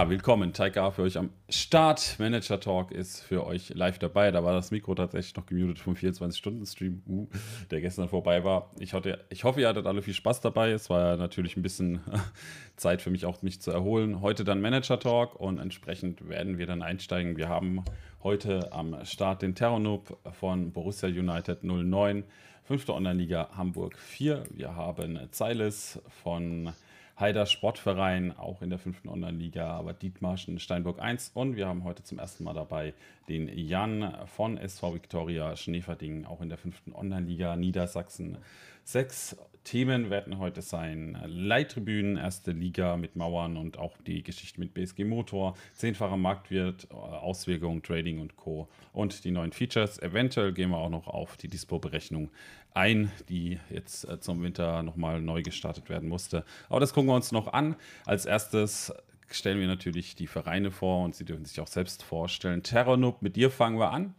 Ja, willkommen. Taika für euch am Start. Manager Talk ist für euch live dabei. Da war das Mikro tatsächlich noch gemutet vom 24-Stunden-Stream, uh, der gestern vorbei war. Ich, hatte, ich hoffe, ihr hattet alle viel Spaß dabei. Es war ja natürlich ein bisschen Zeit für mich auch, mich zu erholen. Heute dann Manager Talk und entsprechend werden wir dann einsteigen. Wir haben heute am Start den Terranoob von Borussia United 09, fünfte Online-Liga Hamburg 4. Wir haben Zeiles von Heider Sportverein, auch in der fünften Online-Liga, aber Dietmarschen Steinburg 1. Und wir haben heute zum ersten Mal dabei den Jan von SV Viktoria Schneeverding, auch in der fünften Online-Liga Niedersachsen 6. Themen werden heute sein Leittribünen, erste Liga mit Mauern und auch die Geschichte mit BSG Motor, zehnfacher Marktwirt, Auswirkungen, Trading und Co. Und die neuen Features. Eventuell gehen wir auch noch auf die Dispo-Berechnung ein, die jetzt äh, zum Winter nochmal neu gestartet werden musste. Aber das gucken wir uns noch an. Als erstes stellen wir natürlich die Vereine vor und sie dürfen sich auch selbst vorstellen. Terranub, mit dir fangen wir an.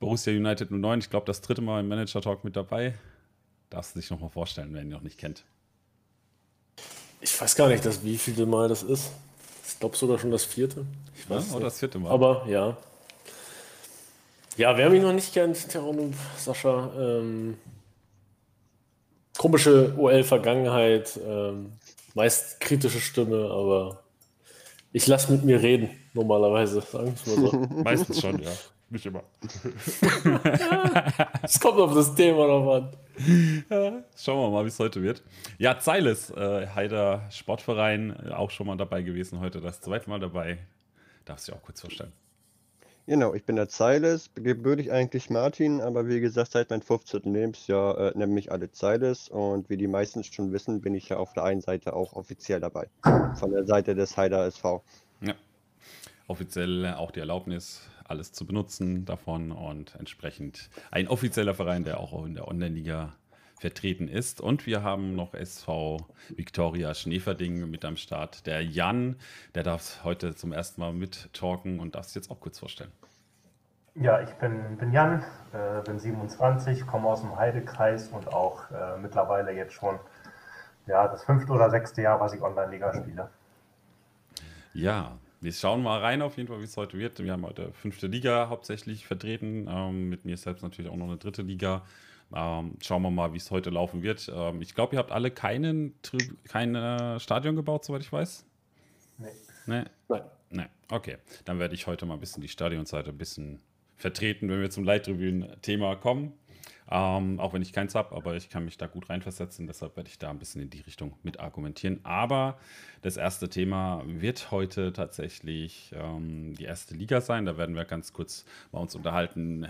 Borussia United 09, ich glaube, das dritte Mal im Manager Talk mit dabei. Darfst du dich nochmal vorstellen, wenn ihr noch nicht kennt? Ich weiß gar nicht, dass, wie viele Mal das ist. Ich glaube sogar schon das vierte. Ich weiß ja, oder das vierte Mal. Aber ja. Ja, wer mich noch nicht kennt, Terranub, Sascha, ähm, komische OL-Vergangenheit, ähm, meist kritische Stimme, aber ich lasse mit mir reden, normalerweise, sagen wir mal so. Meistens schon, ja. Nicht immer. Es kommt auf das Thema noch an. Ja, schauen wir mal, wie es heute wird. Ja, Zeiles, äh, Heider Sportverein, auch schon mal dabei gewesen, heute das zweite Mal dabei. Darfst du auch kurz vorstellen. Genau, ich bin der Zeiles, gebürtig eigentlich Martin, aber wie gesagt, seit meinem 15. Lebensjahr äh, nennen mich alle Zeiles und wie die meisten schon wissen, bin ich ja auf der einen Seite auch offiziell dabei, von der Seite des Heider SV. Ja, offiziell auch die Erlaubnis, alles zu benutzen davon und entsprechend ein offizieller Verein, der auch in der Online-Liga vertreten ist. Und wir haben noch SV Victoria Schneeverding mit am Start. Der Jan, der darf heute zum ersten Mal mittalken und darf sich jetzt auch kurz vorstellen. Ja, ich bin, bin Jan, äh, bin 27, komme aus dem Heidekreis und auch äh, mittlerweile jetzt schon ja, das fünfte oder sechste Jahr, was ich Online-Liga spiele. Ja, wir schauen mal rein auf jeden Fall, wie es heute wird. Wir haben heute fünfte Liga hauptsächlich vertreten, ähm, mit mir selbst natürlich auch noch eine dritte Liga. Ähm, schauen wir mal, wie es heute laufen wird. Ähm, ich glaube, ihr habt alle keinen, kein äh, Stadion gebaut, soweit ich weiß. Nee. Nee? Nein. Nee. Okay, dann werde ich heute mal ein bisschen die Stadionseite ein bisschen vertreten, wenn wir zum Leittribünen-Thema kommen. Ähm, auch wenn ich keins habe, aber ich kann mich da gut reinversetzen, deshalb werde ich da ein bisschen in die Richtung mit argumentieren. Aber das erste Thema wird heute tatsächlich ähm, die erste Liga sein. Da werden wir ganz kurz bei uns unterhalten,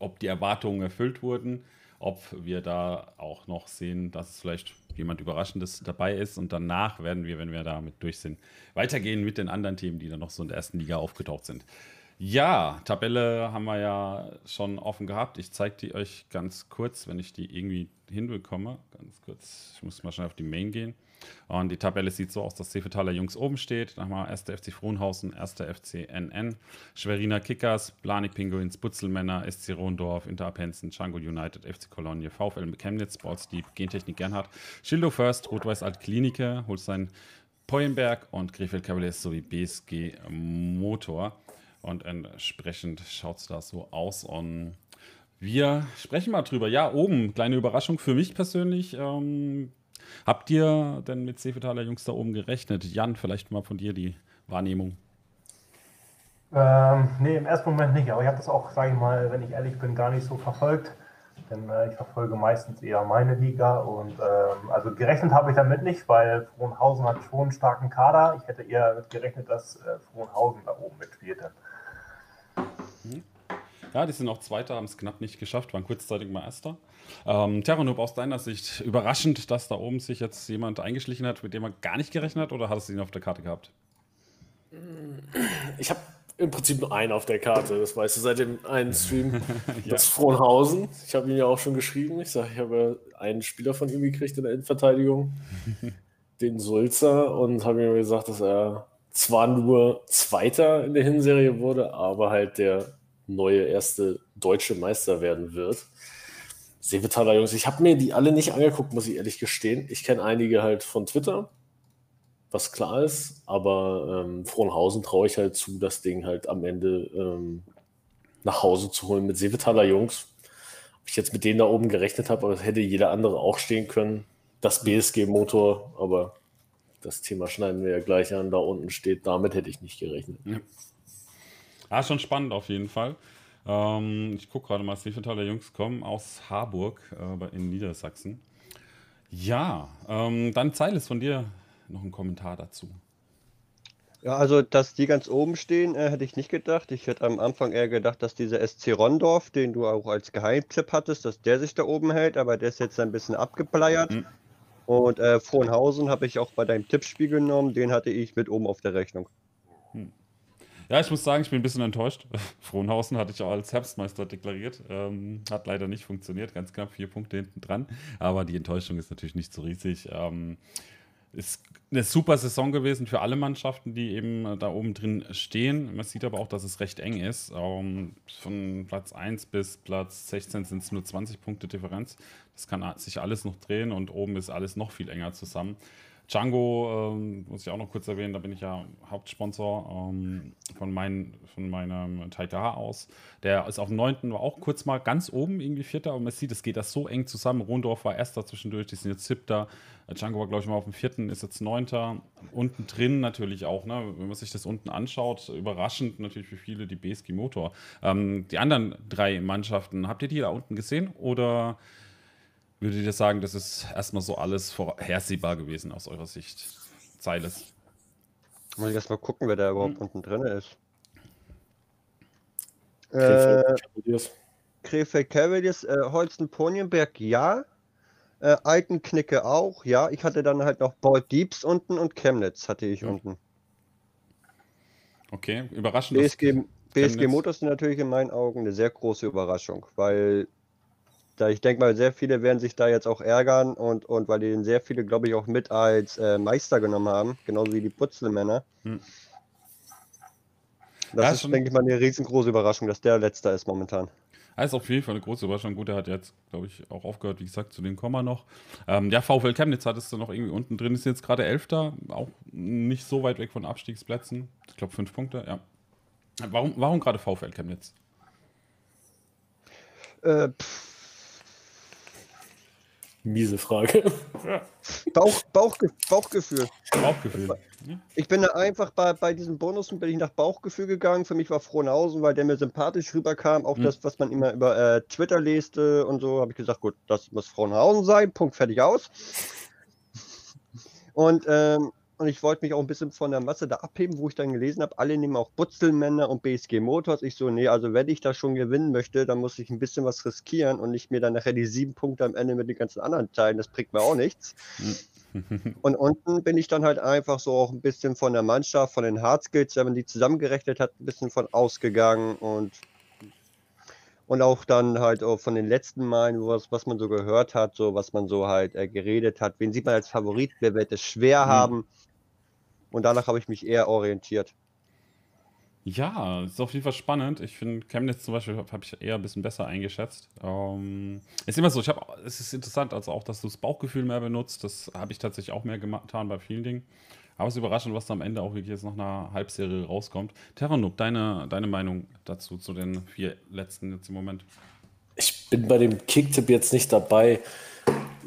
ob die Erwartungen erfüllt wurden ob wir da auch noch sehen, dass vielleicht jemand Überraschendes dabei ist. Und danach werden wir, wenn wir damit durch sind, weitergehen mit den anderen Themen, die dann noch so in der ersten Liga aufgetaucht sind. Ja, Tabelle haben wir ja schon offen gehabt. Ich zeige die euch ganz kurz, wenn ich die irgendwie hinbekomme. Ganz kurz, ich muss mal schnell auf die Main gehen. Und die Tabelle sieht so aus, dass Seefetaler Jungs oben steht. Nochmal 1. FC Frohnhausen, 1. FC NN, Schweriner Kickers, Blanik Pinguins, Butzelmänner, SC Rondorf, Interapenzen, Django United, FC Cologne, VfL Chemnitz, Sports Deep, Gentechnik Gernhardt, Schildo First, Rot-Weiß Alt Klinike, Holstein Poyenberg und Krefeld Cavaliers sowie BSG Motor. Und entsprechend schaut es da so aus. Und wir sprechen mal drüber. Ja, oben, kleine Überraschung für mich persönlich. Ähm, Habt ihr denn mit Seefetaler Jungs da oben gerechnet? Jan, vielleicht mal von dir die Wahrnehmung. Ähm, nee, im ersten Moment nicht, aber ich habe das auch, sage ich mal, wenn ich ehrlich bin, gar nicht so verfolgt. Denn äh, ich verfolge meistens eher meine Liga und ähm, also gerechnet habe ich damit nicht, weil Frohnhausen hat schon einen starken Kader. Ich hätte eher gerechnet, dass äh, Frohnhausen da oben mitspielte. Ja, die sind auch Zweiter, haben es knapp nicht geschafft, waren kurzzeitig mal Erster. Ähm, Terranoob, aus deiner Sicht, überraschend, dass da oben sich jetzt jemand eingeschlichen hat, mit dem man gar nicht gerechnet hat, oder hattest du ihn auf der Karte gehabt? Ich habe im Prinzip nur einen auf der Karte, das weißt du seit dem einen Stream. ja. Das Frohnhausen. Ich habe ihn ja auch schon geschrieben. Ich sage, ich habe einen Spieler von ihm gekriegt in der Innenverteidigung, den Sulzer, und habe ihm gesagt, dass er zwar nur Zweiter in der Hinserie wurde, aber halt der neue erste deutsche Meister werden wird. Seevetaler Jungs, ich habe mir die alle nicht angeguckt, muss ich ehrlich gestehen. Ich kenne einige halt von Twitter, was klar ist. Aber ähm, Frohnhausen traue ich halt zu, das Ding halt am Ende ähm, nach Hause zu holen mit Seevetaler Jungs. Ob ich jetzt mit denen da oben gerechnet habe, aber es hätte jeder andere auch stehen können. Das BSG-Motor, aber das Thema schneiden wir ja gleich an. Da unten steht, damit hätte ich nicht gerechnet. Ja. Ah, schon spannend auf jeden Fall. Ähm, ich gucke gerade mal, Seevetaler Jungs kommen aus Harburg äh, in Niedersachsen. Ja, ähm, dann Zeiles von dir noch ein Kommentar dazu. Ja, also, dass die ganz oben stehen, äh, hätte ich nicht gedacht. Ich hätte am Anfang eher gedacht, dass dieser SC Rondorf, den du auch als Geheimtipp hattest, dass der sich da oben hält, aber der ist jetzt ein bisschen abgepleiert. Mhm. Und äh, Frohnhausen habe ich auch bei deinem Tippspiel genommen, den hatte ich mit oben auf der Rechnung. Hm. Ja, ich muss sagen, ich bin ein bisschen enttäuscht. Frohnhausen hatte ich auch als Herbstmeister deklariert. Ähm, hat leider nicht funktioniert, ganz knapp vier Punkte hinten dran. Aber die Enttäuschung ist natürlich nicht so riesig. Ähm, ist eine super Saison gewesen für alle Mannschaften, die eben da oben drin stehen. Man sieht aber auch, dass es recht eng ist. Ähm, von Platz 1 bis Platz 16 sind es nur 20 Punkte Differenz. Das kann sich alles noch drehen und oben ist alles noch viel enger zusammen. Django ähm, muss ich auch noch kurz erwähnen, da bin ich ja Hauptsponsor ähm, von, mein, von meinem Taika aus. Der ist auf dem 9. war auch kurz mal ganz oben, irgendwie Vierter, aber man sieht, es geht das so eng zusammen. Rondorf war Erster zwischendurch, die sind jetzt Siebter. Django war, glaube ich, mal auf dem Vierten, ist jetzt Neunter. Unten drin natürlich auch, ne? wenn man sich das unten anschaut, überraschend natürlich für viele die BSG Motor. Ähm, die anderen drei Mannschaften, habt ihr die da unten gesehen oder Würdet ihr sagen, das ist erstmal so alles vorhersehbar gewesen aus eurer Sicht? Zeiles. Muss ich erstmal gucken, wer da überhaupt hm. unten drin ist. Krefeld Cavaliers. Äh, Krefeld Cavaliers, äh, Holzen Ponienberg, ja. Äh, Altenknicke auch, ja. Ich hatte dann halt noch Bold Deeps unten und Chemnitz hatte ich mhm. unten. Okay, überraschend. BSG, BSG Motors sind natürlich in meinen Augen eine sehr große Überraschung, weil da ich denke mal, sehr viele werden sich da jetzt auch ärgern und, und weil die den sehr viele, glaube ich, auch mit als äh, Meister genommen haben, genauso wie die Putzelmänner. Hm. Das ja, ist, schon... denke ich mal, eine riesengroße Überraschung, dass der letzter ist momentan. Das ist auf jeden Fall eine große Überraschung. Gut, er hat jetzt, glaube ich, auch aufgehört, wie gesagt, zu den Komma noch. Ähm, ja, VfL Chemnitz hattest du noch irgendwie unten drin, ist jetzt gerade Elfter, auch nicht so weit weg von Abstiegsplätzen. Ich glaube, fünf Punkte, ja. Warum, warum gerade VfL Chemnitz? Äh, pff Miese Frage. Bauch, Bauchge Bauchgefühl. Bauchgefühl. Ich bin da einfach bei, bei diesen Bonussen bin ich nach Bauchgefühl gegangen. Für mich war Frohnhausen, weil der mir sympathisch rüberkam. Auch mhm. das, was man immer über äh, Twitter lest und so, habe ich gesagt, gut, das muss Frohnhausen sein. Punkt, fertig aus. Und ähm, und ich wollte mich auch ein bisschen von der Masse da abheben, wo ich dann gelesen habe, alle nehmen auch Butzelmänner und BSG Motors. Ich so, nee, also wenn ich da schon gewinnen möchte, dann muss ich ein bisschen was riskieren und nicht mir dann nachher die sieben Punkte am Ende mit den ganzen anderen teilen. Das bringt mir auch nichts. und unten bin ich dann halt einfach so auch ein bisschen von der Mannschaft, von den Hardskills, wenn man die zusammengerechnet hat, ein bisschen von ausgegangen und und auch dann halt auch von den letzten Malen, was, was man so gehört hat, so was man so halt äh, geredet hat. Wen sieht man als Favorit? Wer wird es schwer mhm. haben? Und danach habe ich mich eher orientiert. Ja, ist auf jeden Fall spannend. Ich finde Chemnitz zum Beispiel habe ich eher ein bisschen besser eingeschätzt. Ähm, ist immer so, ich habe, es ist interessant, also auch, dass du das Bauchgefühl mehr benutzt. Das habe ich tatsächlich auch mehr getan bei vielen Dingen. Aber es ist überraschend, was da am Ende auch wirklich jetzt nach einer Halbserie rauskommt. Terranub, deine, deine Meinung dazu, zu den vier letzten jetzt im Moment? Ich bin bei dem Kicktipp jetzt nicht dabei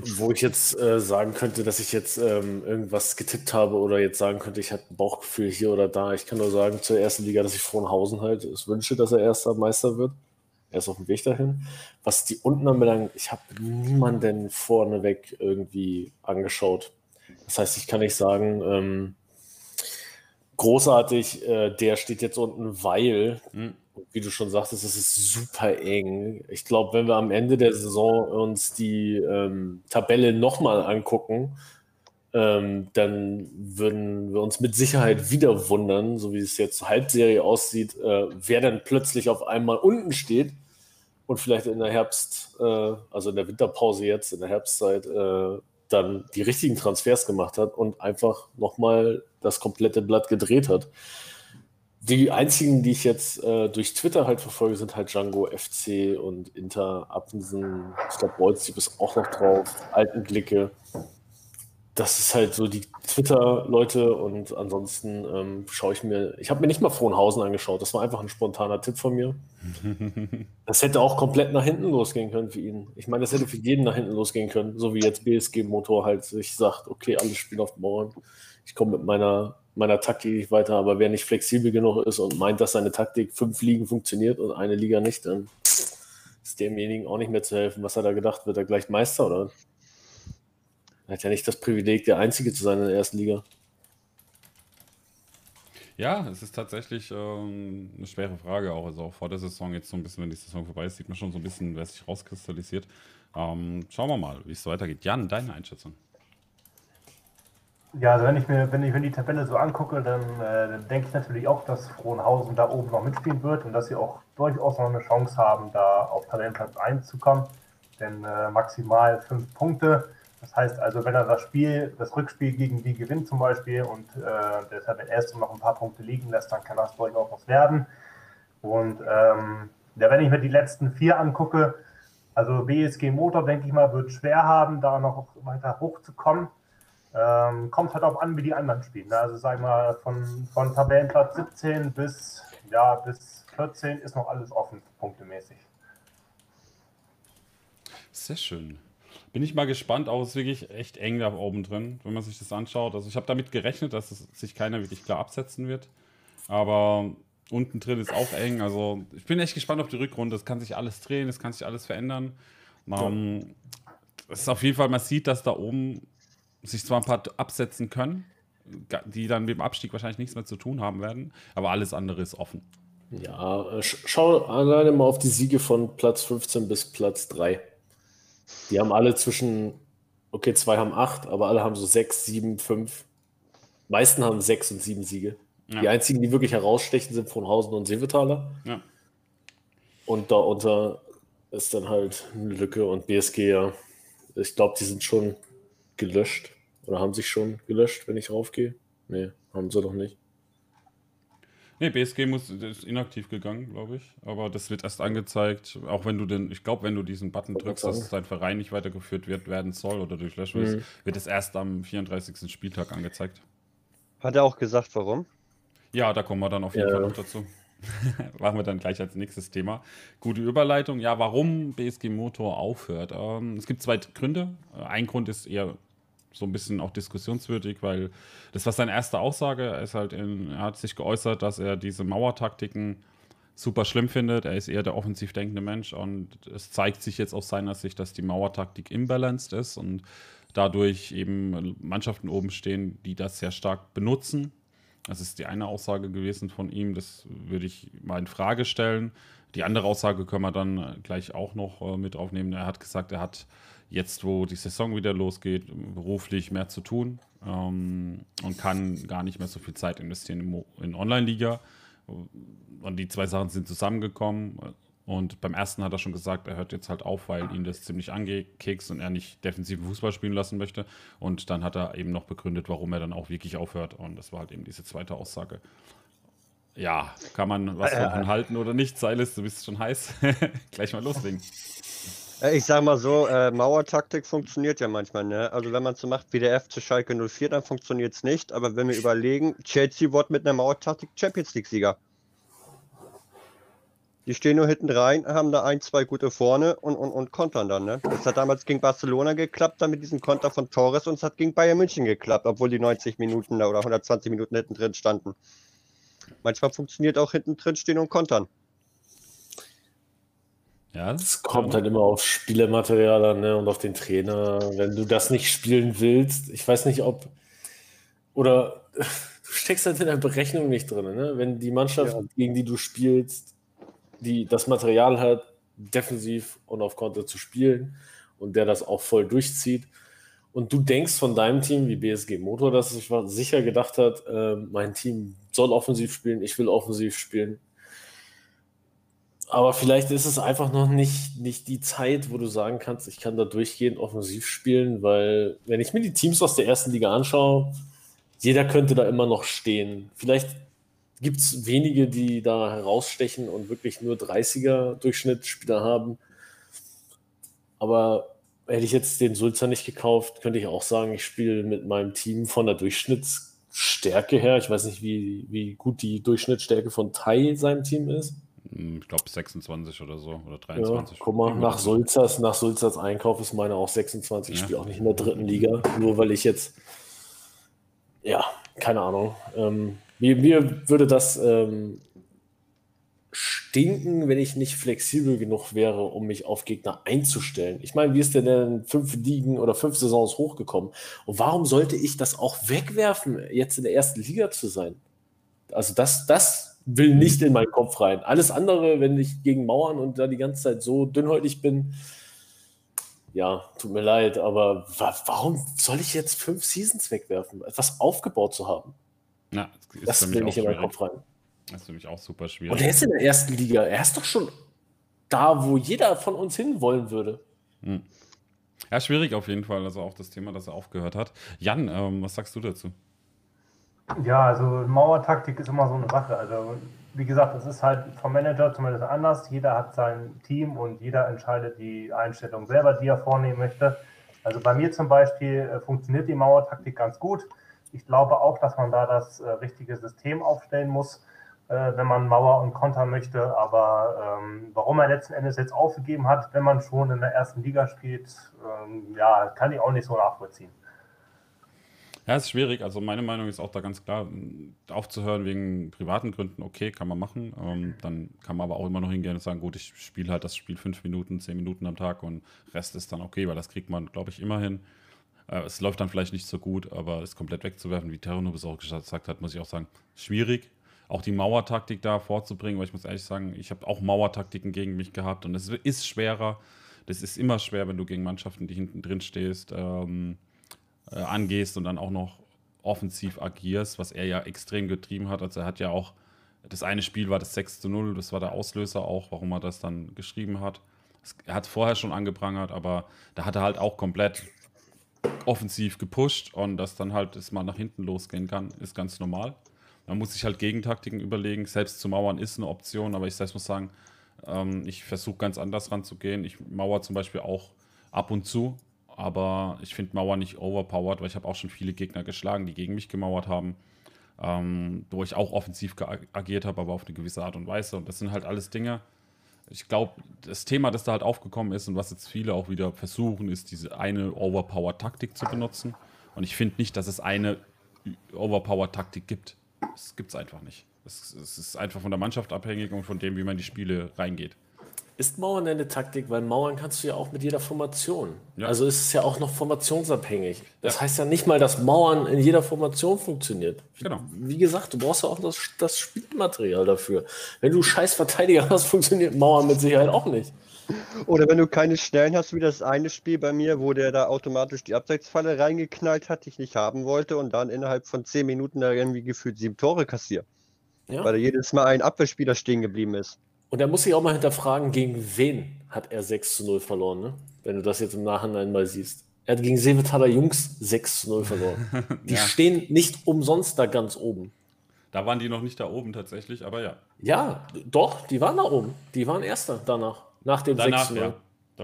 wo ich jetzt äh, sagen könnte, dass ich jetzt ähm, irgendwas getippt habe oder jetzt sagen könnte, ich hatte ein Bauchgefühl hier oder da. Ich kann nur sagen zur ersten Liga, dass ich Frohnhausen halt es wünsche, dass er erster Meister wird. Er ist auf dem Weg dahin. Was die unten anbelangt, ich habe niemanden vorneweg irgendwie angeschaut. Das heißt, ich kann nicht sagen, ähm, großartig, äh, der steht jetzt unten, weil mhm wie du schon sagtest, es ist super eng. Ich glaube, wenn wir am Ende der Saison uns die ähm, Tabelle nochmal angucken, ähm, dann würden wir uns mit Sicherheit wieder wundern, so wie es jetzt zur Halbserie aussieht, äh, wer dann plötzlich auf einmal unten steht und vielleicht in der Herbst, äh, also in der Winterpause jetzt, in der Herbstzeit, äh, dann die richtigen Transfers gemacht hat und einfach nochmal das komplette Blatt gedreht hat. Die einzigen, die ich jetzt äh, durch Twitter halt verfolge, sind halt Django, FC und Inter, Appensen. Ich glaube, Wolzig ist auch noch drauf. Alten Glicke. das ist halt so die Twitter-Leute und ansonsten ähm, schaue ich mir, ich habe mir nicht mal Frohnhausen angeschaut, das war einfach ein spontaner Tipp von mir. Das hätte auch komplett nach hinten losgehen können für ihn. Ich meine, das hätte für jeden nach hinten losgehen können, so wie jetzt BSG-Motor halt sich sagt, okay, alles spielen auf Mauern. Ich komme mit meiner, meiner Taktik nicht weiter, aber wer nicht flexibel genug ist und meint, dass seine Taktik fünf Ligen funktioniert und eine Liga nicht, dann ist demjenigen auch nicht mehr zu helfen. Was hat er gedacht? Wird er gleich Meister oder? Er hat ja nicht das Privileg, der Einzige zu sein in der ersten Liga. Ja, es ist tatsächlich ähm, eine schwere Frage auch. Also auch vor der Saison, jetzt so ein bisschen, wenn die Saison vorbei ist, sieht man schon so ein bisschen, wer sich rauskristallisiert. Ähm, schauen wir mal, wie es weitergeht. Jan, deine Einschätzung. Ja, also wenn ich mir, wenn ich mir die Tabelle so angucke, dann, äh, dann denke ich natürlich auch, dass Frohnhausen da oben noch mitspielen wird und dass sie auch durchaus noch eine Chance haben, da auf Talentplatz 1 zu kommen. Denn äh, maximal fünf Punkte das heißt also, wenn er das Spiel, das Rückspiel gegen die gewinnt zum Beispiel und äh, deshalb erst noch ein paar Punkte liegen lässt, dann kann das durchaus was werden. Und ähm, ja, wenn ich mir die letzten vier angucke, also BSG Motor, denke ich mal, wird schwer haben, da noch weiter hochzukommen. Ähm, kommt halt auch an, wie die anderen spielen. Ne? Also sag ich mal, von, von Tabellenplatz 17 bis, ja, bis 14 ist noch alles offen, punktemäßig. Sehr schön. Bin ich mal gespannt, auch ist wirklich echt eng da oben drin, wenn man sich das anschaut. Also ich habe damit gerechnet, dass es sich keiner wirklich klar absetzen wird. Aber unten drin ist auch eng. Also ich bin echt gespannt auf die Rückrunde. Es kann sich alles drehen, es kann sich alles verändern. Ja. Ähm, es ist auf jeden Fall, man sieht, dass da oben sich zwar ein paar absetzen können, die dann mit dem Abstieg wahrscheinlich nichts mehr zu tun haben werden, aber alles andere ist offen. Ja, äh, schau alleine mal auf die Siege von Platz 15 bis Platz 3. Die haben alle zwischen, okay, zwei haben acht, aber alle haben so sechs, sieben, fünf. Meisten haben sechs und sieben Siege. Ja. Die einzigen, die wirklich herausstechen, sind von Hausen und Seevetaler. Ja. Und darunter ist dann halt eine Lücke und BSG, ja. Ich glaube, die sind schon gelöscht. Oder haben sich schon gelöscht, wenn ich raufgehe? Nee, haben sie doch nicht. Nee, BSG muss, ist inaktiv gegangen, glaube ich. Aber das wird erst angezeigt, auch wenn du den, ich glaube, wenn du diesen Button drückst, dass dein Verein nicht weitergeführt wird, werden soll oder durchlöscht wird, mhm. wird es erst am 34. Spieltag angezeigt. Hat er auch gesagt, warum? Ja, da kommen wir dann auf jeden ja. Fall noch dazu. Machen wir dann gleich als nächstes Thema. Gute Überleitung. Ja, warum BSG Motor aufhört. Ähm, es gibt zwei Gründe. Ein Grund ist eher so ein bisschen auch diskussionswürdig, weil das war seine erste Aussage. Er, ist halt in, er hat sich geäußert, dass er diese Mauertaktiken super schlimm findet. Er ist eher der offensiv denkende Mensch und es zeigt sich jetzt aus seiner Sicht, dass die Mauertaktik imbalanced ist und dadurch eben Mannschaften oben stehen, die das sehr stark benutzen. Das ist die eine Aussage gewesen von ihm, das würde ich mal in Frage stellen. Die andere Aussage können wir dann gleich auch noch äh, mit aufnehmen. Er hat gesagt, er hat jetzt, wo die Saison wieder losgeht, beruflich mehr zu tun ähm, und kann gar nicht mehr so viel Zeit investieren in, in Online-Liga. Und die zwei Sachen sind zusammengekommen. Und beim ersten hat er schon gesagt, er hört jetzt halt auf, weil ihn das ziemlich angekekst und er nicht defensiven Fußball spielen lassen möchte. Und dann hat er eben noch begründet, warum er dann auch wirklich aufhört. Und das war halt eben diese zweite Aussage. Ja, kann man was davon halten oder nicht? Silas, du bist schon heiß. Gleich mal loslegen. Äh, ich sag mal so, äh, Mauertaktik funktioniert ja manchmal, ne? Also wenn man so macht wie der FC Schalke 04, dann funktioniert es nicht. Aber wenn wir überlegen, Chelsea wird mit einer Mauertaktik Champions League-Sieger. Die stehen nur hinten rein, haben da ein, zwei gute vorne und, und, und kontern dann, ne? Das hat damals gegen Barcelona geklappt, dann mit diesem Konter von Torres und es hat gegen Bayern München geklappt, obwohl die 90 Minuten oder 120 Minuten hinten drin standen. Manchmal funktioniert auch hinten drin stehen und kontern. Ja, es kommt halt immer auf Spielermaterial an ne, und auf den Trainer. Wenn du das nicht spielen willst, ich weiß nicht, ob. Oder du steckst halt in der Berechnung nicht drin. Ne? Wenn die Mannschaft, ja. gegen die du spielst, die das Material hat, defensiv und auf Konter zu spielen und der das auch voll durchzieht. Und du denkst von deinem Team, wie BSG Motor, dass sich sicher gedacht hat, äh, mein Team soll offensiv spielen, ich will offensiv spielen aber vielleicht ist es einfach noch nicht, nicht die Zeit, wo du sagen kannst, ich kann da durchgehend offensiv spielen, weil wenn ich mir die Teams aus der ersten Liga anschaue, jeder könnte da immer noch stehen. Vielleicht gibt es wenige, die da herausstechen und wirklich nur 30er Durchschnittsspieler haben. Aber hätte ich jetzt den Sulzer nicht gekauft, könnte ich auch sagen, ich spiele mit meinem Team von der Durchschnittsstärke her. Ich weiß nicht, wie, wie gut die Durchschnittsstärke von Tai seinem Team ist. Hm, ich glaube 26 oder so oder 23. Ja, guck mal, nach Sulzers, nach Sulzers Einkauf ist meine auch 26. Ich ja. spiele auch nicht in der dritten Liga, nur weil ich jetzt, ja, keine Ahnung. Ähm, mir, mir würde das ähm, stinken, wenn ich nicht flexibel genug wäre, um mich auf Gegner einzustellen. Ich meine, wie ist der denn fünf Ligen oder fünf Saisons hochgekommen? Und warum sollte ich das auch wegwerfen, jetzt in der ersten Liga zu sein? Also das, das will nicht in meinen Kopf rein. Alles andere, wenn ich gegen Mauern und da die ganze Zeit so dünnhäutig bin, ja, tut mir leid, aber warum soll ich jetzt fünf Seasons wegwerfen, etwas aufgebaut zu haben? Ja, das, will nicht in meinen Kopf rein. Das ist für mich auch super schwierig. Und er ist in der ersten Liga. Er ist doch schon da, wo jeder von uns hin wollen würde. Hm. Ja, schwierig auf jeden Fall. Also auch das Thema, dass er aufgehört hat. Jan, ähm, was sagst du dazu? Ja, also Mauertaktik ist immer so eine Sache. Also wie gesagt, es ist halt vom Manager zumindest anders. Jeder hat sein Team und jeder entscheidet die Einstellung selber, die er vornehmen möchte. Also bei mir zum Beispiel äh, funktioniert die Mauertaktik ganz gut. Ich glaube auch, dass man da das äh, richtige System aufstellen muss äh, wenn man Mauer und Konter möchte. Aber ähm, warum er letzten Endes jetzt aufgegeben hat, wenn man schon in der ersten Liga spielt, ähm, ja, kann ich auch nicht so nachvollziehen. Ja, ist schwierig. Also meine Meinung ist auch da ganz klar, aufzuhören wegen privaten Gründen, okay, kann man machen. Ähm, dann kann man aber auch immer noch hingehen und sagen, gut, ich spiele halt das Spiel fünf Minuten, zehn Minuten am Tag und Rest ist dann okay, weil das kriegt man, glaube ich, immer hin. Äh, es läuft dann vielleicht nicht so gut, aber es komplett wegzuwerfen, wie Terranubis auch gesagt hat, muss ich auch sagen, schwierig auch die Mauertaktik da vorzubringen, weil ich muss ehrlich sagen, ich habe auch Mauertaktiken gegen mich gehabt und es ist schwerer. Das ist immer schwer, wenn du gegen Mannschaften, die hinten drin stehst, ähm, äh, angehst und dann auch noch offensiv agierst, was er ja extrem getrieben hat. Also er hat ja auch, das eine Spiel war das 6 zu 0, das war der Auslöser auch, warum er das dann geschrieben hat. Er hat vorher schon angeprangert, aber da hat er halt auch komplett offensiv gepusht und dass dann halt es mal nach hinten losgehen kann, ist ganz normal. Man muss sich halt Gegentaktiken überlegen. Selbst zu mauern ist eine Option, aber ich selbst muss sagen, ähm, ich versuche ganz anders ranzugehen. Ich mauer zum Beispiel auch ab und zu, aber ich finde Mauer nicht overpowered, weil ich habe auch schon viele Gegner geschlagen, die gegen mich gemauert haben, ähm, wo ich auch offensiv agiert habe, aber auf eine gewisse Art und Weise. Und das sind halt alles Dinge. Ich glaube, das Thema, das da halt aufgekommen ist und was jetzt viele auch wieder versuchen, ist diese eine Overpower-Taktik zu benutzen. Und ich finde nicht, dass es eine Overpower-Taktik gibt. Das gibt es einfach nicht. Es, es ist einfach von der Mannschaft abhängig und von dem, wie man die Spiele reingeht. Ist Mauern eine Taktik? Weil Mauern kannst du ja auch mit jeder Formation. Ja. Also ist es ja auch noch formationsabhängig. Das ja. heißt ja nicht mal, dass Mauern in jeder Formation funktioniert. Genau. Wie gesagt, du brauchst ja auch das, das Spielmaterial dafür. Wenn du scheiß Verteidiger hast, funktioniert Mauern mit Sicherheit auch nicht. Oder wenn du keine Stellen hast, wie das eine Spiel bei mir, wo der da automatisch die Abseitsfalle reingeknallt hat, die ich nicht haben wollte und dann innerhalb von zehn Minuten da irgendwie gefühlt sieben Tore kassiert. Ja. Weil da jedes Mal ein Abwehrspieler stehen geblieben ist. Und er muss sich auch mal hinterfragen, gegen wen hat er 6 zu 0 verloren, ne? wenn du das jetzt im Nachhinein mal siehst. Er hat gegen Sevetaler Jungs 6 zu 0 verloren. Die ja. stehen nicht umsonst da ganz oben. Da waren die noch nicht da oben tatsächlich, aber ja. Ja, doch, die waren da oben. Die waren Erster danach. Nach dem Danach, 6 ja.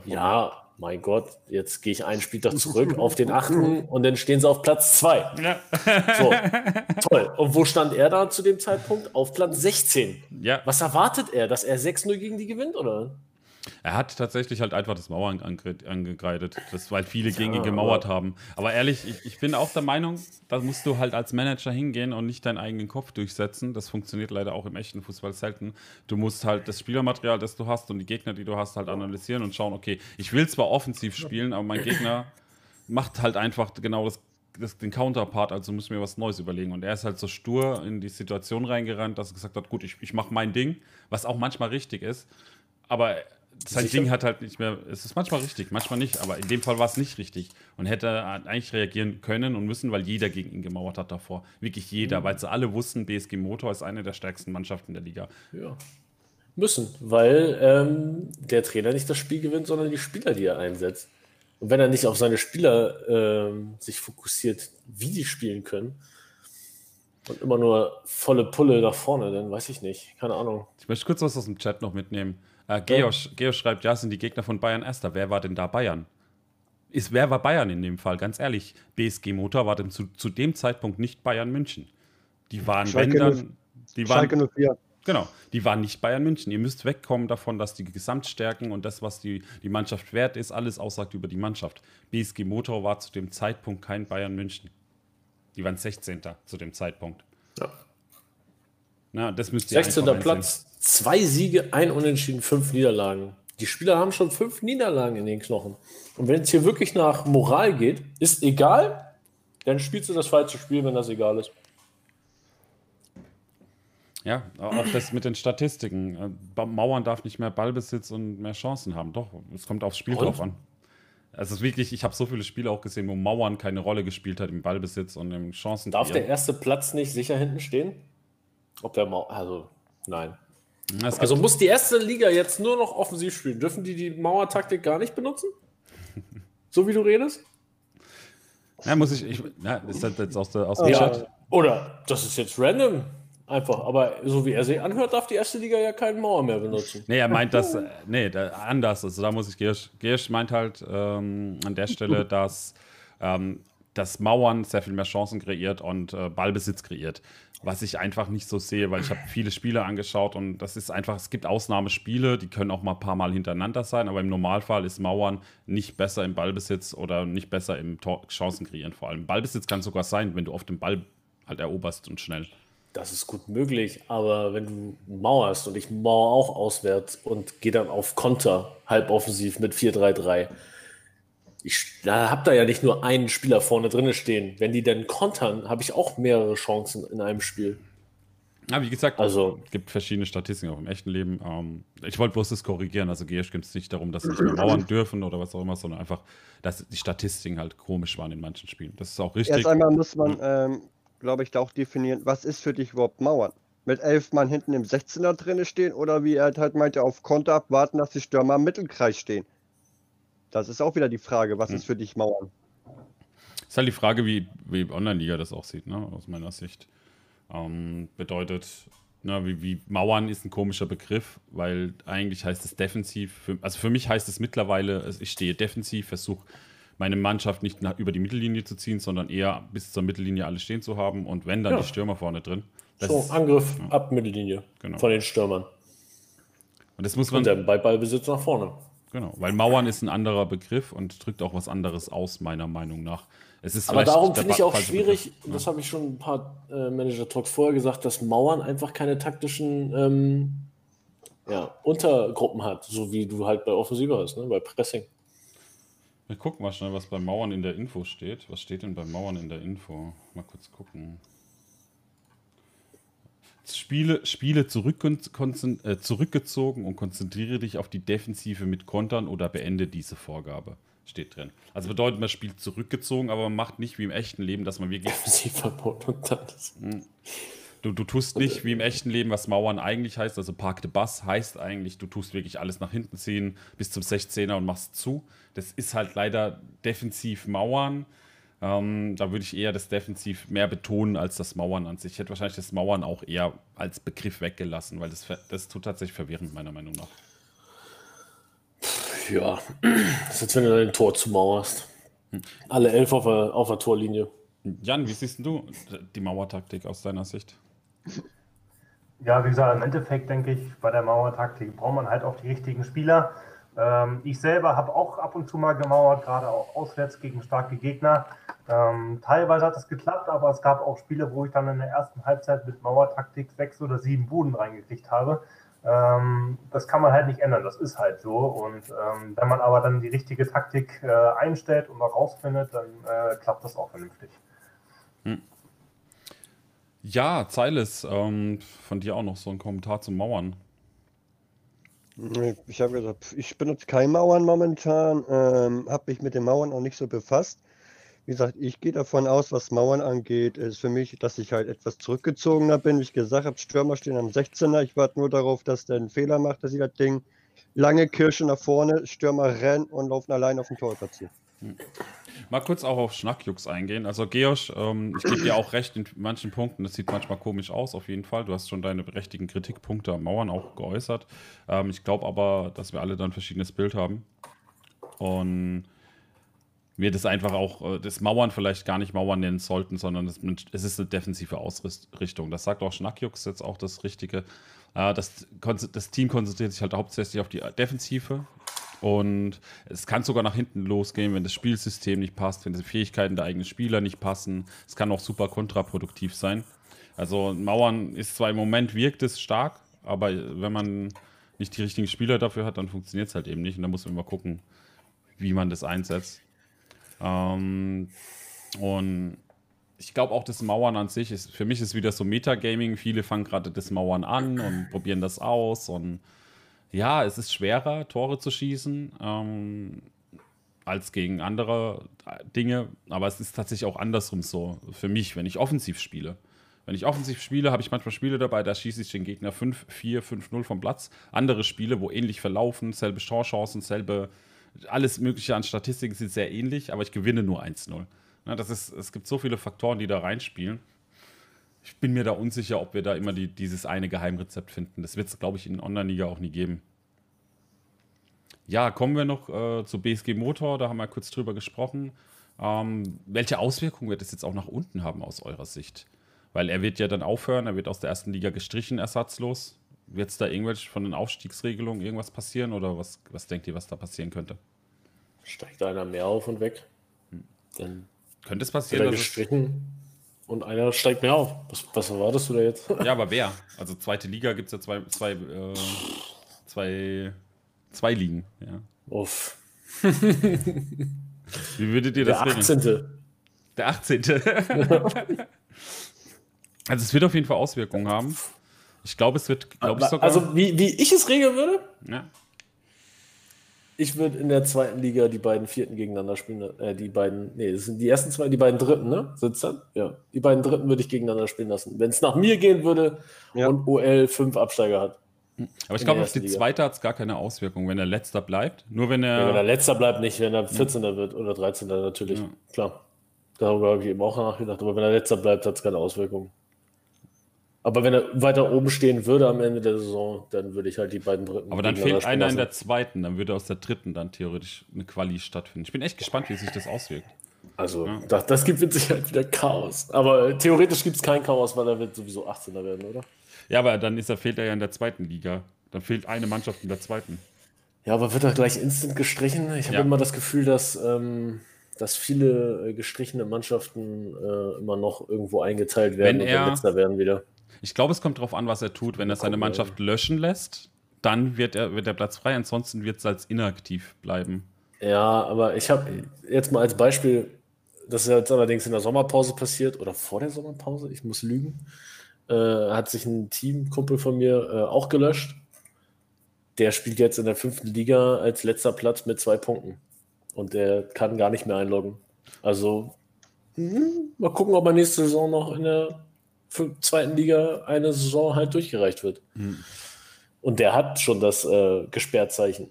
ja, mein Gott, jetzt gehe ich einen Spieltag zurück auf den achten und dann stehen sie auf Platz 2. Ja. So, toll. Und wo stand er da zu dem Zeitpunkt? Auf Platz 16. Ja. Was erwartet er, dass er 6-0 gegen die gewinnt, oder? Er hat tatsächlich halt einfach das Mauern angekreidet, das, weil viele gegen ihn gemauert haben. Aber ehrlich, ich, ich, bin auch der Meinung, da musst du halt als Manager hingehen und nicht deinen eigenen Kopf durchsetzen. Das funktioniert leider auch im echten Fußball selten. Du musst halt das Spielermaterial, das du hast und die Gegner, die du hast, halt analysieren und schauen, okay, ich will zwar offensiv spielen, aber mein Gegner macht halt einfach genau das das, den Counterpart, also muss mir was Neues überlegen. Und er ist halt so stur in die Situation reingerannt, dass er gesagt hat, gut, ich, ich mache mein Ding, was auch manchmal richtig ist. Aber sein Ding hat halt nicht mehr. Es ist manchmal richtig, manchmal nicht, aber in dem Fall war es nicht richtig und hätte eigentlich reagieren können und müssen, weil jeder gegen ihn gemauert hat davor. Wirklich jeder, mhm. weil sie alle wussten, BSG Motor ist eine der stärksten Mannschaften der Liga. Ja. Müssen, weil ähm, der Trainer nicht das Spiel gewinnt, sondern die Spieler, die er einsetzt. Und wenn er nicht auf seine Spieler ähm, sich fokussiert, wie die spielen können, und immer nur volle Pulle nach vorne, dann weiß ich nicht. Keine Ahnung. Ich möchte kurz was aus dem Chat noch mitnehmen. Äh, Geosch, Geosch schreibt, ja, sind die Gegner von Bayern Erster. Wer war denn da Bayern? ist, wer war Bayern in dem Fall? Ganz ehrlich, BSG Motor war denn zu, zu dem Zeitpunkt nicht Bayern München. Die waren, Schalke wenn dann, die waren, Schalke 04. Genau, die waren nicht Bayern München. Ihr müsst wegkommen davon, dass die Gesamtstärken und das, was die, die Mannschaft wert ist, alles aussagt über die Mannschaft. BSG Motor war zu dem Zeitpunkt kein Bayern München. Die waren 16. zu dem Zeitpunkt. Ja. Na, das müsst ihr 16. einfach einsehen. Platz, zwei Siege, ein Unentschieden, fünf Niederlagen. Die Spieler haben schon fünf Niederlagen in den Knochen. Und wenn es hier wirklich nach Moral geht, ist egal, dann spielst du das falsche Spiel, wenn das egal ist. Ja, auch das mit den Statistiken. Äh, Mauern darf nicht mehr Ballbesitz und mehr Chancen haben. Doch, es kommt aufs Spiel Und? drauf an. Also es ist wirklich, ich habe so viele Spiele auch gesehen, wo Mauern keine Rolle gespielt hat im Ballbesitz und im Chancen. Darf der erste Platz nicht sicher hinten stehen? Ob der Mau also nein. Also muss die erste Liga jetzt nur noch offensiv spielen. Dürfen die die Mauertaktik gar nicht benutzen? So wie du redest? ja, muss ich, ich ja, ist das jetzt aus, der, aus Chat? Ja. Oder das ist jetzt random. Einfach. Aber so wie er sich anhört, darf die erste Liga ja keinen Mauer mehr benutzen. Nee, er meint das, nee, da, anders. Also da muss ich, Giersch, Giersch meint halt ähm, an der Stelle, dass, ähm, dass Mauern sehr viel mehr Chancen kreiert und äh, Ballbesitz kreiert. Was ich einfach nicht so sehe, weil ich habe viele Spiele angeschaut und das ist einfach, es gibt Ausnahmespiele, die können auch mal ein paar Mal hintereinander sein, aber im Normalfall ist Mauern nicht besser im Ballbesitz oder nicht besser im Tor Chancen kreieren vor allem. Ballbesitz kann sogar sein, wenn du oft den Ball halt eroberst und schnell. Das ist gut möglich, aber wenn du mauerst und ich mauer auch auswärts und gehe dann auf Konter, halboffensiv mit 4-3-3, ich da hab da ja nicht nur einen Spieler vorne drinne stehen. Wenn die dann kontern, habe ich auch mehrere Chancen in einem Spiel. Ja, wie gesagt, Also- es gibt verschiedene Statistiken auch im echten Leben. Ähm, ich wollte bloß das korrigieren. Also GESH geht es nicht darum, dass sie nicht mehr mauern dürfen oder was auch immer, sondern einfach, dass die Statistiken halt komisch waren in manchen Spielen. Das ist auch richtig. Erst einmal muss man, ähm, glaube ich, da auch definieren, was ist für dich überhaupt Mauern? Mit elf Mann hinten im 16er drinne stehen oder wie er halt meinte, auf Konter abwarten, dass die Stürmer im Mittelkreis stehen? Das ist auch wieder die Frage, was Hm. ist für dich Mauern? Ist halt die Frage, wie, wie Online-Liga das auch sieht, ne? aus meiner Sicht. Ähm, bedeutet, ne, wie, wie Mauern ist ein komischer Begriff, weil eigentlich heißt es defensiv. Für, also für mich heißt es mittlerweile, also ich stehe defensiv, versuche meine Mannschaft nicht nach, über die Mittellinie zu ziehen, sondern eher bis zur Mittellinie alle stehen zu haben und wenn dann Ja. die Stürmer vorne drin. Das So, ist, Angriff ab Mittellinie Genau. von den Stürmern. und das muss man. Und dann bei Ballbesitz nach vorne. Genau, weil Mauern ist ein anderer Begriff und drückt auch was anderes aus, meiner Meinung nach. Es ist Aber darum finde ich auch schwierig, Begriff. das habe ich schon ein paar äh, Manager-Talks vorher gesagt, dass Mauern einfach keine taktischen ähm, ja, Untergruppen hat, so wie du halt bei Offensive hast, ne? bei Pressing. Wir gucken mal schnell, was bei Mauern in der Info steht. Was steht denn bei Mauern in der Info? Mal kurz gucken. Spiele, Spiele zurück, äh, zurückgezogen und konzentriere dich auf die Defensive mit Kontern oder beende diese Vorgabe. Steht drin. Also bedeutet, man spielt zurückgezogen, aber man macht nicht wie im echten Leben, dass man wirklich Offensivverbot und das. Du, du tust nicht wie im echten Leben, was Mauern eigentlich heißt. Also Park de Bass heißt eigentlich, du tust wirklich alles nach hinten ziehen bis zum 16er und machst zu. Das ist halt leider defensiv Mauern. Ähm, da würde ich eher das Defensiv mehr betonen als das Mauern an sich. Ich hätte wahrscheinlich das Mauern auch eher als Begriff weggelassen, weil das, das tut tatsächlich verwirrend, meiner Meinung nach. Ja, das ist jetzt, wenn du dein Tor zumauerst. Alle elf auf der, auf der Torlinie. Jan, wie siehst du die Mauertaktik aus deiner Sicht? Ja, wie gesagt, im Endeffekt denke ich, bei der Mauertaktik braucht man halt auch die richtigen Spieler. Ähm, ich selber habe auch ab und zu mal gemauert, gerade auch auswärts gegen starke Gegner. Ähm, teilweise hat es geklappt, aber es gab auch Spiele, wo ich dann in der ersten Halbzeit mit Mauertaktik sechs oder sieben Buden reingekriegt habe. Ähm, das kann man halt nicht ändern, das ist halt so. Und ähm, wenn man aber dann die richtige Taktik äh, einstellt und auch rausfindet, dann äh, klappt das auch vernünftig. Ja, Zeiles, ähm, von dir auch noch so ein Kommentar zum Mauern. Ich habe gesagt, ich benutze keine Mauern momentan, ähm, habe mich mit den Mauern auch nicht so befasst. Wie gesagt, ich gehe davon aus, was Mauern angeht, ist für mich, dass ich halt etwas zurückgezogener bin. Wie ich gesagt habe, Stürmer stehen am 16er. Ich warte nur darauf, dass der einen Fehler macht, dass ich das Ding lange Kirsche nach vorne, Stürmer rennen und laufen allein auf den Tor platzieren. Mal kurz auch auf Schnackjux eingehen. Also Georg, ähm, ich gebe dir auch recht in manchen Punkten. Das sieht manchmal komisch aus, auf jeden Fall. Du hast schon deine berechtigten Kritikpunkte am Mauern auch geäußert. Ähm, ich glaube aber, dass wir alle dann ein verschiedenes Bild haben. Und wir das einfach auch, äh, das Mauern vielleicht gar nicht Mauern nennen sollten, sondern es, es ist eine defensive Ausrichtung. Das sagt auch Schnackjux jetzt auch das Richtige. Äh, das, das Team konzentriert sich halt hauptsächlich auf die Defensive. Und es kann sogar nach hinten losgehen, wenn das Spielsystem nicht passt, wenn die Fähigkeiten der eigenen Spieler nicht passen. Es kann auch super kontraproduktiv sein. Also Mauern ist zwar im Moment wirkt es stark, aber wenn man nicht die richtigen Spieler dafür hat, dann funktioniert es halt eben nicht. Und da muss man immer gucken, wie man das einsetzt. Ähm, und ich glaube auch das Mauern an sich ist, für mich ist wieder so Metagaming. Viele fangen gerade das Mauern an und probieren das aus. Und ja, es ist schwerer, Tore zu schießen, ähm, als gegen andere Dinge. Aber es ist tatsächlich auch andersrum so für mich, wenn ich offensiv spiele. Wenn ich offensiv spiele, habe ich manchmal Spiele dabei, da schieße ich den Gegner 5, 4, 5, 0 vom Platz. Andere Spiele, wo ähnlich verlaufen, selbe Torchancen, selbe, alles Mögliche an Statistiken sind sehr ähnlich, aber ich gewinne nur 1-0. Ja, das ist, es gibt so viele Faktoren, die da reinspielen. Ich bin mir da unsicher, ob wir da immer die, dieses eine Geheimrezept finden. Das wird es, glaube ich, in Online-Liga auch nie geben. Ja, kommen wir noch äh, zu BSG Motor, da haben wir kurz drüber gesprochen. Ähm, welche Auswirkungen wird es jetzt auch nach unten haben aus eurer Sicht? Weil er wird ja dann aufhören, er wird aus der ersten Liga gestrichen, ersatzlos. Wird es da irgendwelche von den Aufstiegsregelungen irgendwas passieren oder was, was denkt ihr, was da passieren könnte? Steigt einer mehr auf und weg? Hm. Dann könnte es passieren, dass gestrichen und einer steigt mehr auf. Was, was erwartest du da jetzt? Ja, aber wer? Also zweite Liga gibt es ja zwei, zwei, äh, zwei, zwei Ligen. Ja. Uff. Wie würdet ihr das Der 18. Regeln? Der 18. Also es wird auf jeden Fall Auswirkungen haben. Ich glaube, es wird, glaube ich sogar. Also wie, wie ich es regeln würde? Ja. Ich würde in der zweiten Liga die beiden vierten gegeneinander spielen. Äh, die beiden, nee, das sind die ersten zwei, die beiden dritten, ne? Sitzt dann? Ja. Die beiden dritten würde ich gegeneinander spielen lassen. Wenn es nach mir gehen würde ja. und OL fünf Absteiger hat. Aber ich glaube, auf die Liga. zweite hat es gar keine Auswirkung, wenn er letzter bleibt. Nur wenn er. Ja, wenn er letzter bleibt, nicht, wenn er 14. Ja. wird oder 13. natürlich. Ja. Klar. Darüber habe ich eben auch nachgedacht. Aber wenn er letzter bleibt, hat es keine Auswirkung. Aber wenn er weiter oben stehen würde am Ende der Saison, dann würde ich halt die beiden dritten. Aber dann fehlt einer in der zweiten, dann würde aus der dritten dann theoretisch eine Quali stattfinden. Ich bin echt gespannt, wie sich das auswirkt. Also, ja. das, das, gibt mit Sicherheit wieder Chaos. Aber theoretisch gibt es kein Chaos, weil er wird sowieso 18er werden, oder? Ja, aber dann ist er, fehlt er ja in der zweiten Liga. Dann fehlt eine Mannschaft in der zweiten. Ja, aber wird er gleich instant gestrichen? Ich habe ja. immer das Gefühl, dass, ähm, dass viele äh, gestrichene Mannschaften äh, immer noch irgendwo eingeteilt werden Wenn und er, letzter werden wieder. Ich glaube, es kommt darauf an, was er tut. Wenn er seine Mannschaft löschen lässt, dann wird, er, wird der Platz frei. Ansonsten wird es als inaktiv bleiben. Ja, aber ich habe jetzt mal als Beispiel, das ist jetzt allerdings in der Sommerpause passiert oder vor der Sommerpause, ich muss lügen, äh, hat sich ein Teamkumpel von mir äh, auch gelöscht. Der spielt jetzt in der fünften Liga als letzter Platz mit zwei Punkten. Und der kann gar nicht mehr einloggen. Also, mh, mal gucken, ob er nächste Saison noch in der zweiten Liga eine Saison halt durchgereicht wird. Mhm. Und der hat schon das äh, Gesperrzeichen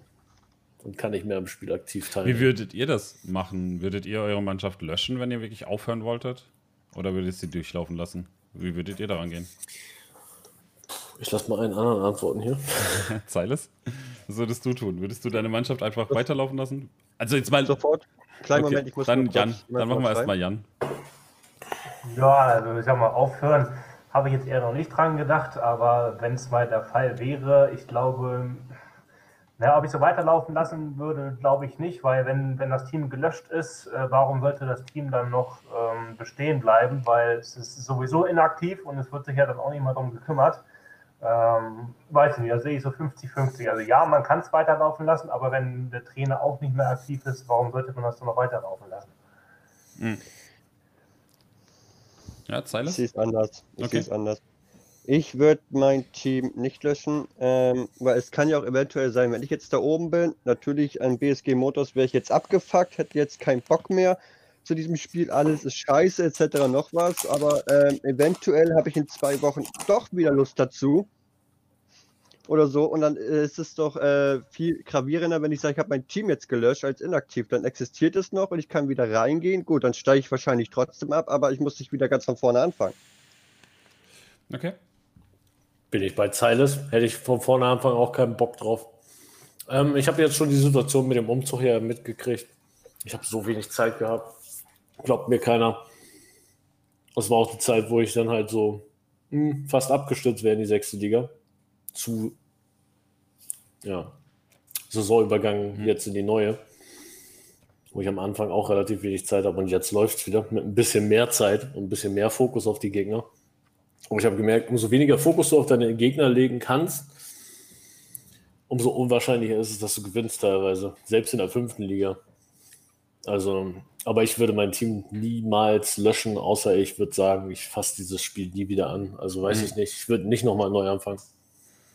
und kann nicht mehr am Spiel aktiv teilnehmen. Wie würdet ihr das machen? Würdet ihr eure Mannschaft löschen, wenn ihr wirklich aufhören wolltet? Oder würdet ihr sie durchlaufen lassen? Wie würdet ihr daran gehen? Ich lasse mal einen anderen antworten hier. Zeiles? Was würdest du tun? Würdest du deine Mannschaft einfach weiterlaufen lassen? Also jetzt mal. Sofort. Kleinen okay. Moment, ich muss. Dann Jan. Dann machen wir erstmal Jan. Ja, also ich sag mal, aufhören habe ich jetzt eher noch nicht dran gedacht, aber wenn es mal der Fall wäre, ich glaube, na, ob ich so weiterlaufen lassen würde, glaube ich nicht, weil wenn, wenn das Team gelöscht ist, äh, warum sollte das Team dann noch ähm, bestehen bleiben? Weil es ist sowieso inaktiv und es wird sich ja dann auch nicht mal darum gekümmert. Ähm, weiß nicht, da sehe ich so 50-50. Also ja, man kann es weiterlaufen lassen, aber wenn der Trainer auch nicht mehr aktiv ist, warum sollte man das dann noch weiterlaufen lassen? Mhm. Ja, Zeile? Ich sehe es anders. Ich okay. sehe anders. Ich würde mein Team nicht löschen, ähm, weil es kann ja auch eventuell sein, wenn ich jetzt da oben bin, natürlich an BSG Motors wäre ich jetzt abgefuckt, hätte jetzt keinen Bock mehr zu diesem Spiel, alles ist scheiße etc. noch was, aber ähm, eventuell habe ich in zwei Wochen doch wieder Lust dazu oder so. Und dann äh, ist es doch äh, viel gravierender, wenn ich sage, ich habe mein Team jetzt gelöscht als inaktiv. Dann existiert es noch und ich kann wieder reingehen. Gut, dann steige ich wahrscheinlich trotzdem ab, aber ich muss nicht wieder ganz von vorne anfangen. Okay. Bin ich bei Zeiles, hätte ich von vorne anfangen auch keinen Bock drauf. Ähm, ich habe jetzt schon die Situation mit dem Umzug hier mitgekriegt. Ich habe so wenig Zeit gehabt. Glaubt mir keiner. Das war auch die Zeit, wo ich dann halt so mh, hm, fast abgestürzt wäre in die sechste Liga. Zu ja, Saisonübergang mhm. jetzt in die neue. Wo ich am Anfang auch relativ wenig Zeit habe und jetzt läuft es wieder mit ein bisschen mehr Zeit und ein bisschen mehr Fokus auf die Gegner. Und ich habe gemerkt, umso weniger Fokus du auf deine Gegner legen kannst, umso unwahrscheinlicher ist es, dass du gewinnst teilweise. Selbst in der fünften Liga. Also, aber ich würde mein Team niemals löschen, außer ich würde sagen, ich fasse dieses Spiel nie wieder an. Also weiß mhm. ich nicht. Ich würde nicht nochmal neu anfangen.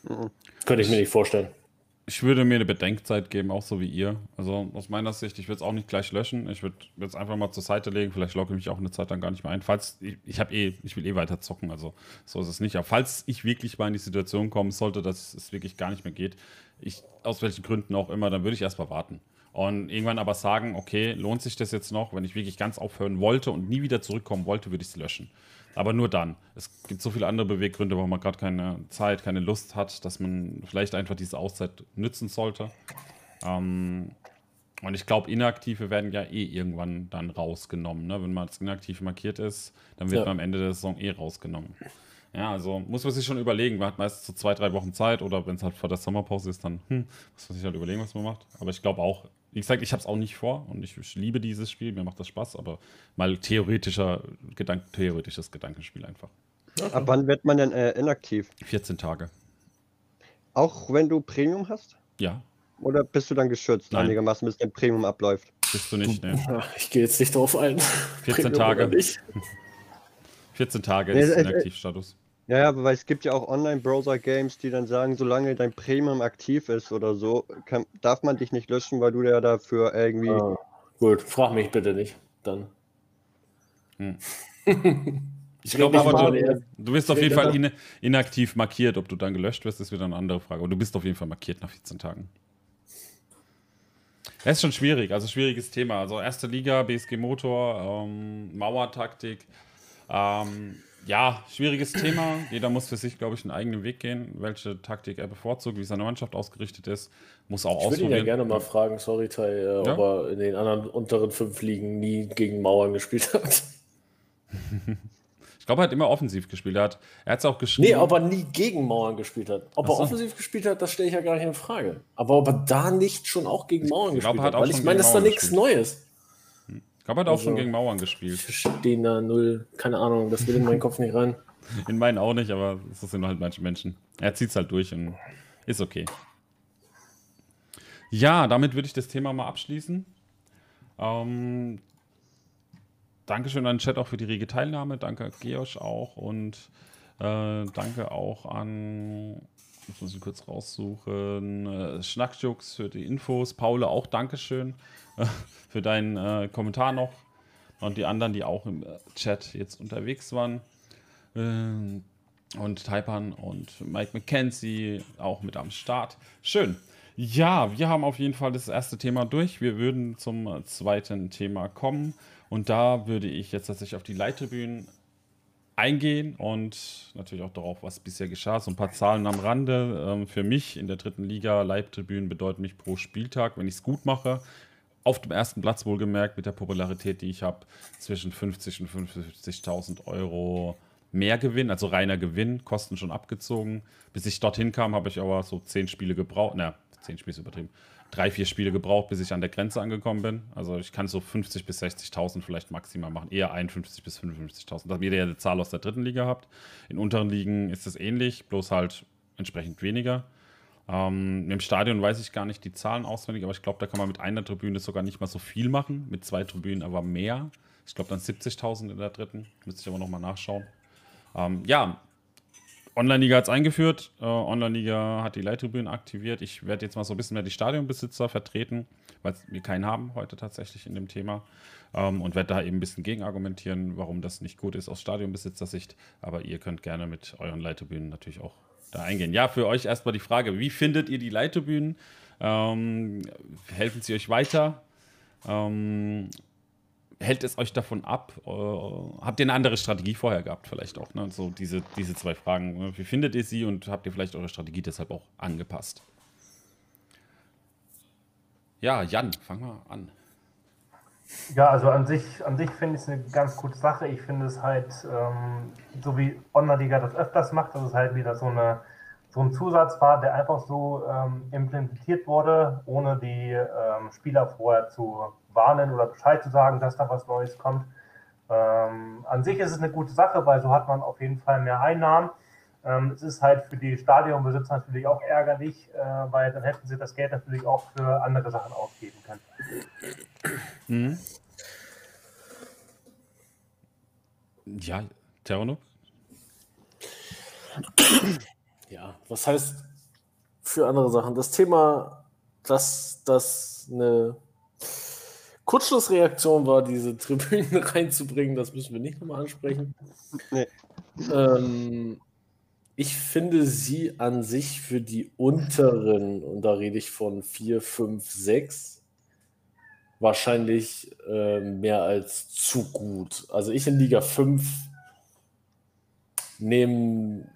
Mhm. Könnte ich mir nicht vorstellen. Ich würde mir eine Bedenkzeit geben, auch so wie ihr. Also aus meiner Sicht, ich würde es auch nicht gleich löschen. Ich würde es einfach mal zur Seite legen. Vielleicht logge ich mich auch eine Zeit dann gar nicht mehr ein. Falls ich, ich habe eh, ich will eh weiter zocken, also so ist es nicht. Aber falls ich wirklich mal in die Situation kommen sollte, dass es wirklich gar nicht mehr geht, ich, aus welchen Gründen auch immer, dann würde ich erstmal warten. Und irgendwann aber sagen, okay, lohnt sich das jetzt noch? Wenn ich wirklich ganz aufhören wollte und nie wieder zurückkommen wollte, würde ich es löschen. Aber nur dann. Es gibt so viele andere Beweggründe, warum man gerade keine Zeit, keine Lust hat, dass man vielleicht einfach diese Auszeit nützen sollte. Ähm, und ich glaube, Inaktive werden ja eh irgendwann dann rausgenommen. Ne? Wenn man als inaktiv markiert ist, dann wird ja. man am Ende der Saison eh rausgenommen. Ja, also muss man sich schon überlegen. Man hat meistens so zwei, drei Wochen Zeit oder wenn es halt vor der Sommerpause ist, dann hm, muss man sich halt überlegen, was man macht. Aber ich glaube auch, wie gesagt, ich habe es auch nicht vor und ich, ich, liebe dieses Spiel, mir macht das Spaß, aber mal theoretischer, Gedank theoretisches Gedankenspiel einfach. Okay. Ab wann wird man denn äh, inaktiv? 14 Tage. Auch wenn du Premium hast? Ja. Oder bist du dann geschützt Nein. einigermaßen, bis dein Premium abläuft? Bist du nicht, ne? Ich gehe jetzt nicht drauf ein. 14 Tage. 14 Tage ist äh, Inaktivstatus. Ja, ja, aber es gibt ja auch Online-Browser-Games, die dann sagen, solange dein Premium aktiv ist oder so, kann, darf man dich nicht löschen, weil du ja dafür irgendwie. Ah, gut, frag mich bitte nicht. Dann. Hm. ich glaube aber, du, du bist auf jeden Fall in, inaktiv markiert. Ob du dann gelöscht wirst, ist wieder eine andere Frage. Aber du bist auf jeden Fall markiert nach 14 Tagen. Es ist schon schwierig, also schwieriges Thema. Also erste Liga, BSG Motor, ähm, Mauertaktik. Ähm, ja, schwieriges Thema. Jeder muss für sich, glaube ich, einen eigenen Weg gehen, welche Taktik er bevorzugt, wie seine Mannschaft ausgerichtet ist. Muss auch ich ausprobieren. Ich würde ihn ja gerne mal fragen, sorry, Tai, äh, ja? ob er in den anderen unteren fünf Ligen nie gegen Mauern gespielt hat. ich glaube, er hat immer offensiv gespielt. Er hat es auch geschrieben. Nee, ob er nie gegen Mauern gespielt hat. Ob so. er offensiv gespielt hat, das stelle ich ja gar nicht in Frage. Aber ob er da nicht schon auch gegen Mauern ich gespielt glaub, hat. Weil ich meine, das ist doch nichts Neues. Ich habe halt auch also, schon gegen Mauern gespielt. Stehen da null, keine Ahnung, das will in meinen Kopf nicht rein. In meinen auch nicht, aber das sind halt manche Menschen. Er zieht es halt durch und ist okay. Ja, damit würde ich das Thema mal abschließen. Ähm, Dankeschön an den Chat auch für die rege Teilnahme. Danke Georg auch und äh, danke auch an, ich muss ich kurz raussuchen, äh, Schnackjux für die Infos. Paule auch Dankeschön für deinen äh, Kommentar noch. Und die anderen, die auch im äh, Chat jetzt unterwegs waren. Ähm, und Taipan und Mike McKenzie auch mit am Start. Schön. Ja, wir haben auf jeden Fall das erste Thema durch. Wir würden zum äh, zweiten Thema kommen. Und da würde ich jetzt tatsächlich auf die Leittribünen eingehen und natürlich auch darauf, was bisher geschah. So ein paar Zahlen am Rande. Ähm, für mich in der dritten Liga, Leittribünen bedeuten mich pro Spieltag, wenn ich es gut mache, auf dem ersten Platz wohlgemerkt mit der Popularität, die ich habe, zwischen 50 und 55.000 Euro mehr Gewinn, also reiner Gewinn, Kosten schon abgezogen. Bis ich dorthin kam, habe ich aber so zehn Spiele gebraucht, na, zehn Spiele ist übertrieben, drei, vier Spiele gebraucht, bis ich an der Grenze angekommen bin. Also ich kann so 50 bis 60.000 vielleicht maximal machen, eher 51 bis 55.000, da ihr ja eine Zahl aus der dritten Liga habt. In unteren Ligen ist es ähnlich, bloß halt entsprechend weniger. Ähm, Im Stadion weiß ich gar nicht die Zahlen auswendig, aber ich glaube, da kann man mit einer Tribüne sogar nicht mal so viel machen, mit zwei Tribünen aber mehr. Ich glaube dann 70.000 in der dritten, müsste ich aber nochmal nachschauen. Ähm, ja, Online-Liga hat es eingeführt, äh, Online-Liga hat die Leittribünen aktiviert. Ich werde jetzt mal so ein bisschen mehr die Stadionbesitzer vertreten, weil wir keinen haben heute tatsächlich in dem Thema. Ähm, und werde da eben ein bisschen gegen argumentieren, warum das nicht gut ist aus Stadionbesitzersicht. Aber ihr könnt gerne mit euren Leittribünen natürlich auch da eingehen. Ja, für euch erstmal die Frage, wie findet ihr die Leittribünen? Ähm, helfen sie euch weiter? Ähm, hält es euch davon ab? Äh, habt ihr eine andere Strategie vorher gehabt, vielleicht auch? Ne? So diese, diese zwei Fragen. Wie findet ihr sie und habt ihr vielleicht eure Strategie deshalb auch angepasst? Ja, Jan, fang mal an. Ja, also an sich, an sich finde ich es eine ganz gute Sache. Ich finde es halt, ähm, so wie Online-Liga das öfters macht, dass es halt wieder so, eine, so ein Zusatz war, der einfach so ähm, implementiert wurde, ohne die ähm, Spieler vorher zu warnen oder Bescheid zu sagen, dass da was Neues kommt. Ähm, an sich ist es eine gute Sache, weil so hat man auf jeden Fall mehr Einnahmen. Ähm, es ist halt für die Stadionbesitzer natürlich auch ärgerlich, äh, weil dann hätten sie das Geld natürlich auch für andere Sachen ausgeben können. Mhm. Ja, Terranuk? Ja, was heißt für andere Sachen? Das Thema, dass das eine Kurzschlussreaktion war, diese Tribünen reinzubringen, das müssen wir nicht nochmal ansprechen. Nee. Ähm, ich finde sie an sich für die unteren, und da rede ich von 4, 5, 6, wahrscheinlich äh, mehr als zu gut. Also ich in Liga 5 nehme.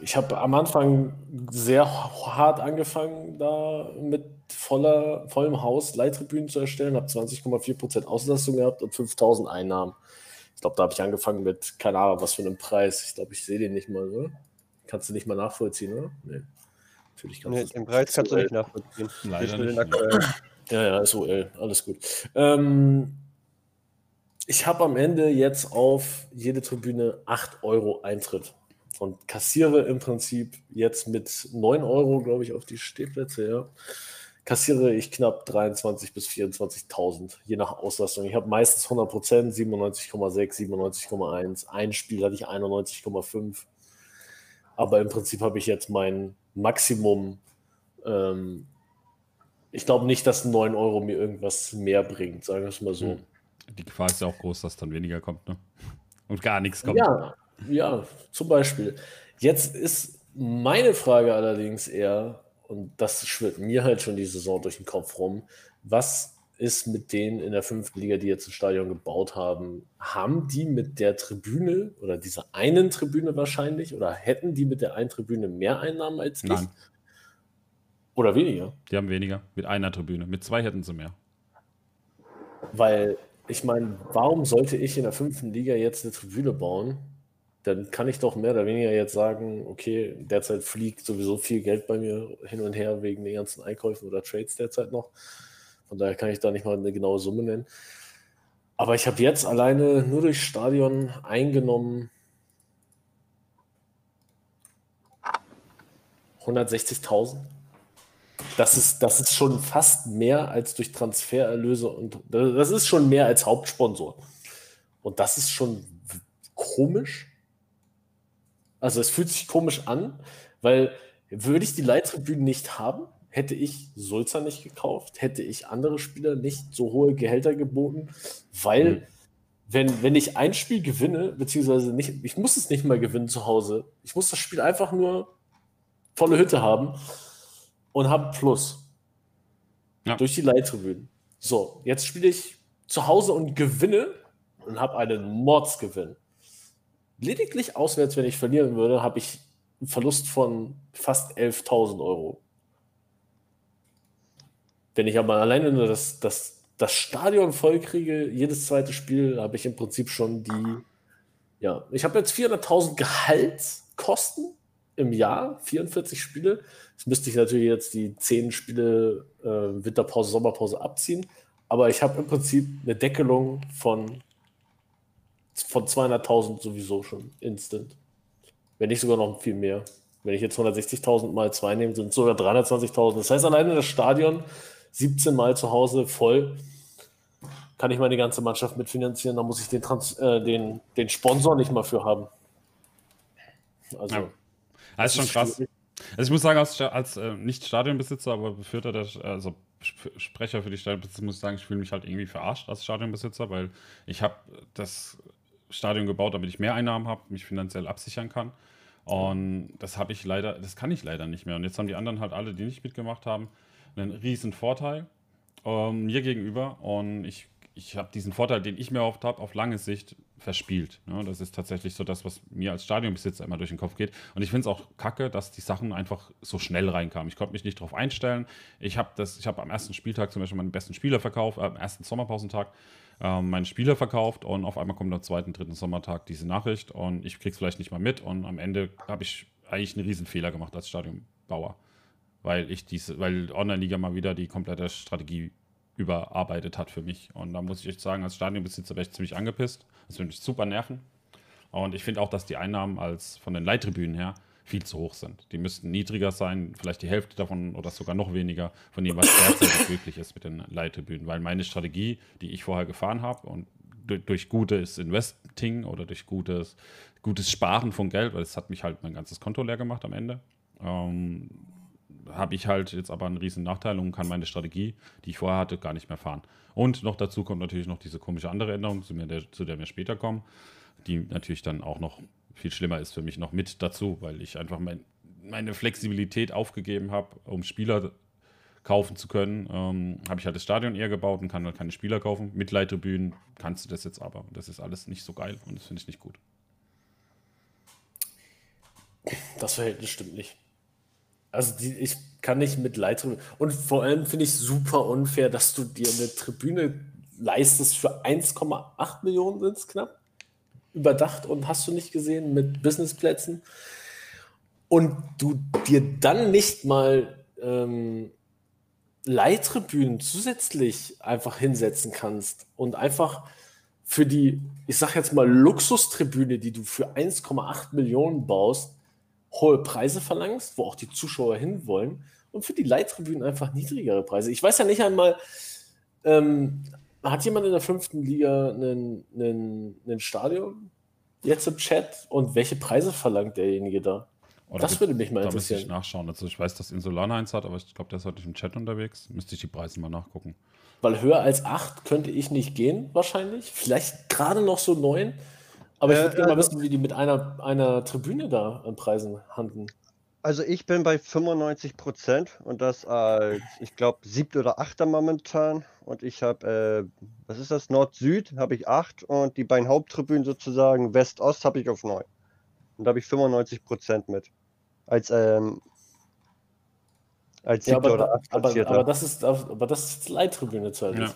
Ich habe am Anfang sehr hart angefangen, da mit voller, vollem Haus Leittribünen zu erstellen, habe 20,4% Auslastung gehabt und 5000 Einnahmen. Ich glaube, da habe ich angefangen mit, keine Ahnung, was für einem Preis. Ich glaube, ich sehe den nicht mal, oder? Kannst du nicht mal nachvollziehen, oder? Nee. Natürlich kannst nee, den Preis kannst du nicht nachvollziehen. Leider nicht. Ja, ja, ist OL, alles gut. Ähm, ich habe am Ende jetzt auf jede Tribüne 8 Euro Eintritt und kassiere im Prinzip jetzt mit 9 Euro, glaube ich, auf die Stehplätze, ja kassiere ich knapp 23.000 bis 24.000, je nach Auslastung. Ich habe meistens 100 Prozent, 97,6, 97,1. Ein Spiel hatte ich 91,5. Aber im Prinzip habe ich jetzt mein Maximum. Ähm, ich glaube nicht, dass 9 Euro mir irgendwas mehr bringt, sagen wir es mal so. Hm. Die Gefahr ist ja auch groß, dass dann weniger kommt, ne? Und gar nichts kommt. Ja, ja, zum Beispiel. Jetzt ist meine Frage allerdings eher, und das schwirrt mir halt schon die Saison durch den Kopf rum, was ist mit denen in der fünften Liga, die jetzt ein Stadion gebaut haben? Haben die mit der Tribüne oder dieser einen Tribüne wahrscheinlich oder hätten die mit der einen Tribüne mehr Einnahmen als ich? Nein. Oder weniger? Die haben weniger mit einer Tribüne. Mit zwei hätten sie mehr. Weil ich meine, warum sollte ich in der fünften Liga jetzt eine Tribüne bauen, dann kann ich doch mehr oder weniger jetzt sagen, okay, derzeit fliegt sowieso viel Geld bei mir hin und her wegen den ganzen Einkäufen oder Trades derzeit noch. Von daher kann ich da nicht mal eine genaue Summe nennen. Aber ich habe jetzt alleine nur durch Stadion eingenommen 160.000. Das ist, das ist schon fast mehr als durch Transfererlöse und das ist schon mehr als Hauptsponsor. Und das ist schon komisch also es fühlt sich komisch an, weil würde ich die Leittribünen nicht haben, hätte ich Sulzer nicht gekauft, hätte ich andere Spieler nicht so hohe Gehälter geboten, weil mhm. wenn, wenn ich ein Spiel gewinne, beziehungsweise nicht, ich muss es nicht mal gewinnen zu Hause, ich muss das Spiel einfach nur volle Hütte haben und habe Plus. Ja. Durch die Leittribünen. So, jetzt spiele ich zu Hause und gewinne und habe einen Mordsgewinn lediglich auswärts, wenn ich verlieren würde, habe ich einen Verlust von fast 11.000 Euro. Wenn ich aber alleine nur das, das, das Stadion voll kriege, jedes zweite Spiel, habe ich im Prinzip schon die, ja, ich habe jetzt 400.000 Gehaltskosten im Jahr, 44 Spiele. Das müsste ich natürlich jetzt die 10 Spiele äh, Winterpause, Sommerpause abziehen. Aber ich habe im Prinzip eine Deckelung von von 200.000 sowieso schon instant. Wenn nicht sogar noch viel mehr. Wenn ich jetzt 160.000 mal 2 nehme, sind es sogar 320.000. Das heißt, alleine das Stadion 17 Mal zu Hause voll, kann ich meine ganze Mannschaft mitfinanzieren. Da muss ich den, Trans äh, den, den Sponsor nicht mal für haben. Also, ja. das ist schon krass. Schwierig. Also ich muss sagen, als, als äh, nicht Stadionbesitzer, aber Befürter, also Sprecher für die Stadionbesitzer, muss ich sagen, ich fühle mich halt irgendwie verarscht als Stadionbesitzer, weil ich habe das Stadion gebaut, damit ich mehr Einnahmen habe, mich finanziell absichern kann. Und das habe ich leider, das kann ich leider nicht mehr. Und jetzt haben die anderen halt alle, die nicht mitgemacht haben, einen riesen Vorteil ähm, mir gegenüber. Und ich ich habe diesen Vorteil, den ich mir oft habe, auf lange Sicht verspielt. Ne? Das ist tatsächlich so das, was mir als Stadionbesitzer immer durch den Kopf geht. Und ich finde es auch kacke, dass die Sachen einfach so schnell reinkamen. Ich konnte mich nicht darauf einstellen. Ich habe hab am ersten Spieltag zum Beispiel meinen besten Spieler verkauft, äh, am ersten Sommerpausentag äh, meinen Spieler verkauft und auf einmal kommt am zweiten, dritten Sommertag diese Nachricht und ich krieg's vielleicht nicht mal mit und am Ende habe ich eigentlich einen Riesenfehler gemacht als Stadionbauer. Weil ich diese, weil Online-Liga mal wieder die komplette Strategie überarbeitet hat für mich. Und da muss ich echt sagen, als Stadionbesitzer wäre ich ziemlich angepisst. Das würde mich super nerven. Und ich finde auch, dass die Einnahmen als von den Leittribünen her viel zu hoch sind. Die müssten niedriger sein, vielleicht die Hälfte davon oder sogar noch weniger von dem, was derzeit möglich ist mit den Leittribünen. Weil meine Strategie, die ich vorher gefahren habe und durch, durch gutes Investing oder durch gutes, gutes Sparen von Geld, weil es hat mich halt mein ganzes Konto leer gemacht am Ende, ähm, habe ich halt jetzt aber einen riesen Nachteil und kann meine Strategie, die ich vorher hatte, gar nicht mehr fahren. Und noch dazu kommt natürlich noch diese komische andere Änderung, zu, der, zu der wir später kommen, die natürlich dann auch noch viel schlimmer ist für mich noch mit dazu, weil ich einfach mein, meine Flexibilität aufgegeben habe, um Spieler kaufen zu können. Ähm, habe ich halt das Stadion eher gebaut und kann halt keine Spieler kaufen. Mit Leiterbühnen kannst du das jetzt aber. Das ist alles nicht so geil und das finde ich nicht gut. Das Verhältnis stimmt nicht. Also die, ich kann nicht mit Leittribüne. Und vor allem finde ich super unfair, dass du dir eine Tribüne leistest für 1,8 Millionen sind es knapp. Überdacht und hast du nicht gesehen mit Businessplätzen. Und du dir dann nicht mal ähm, Leittribünen zusätzlich einfach hinsetzen kannst und einfach für die, ich sag jetzt mal, Luxustribüne, die du für 1,8 Millionen baust, hohe Preise verlangst, wo auch die Zuschauer hinwollen und für die Leittribünen einfach niedrigere Preise. Ich weiß ja nicht einmal, ähm, hat jemand in der fünften Liga einen, einen, einen Stadion jetzt im Chat und welche Preise verlangt derjenige da? Oder das würde mich mal interessieren. Da müsste ich nachschauen. Also ich weiß, dass Insolana eins hat, aber ich glaube, der ist heute nicht im Chat unterwegs. Müsste ich die Preise mal nachgucken. Weil höher als 8 könnte ich nicht gehen, wahrscheinlich. Vielleicht gerade noch so 9. Aber ich würde äh, gerne mal also wissen, wie die mit einer, einer Tribüne da an Preisen handeln. Also ich bin bei 95 Prozent und das als, ich glaube, siebte oder achter momentan. Und ich habe, äh, was ist das, Nord-Süd habe ich acht und die beiden Haupttribünen sozusagen West-Ost habe ich auf neun. Und da habe ich 95 Prozent mit. Als, ähm, als ja, aber, oder aber, aber, das ist, aber das ist Leittribüne zeitlich.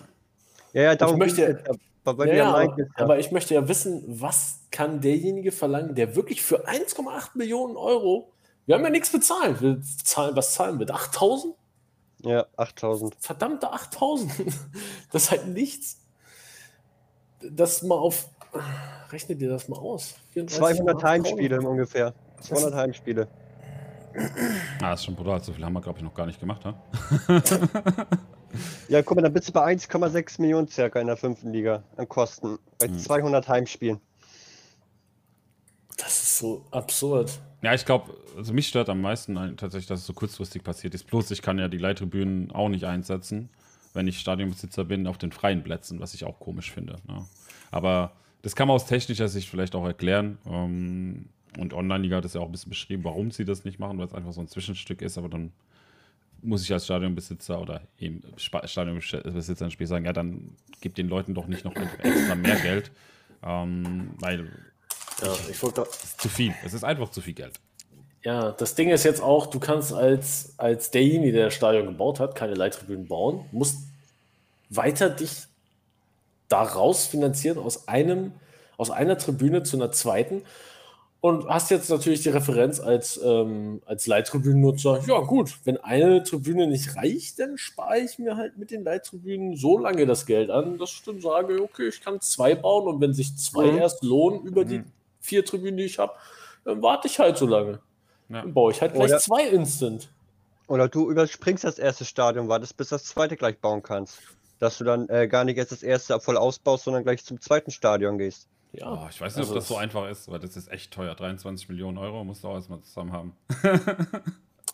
Ja. ja, ja, darum ich möchte, aber, ja, meint, ja. aber ich möchte ja wissen, was kann derjenige verlangen, der wirklich für 1,8 Millionen Euro, wir haben ja nichts bezahlt, wir zahlen, was zahlen wir? 8000? Ja, 8000. Verdammte 8000. Das ist halt nichts. Das mal auf, rechne dir das mal aus. 200 Heimspiele ungefähr. 200 Heimspiele. Ah, das ist schon brutal. So viel haben wir, glaube ich, noch gar nicht gemacht, ha? Ja, guck mal, dann bist du bei 1,6 Millionen circa in der fünften Liga an Kosten. Bei mhm. 200 Heimspielen. Das ist so absurd. Ja, ich glaube, also mich stört am meisten tatsächlich, dass es so kurzfristig passiert ist. Bloß ich kann ja die Leittribünen auch nicht einsetzen, wenn ich Stadionbesitzer bin, auf den freien Plätzen, was ich auch komisch finde. Ne? Aber das kann man aus technischer Sicht vielleicht auch erklären. Ähm, und Online-Liga hat es ja auch ein bisschen beschrieben, warum sie das nicht machen, weil es einfach so ein Zwischenstück ist, aber dann muss ich als Stadionbesitzer oder eben Stadionbesitzer ins Spiel sagen, ja, dann gib den Leuten doch nicht noch extra mehr Geld, ähm, weil ja, ich wollte zu viel. Es ist einfach zu viel Geld. Ja, das Ding ist jetzt auch, du kannst als, als derjenige, der das Stadion gebaut hat, keine Leittribünen bauen, musst weiter dich daraus finanzieren aus einem, aus einer Tribüne zu einer zweiten und hast jetzt natürlich die Referenz als, ähm, als Leittribünennutzer. Ja, gut, wenn eine Tribüne nicht reicht, dann spare ich mir halt mit den Leittribünen so lange das Geld an, dass ich dann sage, okay, ich kann zwei bauen und wenn sich zwei mhm. erst lohnen über mhm. die vier Tribünen, die ich habe, dann warte ich halt so lange. Ja. Dann baue ich halt gleich oder, zwei instant. Oder du überspringst das erste Stadion, wartest, bis das zweite gleich bauen kannst. Dass du dann äh, gar nicht erst das erste voll ausbaust, sondern gleich zum zweiten Stadion gehst. Ja, oh, ich weiß nicht, also ob das so einfach ist, weil das ist echt teuer. 23 Millionen Euro musst du auch erstmal zusammen haben.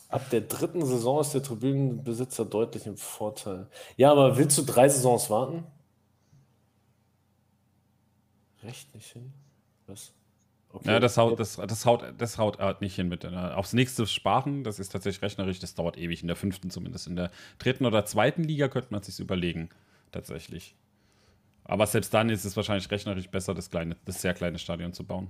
Ab der dritten Saison ist der Tribünenbesitzer deutlich im Vorteil. Ja, aber willst du drei Saisons warten? Recht nicht hin? Was? Okay. Ja, das haut, das, das haut, das haut halt nicht hin mit. Aufs nächste sparen, das ist tatsächlich rechnerisch, das dauert ewig, in der fünften zumindest. In der dritten oder zweiten Liga könnte man sich überlegen, tatsächlich. Aber selbst dann ist es wahrscheinlich rechnerisch besser, das, kleine, das sehr kleine Stadion zu bauen.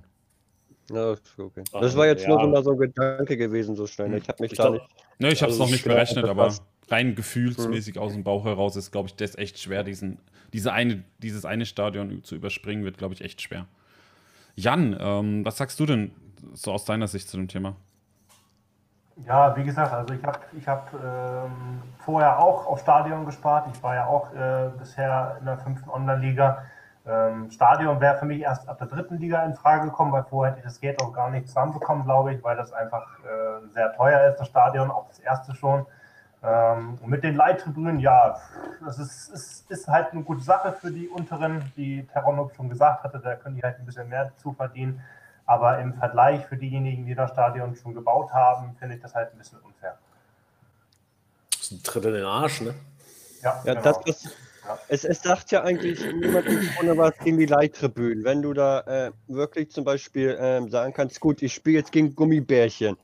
Ja, okay. Das war jetzt Ja. nur so mal so ein Gedanke gewesen, so schnell. Ich habe mich Ich da glaub- nicht. Ne, ich habe es Also noch nicht berechnet, aber rein gefühlsmäßig aus dem Bauch heraus ist, glaube ich, das echt schwer, diesen, diese eine, dieses eine Stadion zu überspringen, wird, glaube ich, echt schwer. Jan, ähm, was sagst du denn so aus deiner Sicht zu dem Thema? Ja, wie gesagt, also ich habe ich hab, ähm, vorher auch auf Stadion gespart. Ich war ja auch äh, bisher in der fünften Online-Liga. Ähm, Stadion wäre für mich erst ab der dritten Liga in Frage gekommen, weil vorher hätte ich das Geld auch gar nicht zusammenbekommen, glaube ich, weil das einfach äh, sehr teuer ist, das Stadion, auch das erste schon. Ähm, und mit den Leittribünen, ja, das ist, ist, ist halt eine gute Sache für die unteren, wie Terranop schon gesagt hatte, da können die halt ein bisschen mehr zu verdienen. Aber im Vergleich für diejenigen, die das Stadion schon gebaut haben, finde ich das halt ein bisschen unfair. Das ist ein Tritt in den Arsch, ne? Ja, genau. das, das, es, es sagt ja eigentlich niemand Grunde was gegen die Leittribünen. Wenn du da äh, wirklich zum Beispiel ähm, sagen kannst, gut, ich spiele jetzt gegen Gummibärchen.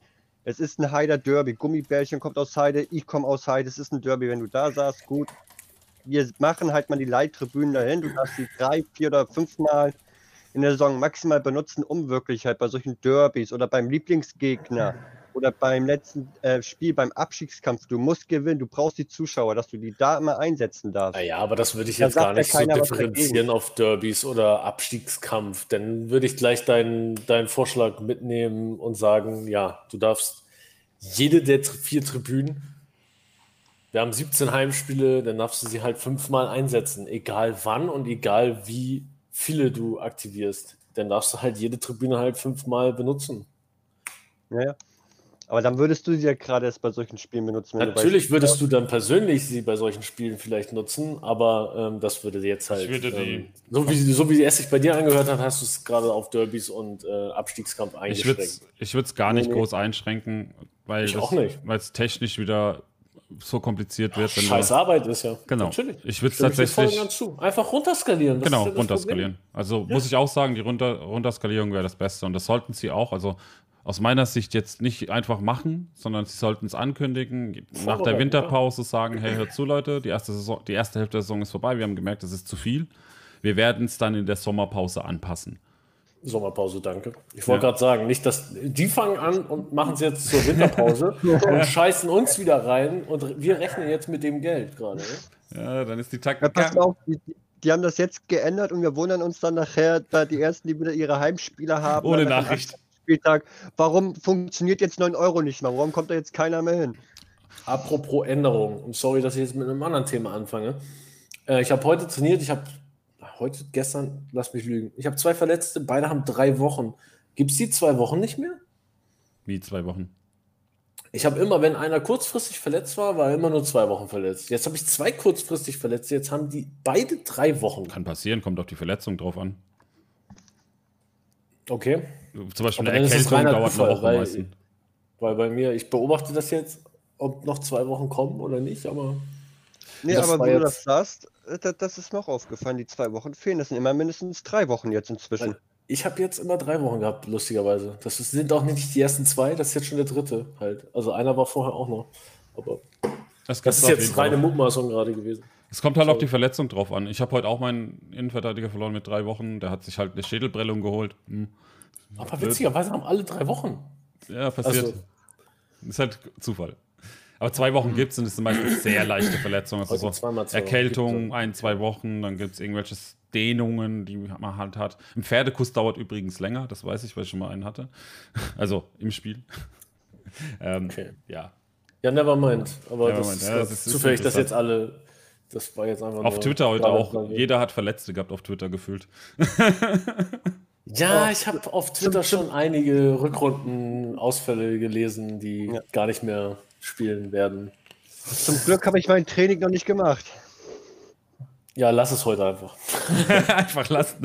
Es ist ein Heider Derby. Gummibärchen kommt aus Heide, ich komme aus Heide. Es ist ein Derby. Wenn du da sagst, gut, wir machen halt mal die Leittribünen dahin. Du darfst sie drei, vier oder fünf Mal in der Saison maximal benutzen, um wirklich halt bei solchen Derbys oder beim Lieblingsgegner oder beim letzten äh, Spiel, beim Abstiegskampf, du musst gewinnen, du brauchst die Zuschauer, dass du die da immer einsetzen darfst. Naja, aber das würde ich Da jetzt gar nicht so differenzieren auf Derbys oder Abstiegskampf. Dann würde ich gleich deinen, deinen Vorschlag mitnehmen und sagen, ja, du darfst jede der vier Tribünen, wir haben 17 Heimspiele, dann darfst du sie halt fünfmal einsetzen, egal wann und egal wie viele du aktivierst. Dann darfst du halt jede Tribüne halt fünfmal benutzen. Ja, ja. Aber dann würdest du sie ja gerade erst bei solchen Spielen benutzen. Natürlich du würdest du dann persönlich sie bei solchen Spielen vielleicht nutzen, aber ähm, das würde jetzt halt. würde die- ähm, so, wie, so wie es sich bei dir angehört hat, hast du es gerade auf Derbys und äh, Abstiegskampf Ich würde eingeschränkt. es ich gar nicht Nee, nee. groß einschränken, weil Ich es technisch wieder so kompliziert wird. wenn du- Scheiß Arbeit ist ja. Genau. Natürlich. Ich würde es voll tatsächlich ganz zu. Einfach runterskalieren. das genau ist ja das runterskalieren. Also muss ich auch sagen, die Runter Runterskalierung wäre das Beste und das sollten sie auch. Also aus meiner Sicht jetzt nicht einfach machen, sondern sie sollten es ankündigen, nach der Winterpause sagen, hey, hört zu, Leute, die erste, Saison, die erste Hälfte der Saison ist vorbei, wir haben gemerkt, das ist zu viel. Wir werden es dann in der Sommerpause anpassen. Sommerpause, danke. Ich wollte Ja. gerade sagen, nicht, dass die fangen an und machen es jetzt zur Winterpause und scheißen uns wieder rein und wir rechnen jetzt mit dem Geld gerade. Ne? Ja, dann ist die Ja, Taktik. auf, die, haben das jetzt geändert und wir wundern uns dann nachher, da die ersten, die wieder ihre Heimspieler haben. Ohne Nachricht. Spieltag. Warum funktioniert jetzt 9 Euro nicht mehr? Warum kommt da jetzt keiner mehr hin? Apropos Änderung, und sorry, dass ich jetzt mit einem anderen Thema anfange. Äh, ich habe heute trainiert, ich habe heute, gestern, lass mich lügen, ich habe zwei Verletzte, beide haben drei Wochen. Gibt es die zwei Wochen nicht mehr? Wie zwei Wochen. Ich habe immer, wenn einer kurzfristig verletzt war, war er immer nur zwei Wochen verletzt. Jetzt habe ich zwei kurzfristig Verletzte, jetzt haben die beide drei Wochen. Kann passieren, kommt auf die Verletzung drauf an. Okay, Zum Beispiel Aber eine Erkältung reiner dauert eine Zufall, Woche weil- meistens. weil bei mir, ich beobachte das jetzt, ob noch zwei Wochen kommen oder nicht, aber Nee, aber wie du das sagst, äh, das, das ist noch aufgefallen. Die zwei Wochen fehlen. Das sind immer mindestens drei Wochen jetzt inzwischen. ich habe jetzt immer drei Wochen gehabt, lustigerweise. Das sind auch nicht die ersten zwei, das ist jetzt schon der dritte halt. Also einer war vorher auch noch. Aber Das, das ist jetzt reine. Mutmaßung gerade gewesen. Es kommt halt auf Sorry. die Verletzung drauf an. Ich habe heute auch meinen Innenverteidiger verloren mit drei Wochen. Der hat sich halt eine Schädelprellung geholt. Hm. Aber witzigerweise haben alle drei Wochen. Ja, passiert. Also- Ist halt Zufall. Aber zwei Wochen gibt es und das sind meistens sehr leichte Verletzungen. Also Heute so zweimal zwei Wochen. Erkältung, ein, zwei Wochen, dann gibt es irgendwelche Dehnungen, die man halt hat. Ein Pferdekuss dauert übrigens länger, das weiß ich, weil ich schon mal einen hatte. Also im Spiel. ähm, Okay. Ja. Ja, never mind. Aber Never das mind. ist, Ja, das ist zufällig, dass jetzt alle. Das war jetzt einfach Auf nur Twitter heute auch. dran. Jeder hat Verletzte gehabt auf Twitter gefühlt. Ja, ich habe auf Twitter schon einige Rückrunden-Ausfälle gelesen, die Ja. gar nicht mehr spielen werden. Zum Glück habe ich mein Training noch nicht gemacht. Ja, lass es heute einfach. Einfach lassen.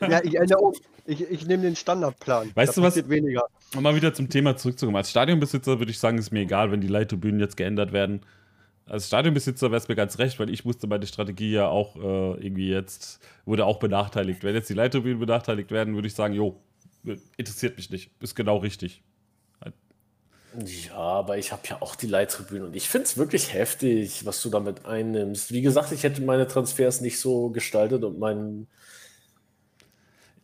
Ja, ich ändere um. Ich, ich nehme den Standardplan. Weißt da du was? weniger. Um mal wieder zum Thema zurückzukommen. Als Stadionbesitzer würde ich sagen, ist mir egal, wenn die Leittribünen jetzt geändert werden. Als Stadionbesitzer wäre es mir ganz recht, weil ich musste meine Strategie ja auch äh, irgendwie jetzt, wurde auch benachteiligt. Wenn jetzt die Leittribünen benachteiligt werden, würde ich sagen, jo, interessiert mich nicht. Ist genau richtig. Ja, aber ich habe ja auch die Leittribüne und ich finde es wirklich heftig, was du damit einnimmst. Wie gesagt, ich hätte meine Transfers nicht so gestaltet und mein,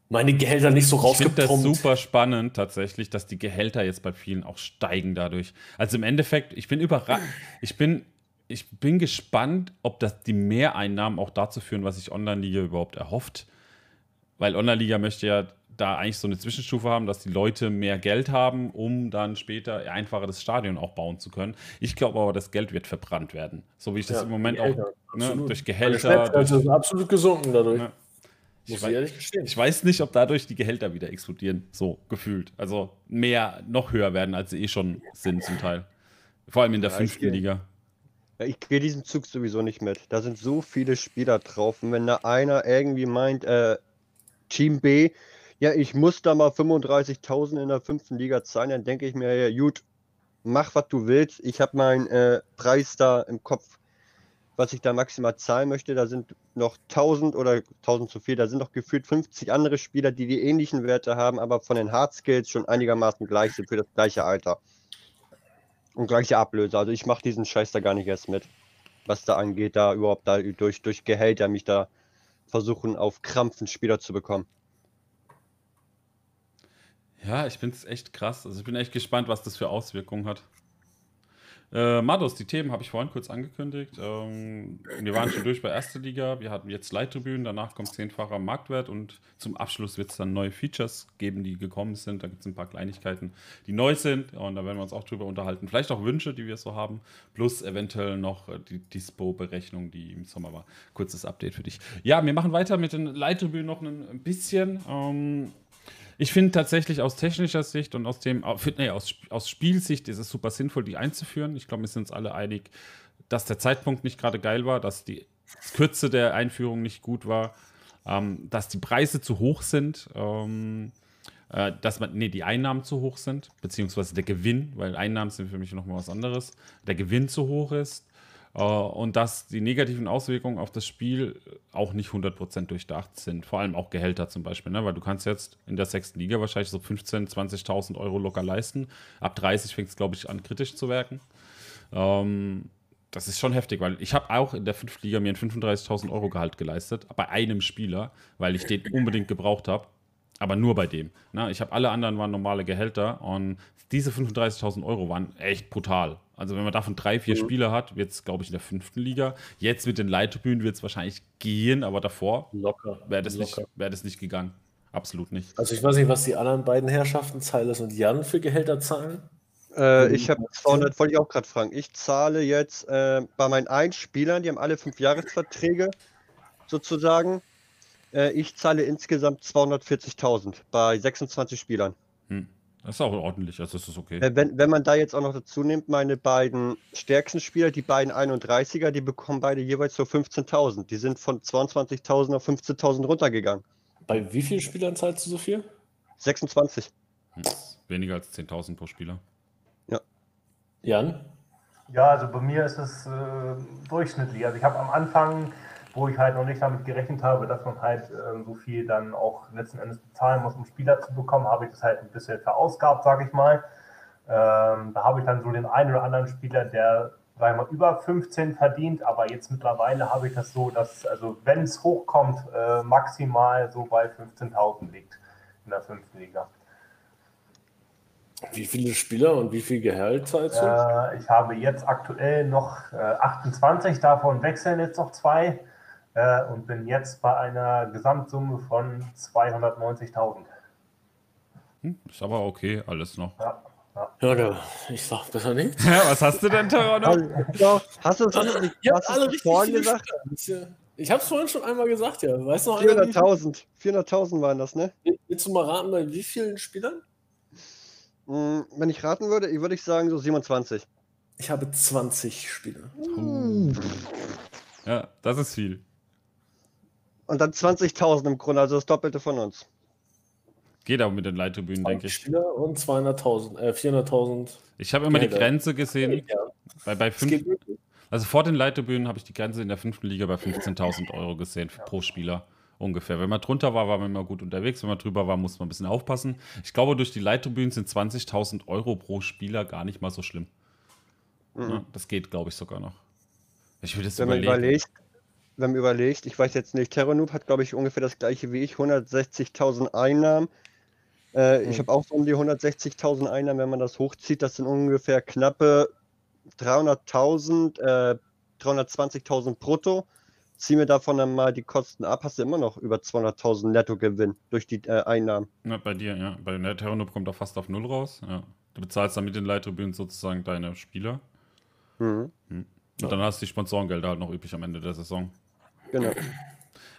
meine Gehälter nicht so Ich finde das rausgepumpt. super spannend tatsächlich, dass die Gehälter jetzt bei vielen auch steigen dadurch. Also im Endeffekt, ich bin überrascht, ich bin, ich bin gespannt, ob das die Mehreinnahmen auch dazu führen, was sich Online-Liga überhaupt erhofft. Weil Online-Liga möchte ja da eigentlich so eine Zwischenstufe haben, dass die Leute mehr Geld haben, um dann später einfacher das Stadion auch bauen zu können. Ich glaube aber, das Geld wird verbrannt werden. So wie ich das Ja, im Moment Gehälter, auch ne, durch Gehälter. Schmerzgrenze Durch, sind absolut gesunken dadurch. Muss ich weiß- ich weiß nicht, ob dadurch die Gehälter wieder explodieren, so gefühlt. Also mehr, noch höher werden, als sie eh schon sind zum Teil. Vor allem in der Ja, fünften Liga. Ich gehe diesen Zug sowieso nicht mit. Da sind so viele Spieler drauf. Und wenn da einer irgendwie meint, äh, Team B, ja, ich muss da mal 35.000 in der fünften Liga zahlen, dann denke ich mir, ja, gut, mach was du willst. Ich habe meinen äh, Preis da im Kopf, was ich da maximal zahlen möchte. Da sind noch 1000 oder 1000 zu viel. Da sind noch gefühlt 50 andere Spieler, die die ähnlichen Werte haben, aber von den Hard Skills schon einigermaßen gleich sind für das gleiche Alter. Und gleiche Ablöse. Also ich mache diesen Scheiß da gar nicht erst mit. Was da angeht, da überhaupt da durch, durch Gehälter mich da versuchen, auf Krampf Spieler zu bekommen. Ja, ich finde es echt krass. Also ich bin echt gespannt, was das für Auswirkungen hat. Äh, Mados, die Themen habe ich vorhin kurz angekündigt. Ähm, wir waren schon durch bei erster Liga. Wir hatten jetzt Leittribünen, danach kommt zehnfacher Marktwert und zum Abschluss wird es dann neue Features geben, die gekommen sind. Da gibt es ein paar Kleinigkeiten, die neu sind und da werden wir uns auch drüber unterhalten. Vielleicht auch Wünsche, die wir so haben, plus eventuell noch äh, die Dispo-Berechnung, die im Sommer war. Kurzes Update für dich. Ja, wir machen weiter mit den Leittribünen noch ein ein bisschen. Ähm, ich finde tatsächlich aus technischer Sicht und aus dem, nee, aus, aus Spielsicht ist es super sinnvoll, die einzuführen. Ich glaube, wir sind uns alle einig, dass der Zeitpunkt nicht gerade geil war, dass die Kürze der Einführung nicht gut war, ähm, dass die Preise zu hoch sind, ähm, äh, dass man, nee, die Einnahmen zu hoch sind, beziehungsweise der Gewinn, weil Einnahmen sind für mich nochmal was anderes, der Gewinn zu hoch ist und dass die negativen Auswirkungen auf das Spiel auch nicht 100% durchdacht sind. Vor allem auch Gehälter zum Beispiel, ne? weil du kannst jetzt in der sechsten Liga wahrscheinlich so 15.000, 20.000 Euro locker leisten. Ab 30 fängt es, glaube ich, an kritisch zu werden. Ähm, das ist schon heftig, weil ich habe auch in der fünften Liga mir ein 35.000 Euro Gehalt geleistet, bei einem Spieler, weil ich den unbedingt gebraucht habe. Aber nur bei dem. Ne? Ich habe alle anderen waren normale Gehälter und diese 35.000 Euro waren echt brutal. Also wenn man davon drei, vier Spieler hat, wird es, glaube ich, in der fünften Liga. Jetzt mit den Leittribünen wird es wahrscheinlich gehen, aber davor Locker. wäre das, nicht- wär das nicht gegangen. Absolut nicht. Also ich weiß nicht, was die anderen beiden Herrschaften, Silas und Jan, für Gehälter zahlen. Äh, Mhm. ich habe 200, wollte ich auch gerade fragen. Ich zahle jetzt äh, bei meinen Einspielern, die haben alle fünf Jahresverträge sozusagen. Äh, ich zahle insgesamt 240.000 bei 26 Spielern. Hm. Das ist auch ordentlich, also das ist okay. Äh, wenn, wenn man da jetzt auch noch dazu nimmt, meine beiden stärksten Spieler, die beiden 31er, die bekommen beide jeweils so 15.000. Die sind von 22.000 auf 15.000 runtergegangen. Bei wie vielen Spielern zahlst du so viel? 26. Hm. Weniger als 10.000 pro Spieler. Jan? Ja, also bei mir ist es äh, durchschnittlich. Also ich habe am Anfang, wo ich halt noch nicht damit gerechnet habe, dass man halt äh, so viel dann auch letzten Endes bezahlen muss, um Spieler zu bekommen, habe ich das halt ein bisschen verausgabt, sage ich mal. Ähm, da habe ich dann so den einen oder anderen Spieler, der sag ich mal, über 15 verdient, aber jetzt mittlerweile habe ich das so, dass, also wenn es hochkommt, äh, maximal so bei 15.000 liegt in der fünften Liga. Wie viele Spieler und wie viel Gehalt zahlst du? Äh, ich habe jetzt aktuell noch äh, 28, davon wechseln jetzt noch zwei äh, und bin jetzt bei einer Gesamtsumme von 290.000. Hm. Ist aber okay, alles noch. Ja, Ja, da, ich sag besser nicht. Ja, was hast du denn, Terrano? Ja, hast du es alle richtig vorhin viele gesagt? Ja- Ich habe es vorhin schon einmal gesagt, ja. Weißt du noch einer, wie viel- 400.000. 400.000 waren das, ne? Willst du mal raten, bei wie vielen Spielern? Mm, Wenn ich raten würde, ich würde ich sagen so 27. Ich habe 20 Spieler. Ja, das ist viel. Und dann 20.000 im Grunde, also das Doppelte von uns. Geht aber mit den Leittribünen, denke 20 ich. Spieler und 200.000, äh, 400.000. Ich habe immer die Gehälter. Grenze gesehen, Ja, bei, bei fünf, also vor den Leittribünen habe ich die Grenze in der fünften Liga bei 15.000 Euro gesehen für- pro Spieler. ungefähr. Wenn man drunter war, war man immer gut unterwegs. Wenn man drüber war, musste man ein bisschen aufpassen. Ich glaube, durch die Leittribünen sind 20.000 Euro pro Spieler gar nicht mal so schlimm. Mhm. Ja, das geht, glaube ich, sogar noch. Ich würde es wenn überlegen. Man überlegt, wenn man überlegt, ich weiß jetzt nicht, Terranoob hat, glaube ich, ungefähr das gleiche wie ich, 160.000 Einnahmen. Äh, mhm. Ich habe auch so um die 160.000 Einnahmen, wenn man das hochzieht, das sind ungefähr knappe 300.000, äh, 320.000 brutto. Zieh mir davon dann mal die Kosten ab, hast du immer noch über 200.000 Nettogewinn durch die äh, Einnahmen. Ja, bei dir, ja. Bei der Terranoob kommt auch fast auf Null raus. Ja. Du bezahlst dann mit den Leittribünen sozusagen deine Spieler. Mhm. Mhm. Und dann hast du die Sponsorengelder halt noch übrig am Ende der Saison. Genau.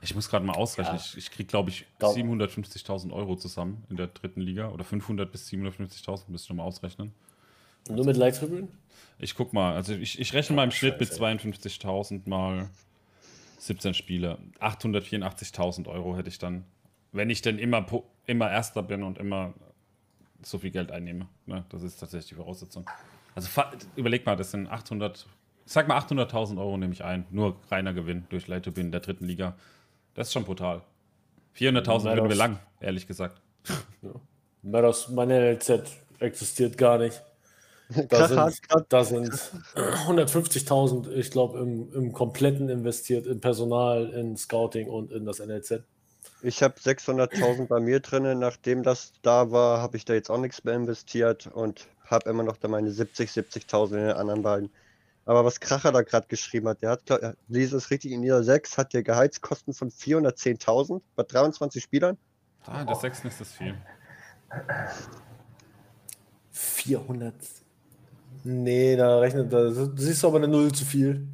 Ich muss gerade mal ausrechnen. Ja. Ich, ich kriege, glaube ich, 750.000 Euro zusammen in der dritten Liga. Oder 500 bis 750.000, müsste ich mal ausrechnen. Nur mit Leittribünen? Ich guck mal. Also ich, ich rechne mal im Schnitt mit 52.000 mal 17 Spiele. 884.000 Euro hätte ich dann, wenn ich denn immer, immer Erster bin und immer so viel Geld einnehme. Ne? Das ist tatsächlich die Voraussetzung. Also überleg mal, das sind 800 ich sag mal 800.000 Euro nehme ich ein. Nur reiner Gewinn durch Leitobin der dritten Liga. Das ist schon brutal. 400.000 würden wir lang, ehrlich gesagt. Ja. Meadows, meine LZ existiert gar nicht. Da sind, da sind 150.000, ich glaube, im, im Kompletten investiert, in Personal, in Scouting und in das NLZ. Ich habe 600.000 bei mir drin. Nachdem das da war, habe ich da jetzt auch nichts mehr investiert und habe immer noch da meine 70, 70.000 in den anderen beiden. Aber was Kracher da gerade geschrieben hat, der hat, glaub, lese es richtig, in Liga 6 hat der Gehaltskosten von 410.000 bei 23 Spielern. Ah, das 6 ist das viel. 400. Nee, da rechnet, da siehst du aber eine Null zu viel.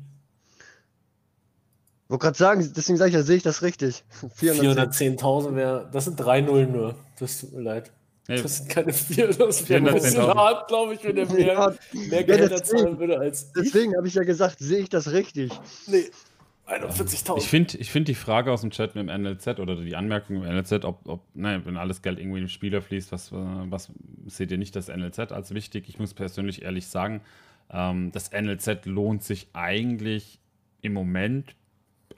Ich wollte gerade sagen, deswegen sage ich, da sehe ich das richtig. 410.000 410 wäre, das sind drei Nullen nur. Das tut mir leid. Nee. Das sind keine vier, das wäre ein bisschen hart, glaube ich, wenn er mehr, ja, mehr Geld ja, zahlen würde als ich. Deswegen habe ich ja gesagt, sehe ich das richtig? Nee, 41.000. Ich finde ich find die Frage aus dem Chat mit dem NLZ oder die Anmerkung im NLZ, ob, ob nein, wenn alles Geld irgendwie in den Spieler fließt, was, was seht ihr nicht das NLZ als wichtig? Ich muss persönlich ehrlich sagen, ähm, das NLZ lohnt sich eigentlich im Moment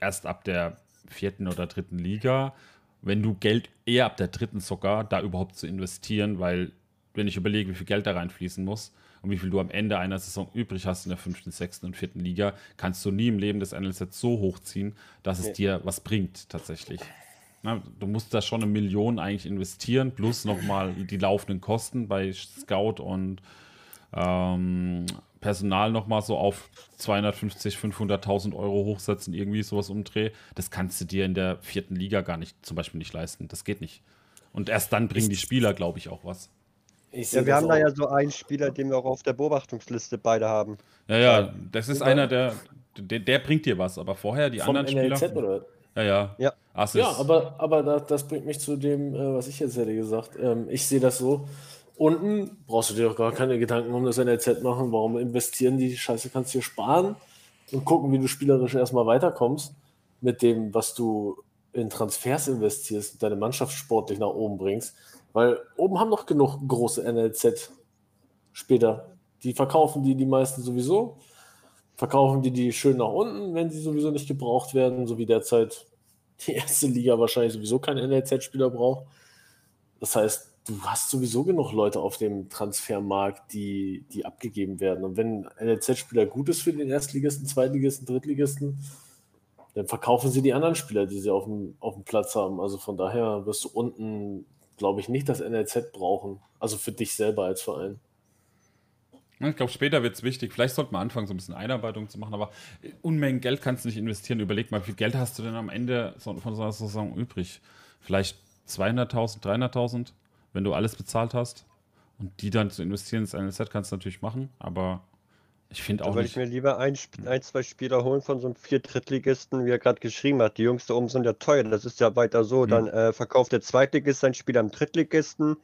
erst ab der vierten oder dritten Liga wenn du Geld eher ab der dritten sogar da überhaupt zu investieren, weil wenn ich überlege, wie viel Geld da reinfließen muss und wie viel du am Ende einer Saison übrig hast in der fünften, sechsten und vierten Liga, kannst du nie im Leben das NLZ so hochziehen, dass es dir was bringt tatsächlich. Na, du musst da schon eine Million eigentlich investieren, plus nochmal die laufenden Kosten bei Scout und ähm, Personal nochmal so auf 250, 500.000 Euro hochsetzen, irgendwie sowas umdreh, das kannst du dir in der vierten Liga gar nicht, zum Beispiel nicht leisten. Das geht nicht. Und erst dann bringen die Spieler, glaube ich, auch was. ja, wir haben auch. da ja so einen Spieler, den wir auch auf der Beobachtungsliste beide haben. Ja, ja, das ist einer, der, der, der bringt dir was, aber vorher die Vom anderen NLZ Spieler. Oder? Ja, ja. Ja, ja aber, aber das, das bringt mich zu dem, äh, was ich jetzt hätte gesagt. Ähm, ich sehe das so Unten brauchst du dir auch gar keine Gedanken um das NLZ machen. Warum investieren die Scheiße? Kannst du dir sparen und gucken, wie du spielerisch erstmal weiterkommst mit dem, was du in Transfers investierst und deine Mannschaft sportlich nach oben bringst. Weil oben haben noch genug große NLZ später. Die verkaufen die die meisten sowieso. Verkaufen die die schön nach unten, wenn sie sowieso nicht gebraucht werden, so wie derzeit die erste Liga wahrscheinlich sowieso kein NLZ-Spieler braucht. Das heißt, du hast sowieso genug Leute auf dem Transfermarkt, die, die abgegeben werden. Und wenn ein NLZ-Spieler gut ist für den Erstligisten, Zweitligisten, Drittligisten, dann verkaufen sie die anderen Spieler, die sie auf dem, auf dem Platz haben. Also von daher wirst du unten, glaube ich, nicht das NLZ brauchen. Also für dich selber als Verein. Ich glaube, später wird es wichtig. Vielleicht sollte man anfangen, so ein bisschen Einarbeitung zu machen, aber Unmengen Geld kannst du nicht investieren. Überleg mal, wie viel Geld hast du denn am Ende von so einer Saison übrig? Vielleicht 200.000, 300.000? Wenn du alles bezahlt hast. Und die dann zu investieren ins NLZ kannst du natürlich machen, aber ich finde auch. Da würde ich mir lieber ein, ein, zwei Spieler holen von so einem Vier-Drittligisten, wie er gerade geschrieben hat. Die Jungs da oben sind ja teuer, das ist ja weiter so. Hm. Dann äh, verkauft der Zweitligist sein Spieler am Drittligisten.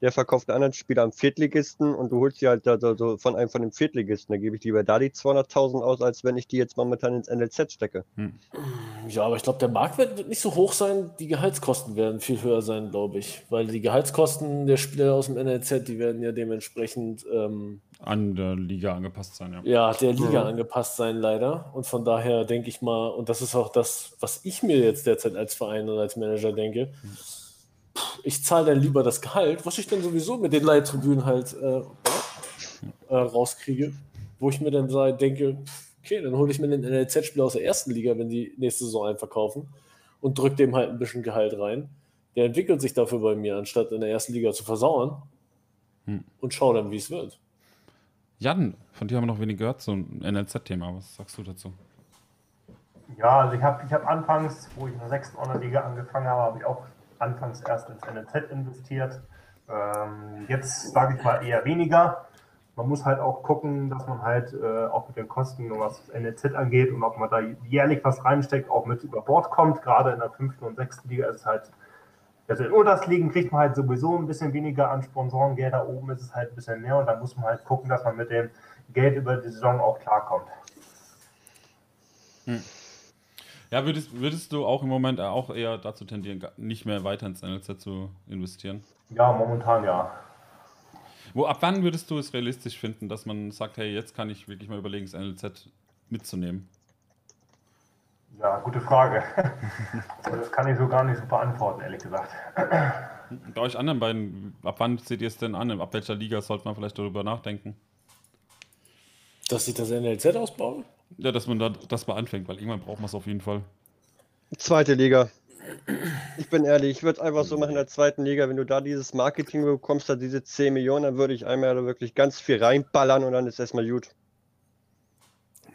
Der verkauft einen anderen Spieler am Viertligisten und du holst die halt da, so, so von einem von dem Viertligisten. Da gebe ich lieber da die 200.000 aus, als wenn ich die jetzt momentan ins NLZ stecke. Hm. Ja, aber ich glaube, der Marktwert wird nicht so hoch sein. Die Gehaltskosten werden viel höher sein, glaube ich. Weil die Gehaltskosten der Spieler aus dem NLZ, die werden ja dementsprechend ähm, an der Liga angepasst sein, ja. Ja, der Liga mhm. angepasst sein, leider. Und von daher denke ich mal, und das ist auch das, was ich mir jetzt derzeit als Verein und als Manager denke, mhm ich zahle dann lieber das Gehalt, was ich dann sowieso mit den Leittribünen halt äh, äh, rauskriege, wo ich mir dann denke, okay, dann hole ich mir den NLZ-Spieler aus der ersten Liga, wenn die nächste Saison einverkaufen und drücke dem halt ein bisschen Gehalt rein. Der entwickelt sich dafür bei mir, anstatt in der ersten Liga zu versauern hm. und schau dann, wie es wird. Jan, von dir haben wir noch wenig gehört zum NLZ-Thema. Was sagst du dazu? Ja, also ich habe ich hab anfangs, wo ich in der sechsten Online-Liga angefangen habe, habe ich auch anfangs erst ins NLZ investiert. Ähm, jetzt sage ich mal eher weniger. Man muss halt auch gucken, dass man halt äh, auch mit den Kosten, was das NLZ angeht und ob man da jährlich was reinsteckt, auch mit über Bord kommt. Gerade in der fünften und sechsten Liga ist es halt, also in Untersligen kriegt man halt sowieso ein bisschen weniger an Sponsorengelder, oben ist es halt ein bisschen mehr und da muss man halt gucken, dass man mit dem Geld über die Saison auch klarkommt. Hm. Ja, würdest, würdest du auch im Moment auch eher dazu tendieren, nicht mehr weiter ins NLZ zu investieren? Ja, momentan ja. Wo, ab wann würdest du es realistisch finden, dass man sagt, hey, jetzt kann ich wirklich mal überlegen, das NLZ mitzunehmen? Ja, gute Frage. das kann ich so gar nicht so beantworten, ehrlich gesagt. Bei euch anderen beiden, ab wann seht ihr es denn an? Ab welcher Liga sollte man vielleicht darüber nachdenken? Dass ich das NLZ ausbaue? Ja, dass man da, das mal anfängt, weil irgendwann braucht man es auf jeden Fall. Zweite Liga. Ich bin ehrlich, ich würde es einfach so machen in der zweiten Liga, wenn du da dieses Marketing bekommst, da diese 10 Millionen, dann würde ich einmal da wirklich ganz viel reinballern und dann ist erstmal gut.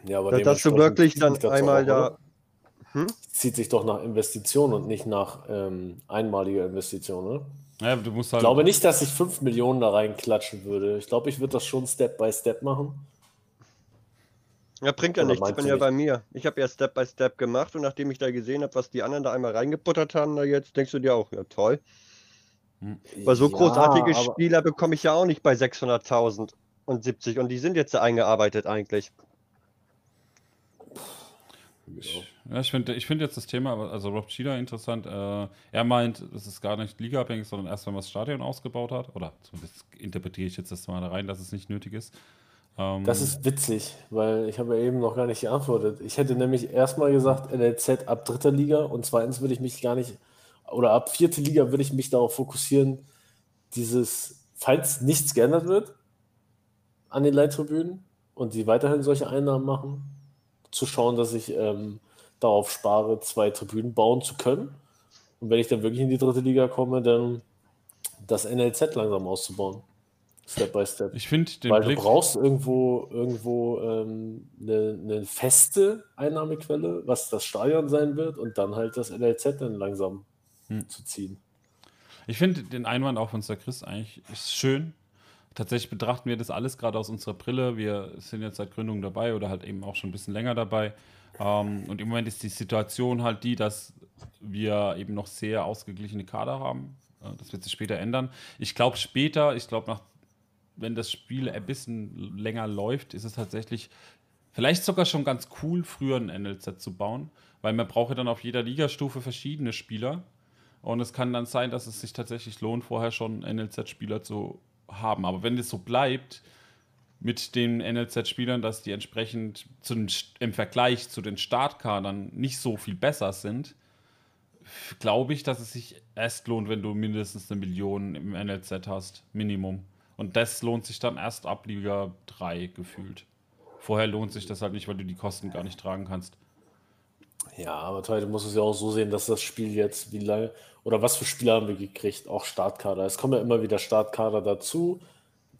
Ja, aber dass, dass du wirklich dann einmal auch, da. Hm? Zieht sich doch nach Investition und nicht nach ähm, einmaliger Investition, oder? Ja, du musst halt ich glaube nicht, dass ich 5 Millionen da reinklatschen würde. Ich glaube, ich würde das schon Step by Step machen. Ja, bringt ja nichts. Ich bin ja bei mir. Ich habe ja Step by Step gemacht und nachdem ich da gesehen habe, was die anderen da einmal reingebuttert haben, da jetzt denkst du dir auch, ja toll. Hm. Weil so ja, großartige Spieler bekomme ich ja auch nicht bei 600.000 und 70 und die sind jetzt eingearbeitet eigentlich. Ich, ja, ich finde ich find jetzt das Thema, also Rob Cheetah interessant. Äh, er meint, es ist gar nicht ligaabhängig, sondern erst, wenn man das Stadion ausgebaut hat. Oder zumindest interpretiere ich jetzt das mal da rein, dass es nicht nötig ist. Ähm, das ist witzig, weil ich habe ja eben noch gar nicht geantwortet. Ich hätte nämlich erstmal gesagt, NLZ ab dritter Liga und zweitens würde ich mich gar nicht, oder ab vierte Liga würde ich mich darauf fokussieren, dieses, falls nichts geändert wird an den Leittribünen und die weiterhin solche Einnahmen machen, zu schauen, dass ich ähm, darauf spare, zwei Tribünen bauen zu können. Und wenn ich dann wirklich in die dritte Liga komme, dann das NLZ langsam auszubauen. Step by Step. Ich finde den Weil Blick du brauchst irgendwo, irgendwo ähm, eine, eine, feste Einnahmequelle, was das Stadion sein wird, und dann halt das NLZ dann langsam hm. zu ziehen. Ich finde den Einwand auch von Sir Chris eigentlich ist schön. Tatsächlich betrachten wir das alles gerade aus unserer Brille. Wir sind jetzt seit Gründung dabei oder halt eben auch schon ein bisschen länger dabei. Ähm, und im Moment ist die Situation halt die, dass wir eben noch sehr ausgeglichene Kader haben. Äh, das wird sich später ändern. Ich glaube später, ich glaube nach wenn das Spiel ein bisschen länger läuft, ist es tatsächlich vielleicht sogar schon ganz cool, früher ein NLZ zu bauen, weil man braucht ja dann auf jeder Ligastufe verschiedene Spieler. Und es kann dann sein, dass es sich tatsächlich lohnt, vorher schon NLZ-Spieler zu haben. Aber wenn es so bleibt mit den NLZ-Spielern, dass die entsprechend zum, im Vergleich zu den Startkadern nicht so viel besser sind, glaube ich, dass es sich erst lohnt, wenn du mindestens eine Million im NLZ hast, Minimum. Und das lohnt sich dann erst ab Liga 3 gefühlt. Vorher lohnt sich das halt nicht, weil du die Kosten gar nicht tragen kannst. Ja, aber heute muss es ja auch so sehen, dass das Spiel jetzt wie lange oder was für Spieler haben wir gekriegt? Auch Startkader. Es kommen ja immer wieder Startkader dazu,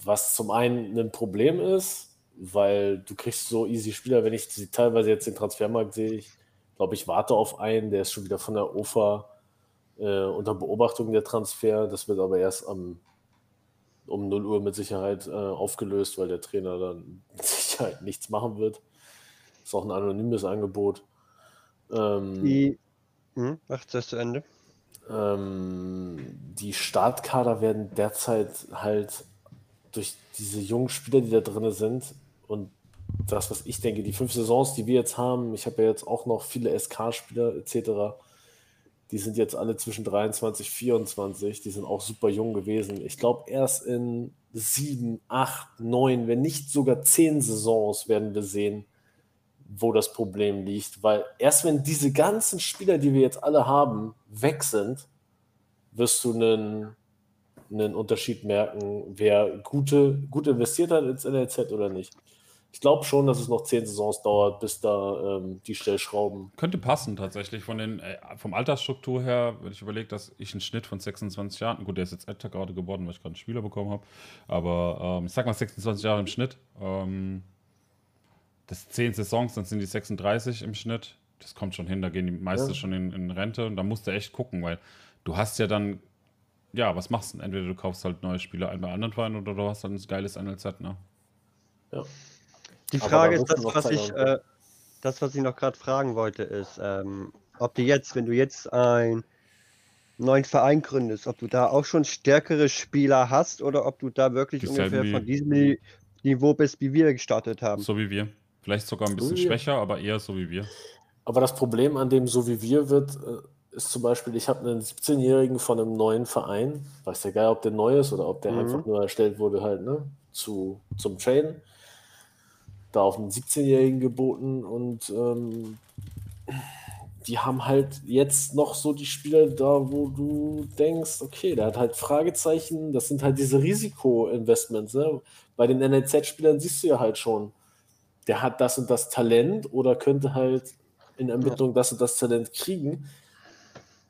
was zum einen ein Problem ist, weil du kriegst so easy Spieler, wenn ich sie teilweise jetzt den Transfermarkt sehe, ich glaube, ich warte auf einen, der ist schon wieder von der OFA äh, unter Beobachtung der Transfer. Das wird aber erst am um 0 Uhr mit Sicherheit äh, aufgelöst, weil der Trainer dann mit Sicherheit nichts machen wird. Ist auch ein anonymes Angebot. Ähm, Die, hm, macht das zu Ende? ähm, die Startkader werden derzeit halt durch diese jungen Spieler, die da drin sind und das, was ich denke, die fünf Saisons, die wir jetzt haben, ich habe ja jetzt auch noch viele SK-Spieler etc., die sind jetzt alle zwischen 23, 24, die sind auch super jung gewesen. Ich glaube, erst in sieben, acht, neun, wenn nicht sogar zehn Saisons werden wir sehen, wo das Problem liegt. Weil erst wenn diese ganzen Spieler, die wir jetzt alle haben, weg sind, wirst du einen, einen Unterschied merken, wer gute, gut investiert hat ins NLZ oder nicht. Ich glaube schon, dass es noch zehn Saisons dauert, bis da ähm, die Stellschrauben. Könnte passen tatsächlich. Von den, äh, vom Altersstruktur her, wenn ich überlege, dass ich einen Schnitt von 26 Jahren, gut, der ist jetzt älter gerade geworden, weil ich gerade einen Spieler bekommen habe, aber ähm, ich sag mal 26 Jahre im Schnitt. Ähm, das 10 Saisons, dann sind die 36 im Schnitt. Das kommt schon hin, da gehen die meisten ja. schon in, in Rente und da musst du echt gucken, weil du hast ja dann, ja, was machst du? Entweder du kaufst halt neue Spieler ein bei anderen Vereinen oder du hast dann ein geiles NLZ, ne? Ja. Die Frage ist, das was, ich, äh, das, was ich noch gerade fragen wollte, ist, ähm, ob du jetzt, wenn du jetzt einen neuen Verein gründest, ob du da auch schon stärkere Spieler hast oder ob du da wirklich Dieselben ungefähr von diesem Niveau bist, wie wir gestartet haben. So wie wir. Vielleicht sogar ein bisschen so schwächer, aber eher so wie wir. Aber das Problem an dem so wie wir wird, äh, ist zum Beispiel, ich habe einen 17-Jährigen von einem neuen Verein, weiß ja geil, ob der neu ist oder ob der mhm. einfach nur erstellt wurde, halt, ne, zu, zum Traden da auf einen 17-Jährigen geboten und ähm, die haben halt jetzt noch so die Spieler da, wo du denkst, okay, der hat halt Fragezeichen, das sind halt diese Risiko-Investments. Ne? Bei den NLZ-Spielern siehst du ja halt schon, der hat das und das Talent oder könnte halt in Ermittlung das und das Talent kriegen.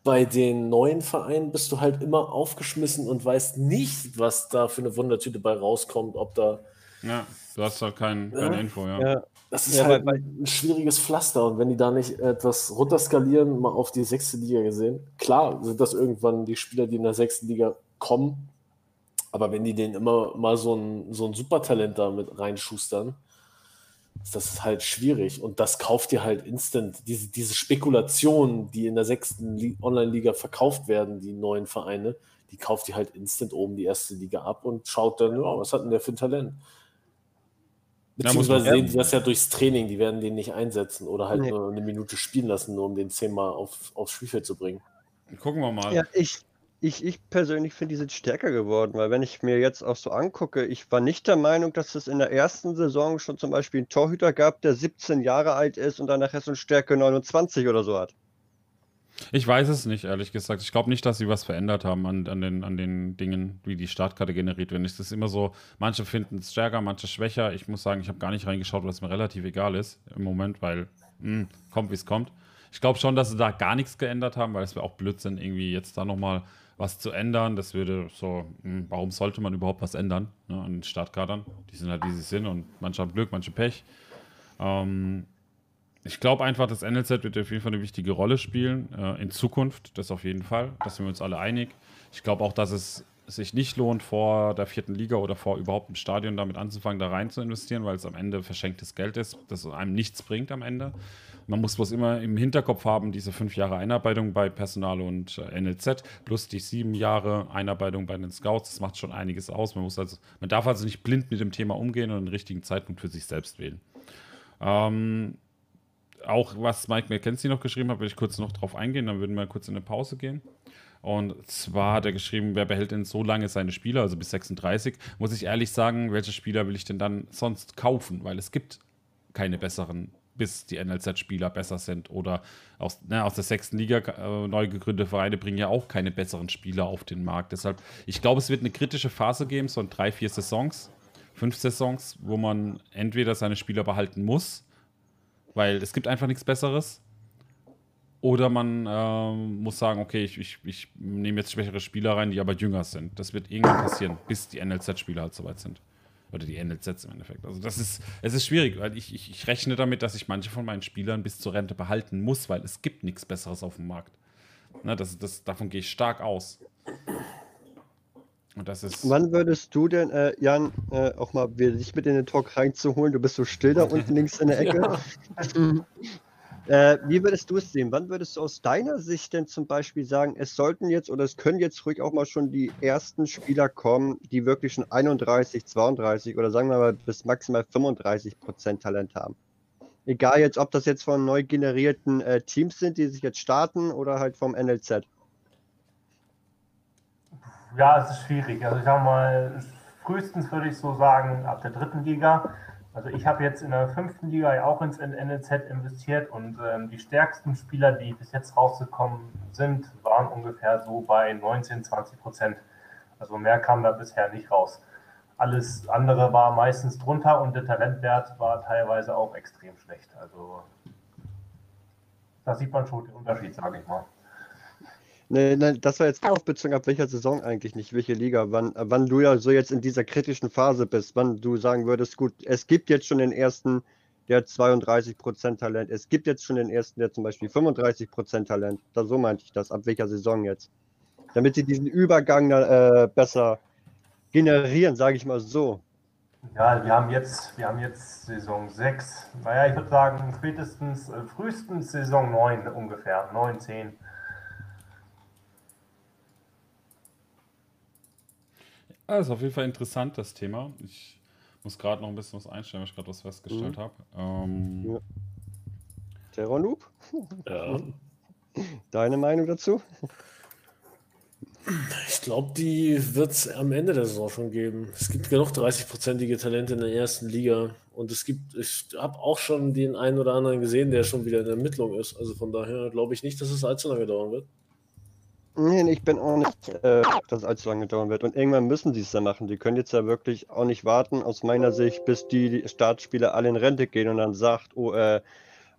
Bei den neuen Vereinen bist du halt immer aufgeschmissen und weißt nicht, was da für eine Wundertüte bei rauskommt, ob da ja, du hast halt kein, keine ja. Info, ja. ja. Das ist ja, halt ein schwieriges Pflaster und wenn die da nicht etwas runterskalieren, mal auf die sechste Liga gesehen, klar sind das irgendwann die Spieler, die in der sechsten Liga kommen, aber wenn die denen immer mal so ein, so ein Supertalent da mit reinschustern, ist das halt schwierig und das kauft dir halt instant. Diese, diese Spekulationen, die in der sechsten Online-Liga verkauft werden, die neuen Vereine, die kauft ihr halt instant oben die erste Liga ab und schaut dann, oh, was hat denn der für ein Talent? Beziehungsweise sehen sie das ja durchs Training, die werden den nicht einsetzen oder halt nee. nur eine Minute spielen lassen, nur um den zehnmal auf, aufs Spielfeld zu bringen. Gucken wir mal. Ja, ich, ich, ich persönlich finde, die sind stärker geworden, weil wenn ich mir jetzt auch so angucke, ich war nicht der Meinung, dass es in der ersten Saison schon zum Beispiel einen Torhüter gab, der 17 Jahre alt ist und dann nachher so eine Stärke 29 oder so hat. Ich weiß es nicht, ehrlich gesagt. Ich glaube nicht, dass sie was verändert haben an, an, den, an den Dingen, wie die Startkarte generiert wird. Es ist immer so, manche finden es stärker, manche schwächer. Ich muss sagen, ich habe gar nicht reingeschaut, was mir relativ egal ist im Moment, weil mh, hm, kommt, wie es kommt. Ich glaube schon, dass sie da gar nichts geändert haben, weil es wäre auch Blödsinn, irgendwie jetzt da nochmal was zu ändern. Das würde so, mh, hm, warum sollte man überhaupt was ändern ne, an den Startkadern? Die sind halt, wie sie sind und manche haben Glück, manche Pech. Ähm, ich glaube einfach, das NLZ wird auf jeden Fall eine wichtige Rolle spielen äh, in Zukunft. Das auf jeden Fall. Da sind wir uns alle einig. Ich glaube auch, dass es sich nicht lohnt, vor der vierten Liga oder vor überhaupt im Stadion damit anzufangen, da rein zu investieren, weil es am Ende verschenktes Geld ist, das einem nichts bringt am Ende. Man muss bloß immer im Hinterkopf haben, diese fünf Jahre Einarbeitung bei Personal und äh, NLZ plus die sieben Jahre Einarbeitung bei den Scouts, das macht schon einiges aus. Man, muss also, man darf also nicht blind mit dem Thema umgehen und den richtigen Zeitpunkt für sich selbst wählen. Ähm, auch was Mike McKenzie noch geschrieben hat, will ich kurz noch drauf eingehen, dann würden wir kurz in eine Pause gehen. Und zwar hat er geschrieben, wer behält denn so lange seine Spieler, also bis 36? Muss ich ehrlich sagen, welche Spieler will ich denn dann sonst kaufen? Weil es gibt keine besseren, bis die NLZ-Spieler besser sind. Oder aus, ne, aus der sechsten Liga äh, neu gegründete Vereine bringen ja auch keine besseren Spieler auf den Markt. Deshalb, ich glaube, es wird eine kritische Phase geben, so in drei, vier Saisons, fünf Saisons, wo man entweder seine Spieler behalten muss weil es gibt einfach nichts Besseres. Oder man ähm, muss sagen, okay, ich, ich, ich nehme jetzt schwächere Spieler rein, die aber jünger sind. Das wird irgendwann passieren, bis die NLZ-Spieler halt soweit sind. Oder die NLZs im Endeffekt. Also das ist, es ist schwierig, weil ich, ich, ich rechne damit, dass ich manche von meinen Spielern bis zur Rente behalten muss, weil es gibt nichts Besseres auf dem Markt. Na, das, das, davon gehe ich stark aus. Und das ist. Wann würdest du denn, äh, Jan, äh, auch mal dich mit in den Talk reinzuholen? Du bist so still da unten links in der Ecke. Äh, wie würdest du es sehen? Wann würdest du aus deiner Sicht denn zum Beispiel sagen, es sollten jetzt oder es können jetzt ruhig auch mal schon die ersten Spieler kommen, die wirklich schon 31, 32 oder sagen wir mal bis maximal 35 Prozent Talent haben? Egal jetzt, ob das jetzt von neu generierten äh, Teams sind, die sich jetzt starten oder halt vom NLZ. Ja, es ist schwierig. Also ich sag mal, frühestens würde ich so sagen, ab der dritten Liga. Also ich habe jetzt in der fünften Liga ja auch ins NLZ investiert und ähm, die stärksten Spieler, die bis jetzt rausgekommen sind, waren ungefähr so bei 19, 20 Prozent. Also mehr kam da bisher nicht raus. Alles andere war meistens drunter und der Talentwert war teilweise auch extrem schlecht. Also da sieht man schon den Unterschied, sage ich mal. Nee, nee, das war jetzt auf bezogen ab welcher Saison eigentlich, nicht welche Liga. Wann, wann du ja so jetzt in dieser kritischen Phase bist, wann du sagen würdest, gut, es gibt jetzt schon den ersten, der hat 32% Talent. Es gibt jetzt schon den ersten, der zum Beispiel 35% Talent. Da, so meinte ich das, ab welcher Saison jetzt. Damit sie diesen Übergang äh, besser generieren, sage ich mal so. Ja, wir haben jetzt, wir haben jetzt Saison 6. Naja, ich würde sagen, spätestens, äh, frühestens Saison 9 ungefähr, 9, 10. Ja, ist auf jeden Fall interessant, das Thema. Ich muss gerade noch ein bisschen was einstellen, weil ich gerade was festgestellt Mhm. habe. Ähm, Ja. Terror Noob, Ja. deine Meinung dazu? Ich glaube, die wird es am Ende der Saison schon geben. Es gibt genug 30-prozentige Talente in der ersten Liga. Und es gibt, ich habe auch schon den einen oder anderen gesehen, der schon wieder in der Ermittlung ist. Also von daher glaube ich nicht, dass es allzu lange dauern wird. Nee, ich bin auch nicht, äh, dass es allzu lange dauern wird. Und irgendwann müssen sie es dann machen. Die können jetzt ja wirklich auch nicht warten, aus meiner Sicht, bis die Startspieler alle in Rente gehen und dann sagt, oh, äh,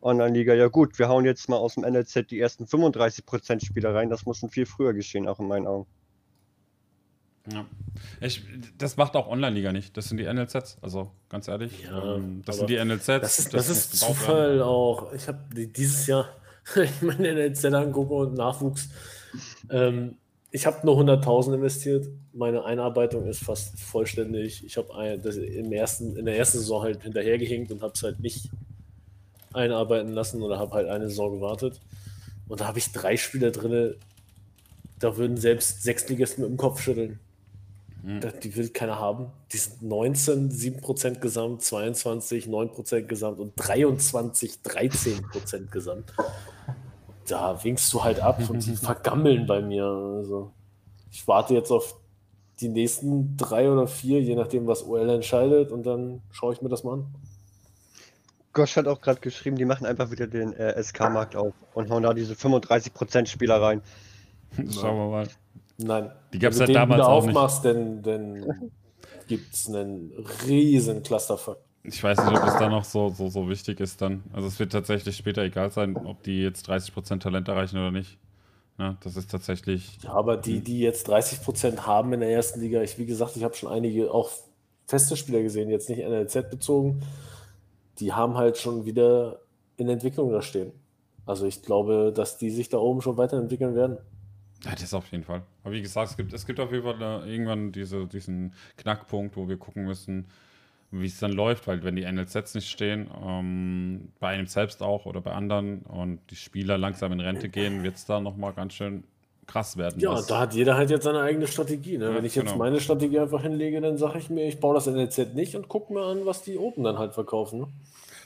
Online-Liga, ja gut, wir hauen jetzt mal aus dem NLZ die ersten 35% Spieler rein. Das muss schon viel früher geschehen, auch in meinen Augen. ja. ich, das macht auch Online-Liga nicht. Das sind die NLZs. Also ganz ehrlich, Ja, ähm, das sind die NLZs. Das ist, das muss ist Zufall auch. Ich habe dieses Jahr, ich meine NLZ angucke und Nachwuchs, ähm, ich habe nur 100.000 investiert. Meine Einarbeitung ist fast vollständig. Ich habe im ersten, in der ersten Saison halt hinterhergehinkt und habe es halt nicht einarbeiten lassen oder habe halt eine Saison gewartet. Und da habe ich drei Spieler drin, da würden selbst Sechstligisten mit dem Kopf schütteln. Mhm. Die will keiner haben. Die sind 19, 7% Gesamt, 22, 9% Gesamt und 23, 13% Gesamt. Da winkst du halt ab und die vergammeln bei mir. Also ich warte jetzt auf die nächsten drei oder vier, je nachdem, was OL entscheidet, und dann schaue ich mir das mal an. Gosch hat auch gerade geschrieben, die machen einfach wieder den äh, SK-Markt auf und hauen da diese 35% Spieler rein. Schauen wir mal. Nein. Die gab's Wenn du ja damals wieder auch nicht. aufmachst, dann, dann gibt es einen riesen Clusterfuck. Ich weiß nicht, ob es da noch so, so, so wichtig ist dann. Also es wird tatsächlich später egal sein, ob die jetzt 30% Talent erreichen oder nicht. Ja, das ist tatsächlich. Ja, aber die, die jetzt 30% haben in der ersten Liga, ich, wie gesagt, ich habe schon einige auch feste Spieler gesehen, jetzt nicht NLZ bezogen, die haben halt schon wieder in Entwicklung da stehen. Also ich glaube, dass die sich da oben schon weiterentwickeln werden. Ja, das auf jeden Fall. Aber wie gesagt, es gibt, es gibt auf jeden Fall irgendwann diese, diesen Knackpunkt, wo wir gucken müssen, wie es dann läuft, weil wenn die NLZs nicht stehen, ähm, bei einem selbst auch oder bei anderen und die Spieler langsam in Rente gehen, wird es da nochmal ganz schön krass werden. Ja, was- da hat jeder halt jetzt seine eigene Strategie. Ne? Ja, Wenn ich jetzt genau. meine Strategie einfach hinlege, dann sage ich mir, ich baue das NLZ nicht und gucke mir an, was die oben dann halt verkaufen. Ne?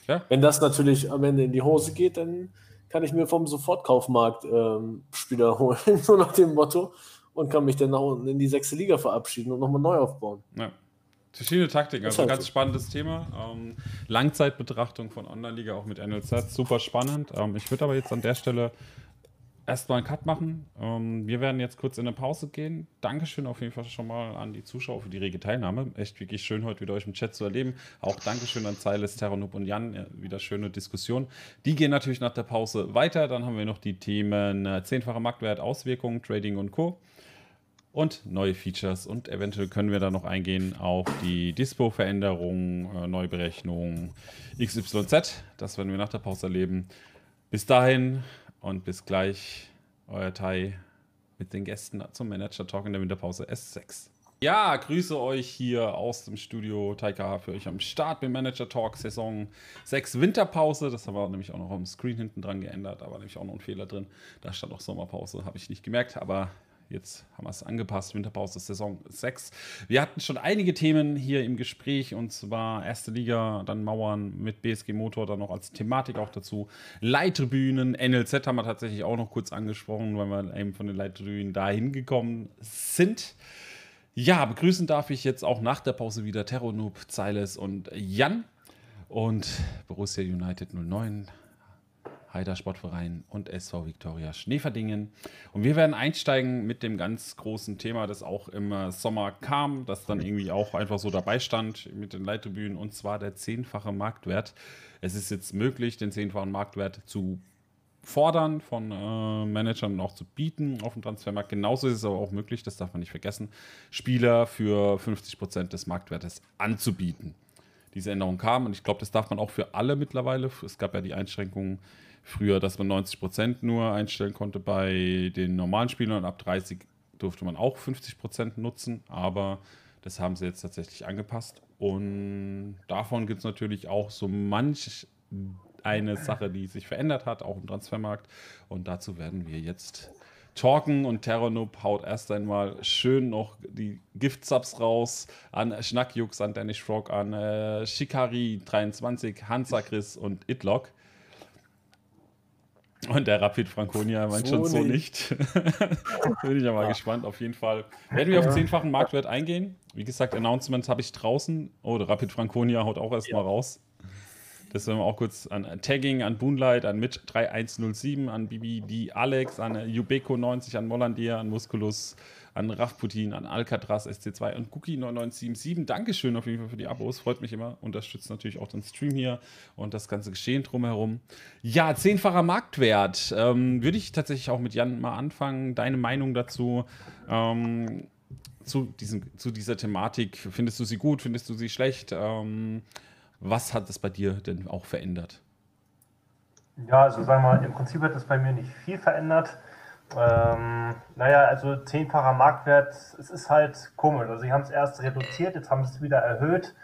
Ja. Wenn das natürlich am Ende in die Hose geht, dann kann ich mir vom Sofortkaufmarkt ähm, Spieler holen, so nach dem Motto, und kann mich dann nach unten in die sechste Liga verabschieden und nochmal neu aufbauen. Ja. Verschiedene Taktiken, also ganz so. spannendes Thema. Ähm, Langzeitbetrachtung von Online-Liga auch mit NLZ, super spannend. Ähm, ich würde aber jetzt an der Stelle erstmal einen Cut machen. Ähm, wir werden jetzt kurz in eine Pause gehen. Dankeschön auf jeden Fall schon mal an die Zuschauer für die rege Teilnahme. Echt wirklich schön, heute wieder euch im Chat zu erleben. Auch Dankeschön an Silas, Terranub und Jan. Ja, wieder schöne Diskussion. Die gehen natürlich nach der Pause weiter. Dann haben wir noch die Themen äh, zehnfacher Marktwert, Auswirkungen, Trading und Co und neue Features und eventuell können wir da noch eingehen auf die Dispo-Veränderungen, äh, Neuberechnung XYZ. Das werden wir nach der Pause erleben. Bis dahin und bis gleich, euer Tai mit den Gästen zum Manager Talk in der Winterpause S6. Ja, grüße euch hier aus dem Studio Taika für euch am Start mit Manager Talk Saison 6 Winterpause. Das haben wir nämlich auch noch am Screen hinten dran geändert, aber nämlich auch noch ein Fehler drin. Da stand auch Sommerpause, habe ich nicht gemerkt, aber Jetzt haben wir es angepasst, Winterpause Saison 6. Wir hatten schon einige Themen hier im Gespräch und zwar erste Liga, dann Mauern mit BSG Motor, dann noch als Thematik auch dazu. Leittribünen, NLZ haben wir tatsächlich auch noch kurz angesprochen, weil wir eben von den Leittribünen dahin gekommen sind. Ja, begrüßen darf ich jetzt auch nach der Pause wieder Terronoob, Zeiles und Jan. Und Borussia United 09, Heider Sportverein und SV Viktoria Schneeverdingen. Und wir werden einsteigen mit dem ganz großen Thema, das auch im Sommer kam, das dann irgendwie auch einfach so dabei stand mit den Leittribünen, und zwar der zehnfache Marktwert. Es ist jetzt möglich, den zehnfachen Marktwert zu fordern von äh, Managern und auch zu bieten auf dem Transfermarkt. Genauso ist es aber auch möglich, das darf man nicht vergessen, Spieler für 50 Prozent des Marktwertes anzubieten. Diese Änderung kam und ich glaube, das darf man auch für alle mittlerweile. Es gab ja die Einschränkungen früher, dass man 90 Prozent nur einstellen konnte bei den normalen Spielern und ab 30 durfte man auch 50 Prozent nutzen, aber das haben sie jetzt tatsächlich angepasst. Und davon gibt es natürlich auch so manch eine Sache, die sich verändert hat, auch im Transfermarkt. Und dazu werden wir jetzt talken. Und Terranub haut erst einmal schön noch die Gift-Subs raus an Schnackjux, an Danish Frog, an äh, Shikari23, Hansa Chris und Itlock. Und der Rapid Franconia meint so schon so nicht. Bin ich ja mal ja. gespannt. Auf jeden Fall werden wir auf zehnfachen Marktwert eingehen. Wie gesagt, Announcements habe ich draußen. Oh, der Rapid Franconia haut auch erstmal ja. raus. Das werden wir auch kurz an Tagging, an Boonlight, an Mitch3107, an BBD Alex, an Ubeko90, an Mollandier, an Musculus, an Rafputin, an Alcatraz SC2 und Cookie9977. Dankeschön auf jeden Fall für die Abos, freut mich immer. Unterstützt natürlich auch den Stream hier und das ganze Geschehen drumherum. Ja, zehnfacher Marktwert. Ähm, Würde ich tatsächlich auch mit Jan mal anfangen. Deine Meinung dazu? Ähm, zu, diesem, zu dieser Thematik. Findest du sie gut? Findest du sie schlecht? Ähm, was hat es bei dir denn auch verändert? Ja, also sagen wir mal, im Prinzip hat es bei mir nicht viel verändert. Ähm, naja, also zehnfacher Marktwert, es ist halt komisch. Also sie haben es erst reduziert, jetzt haben sie es wieder erhöht.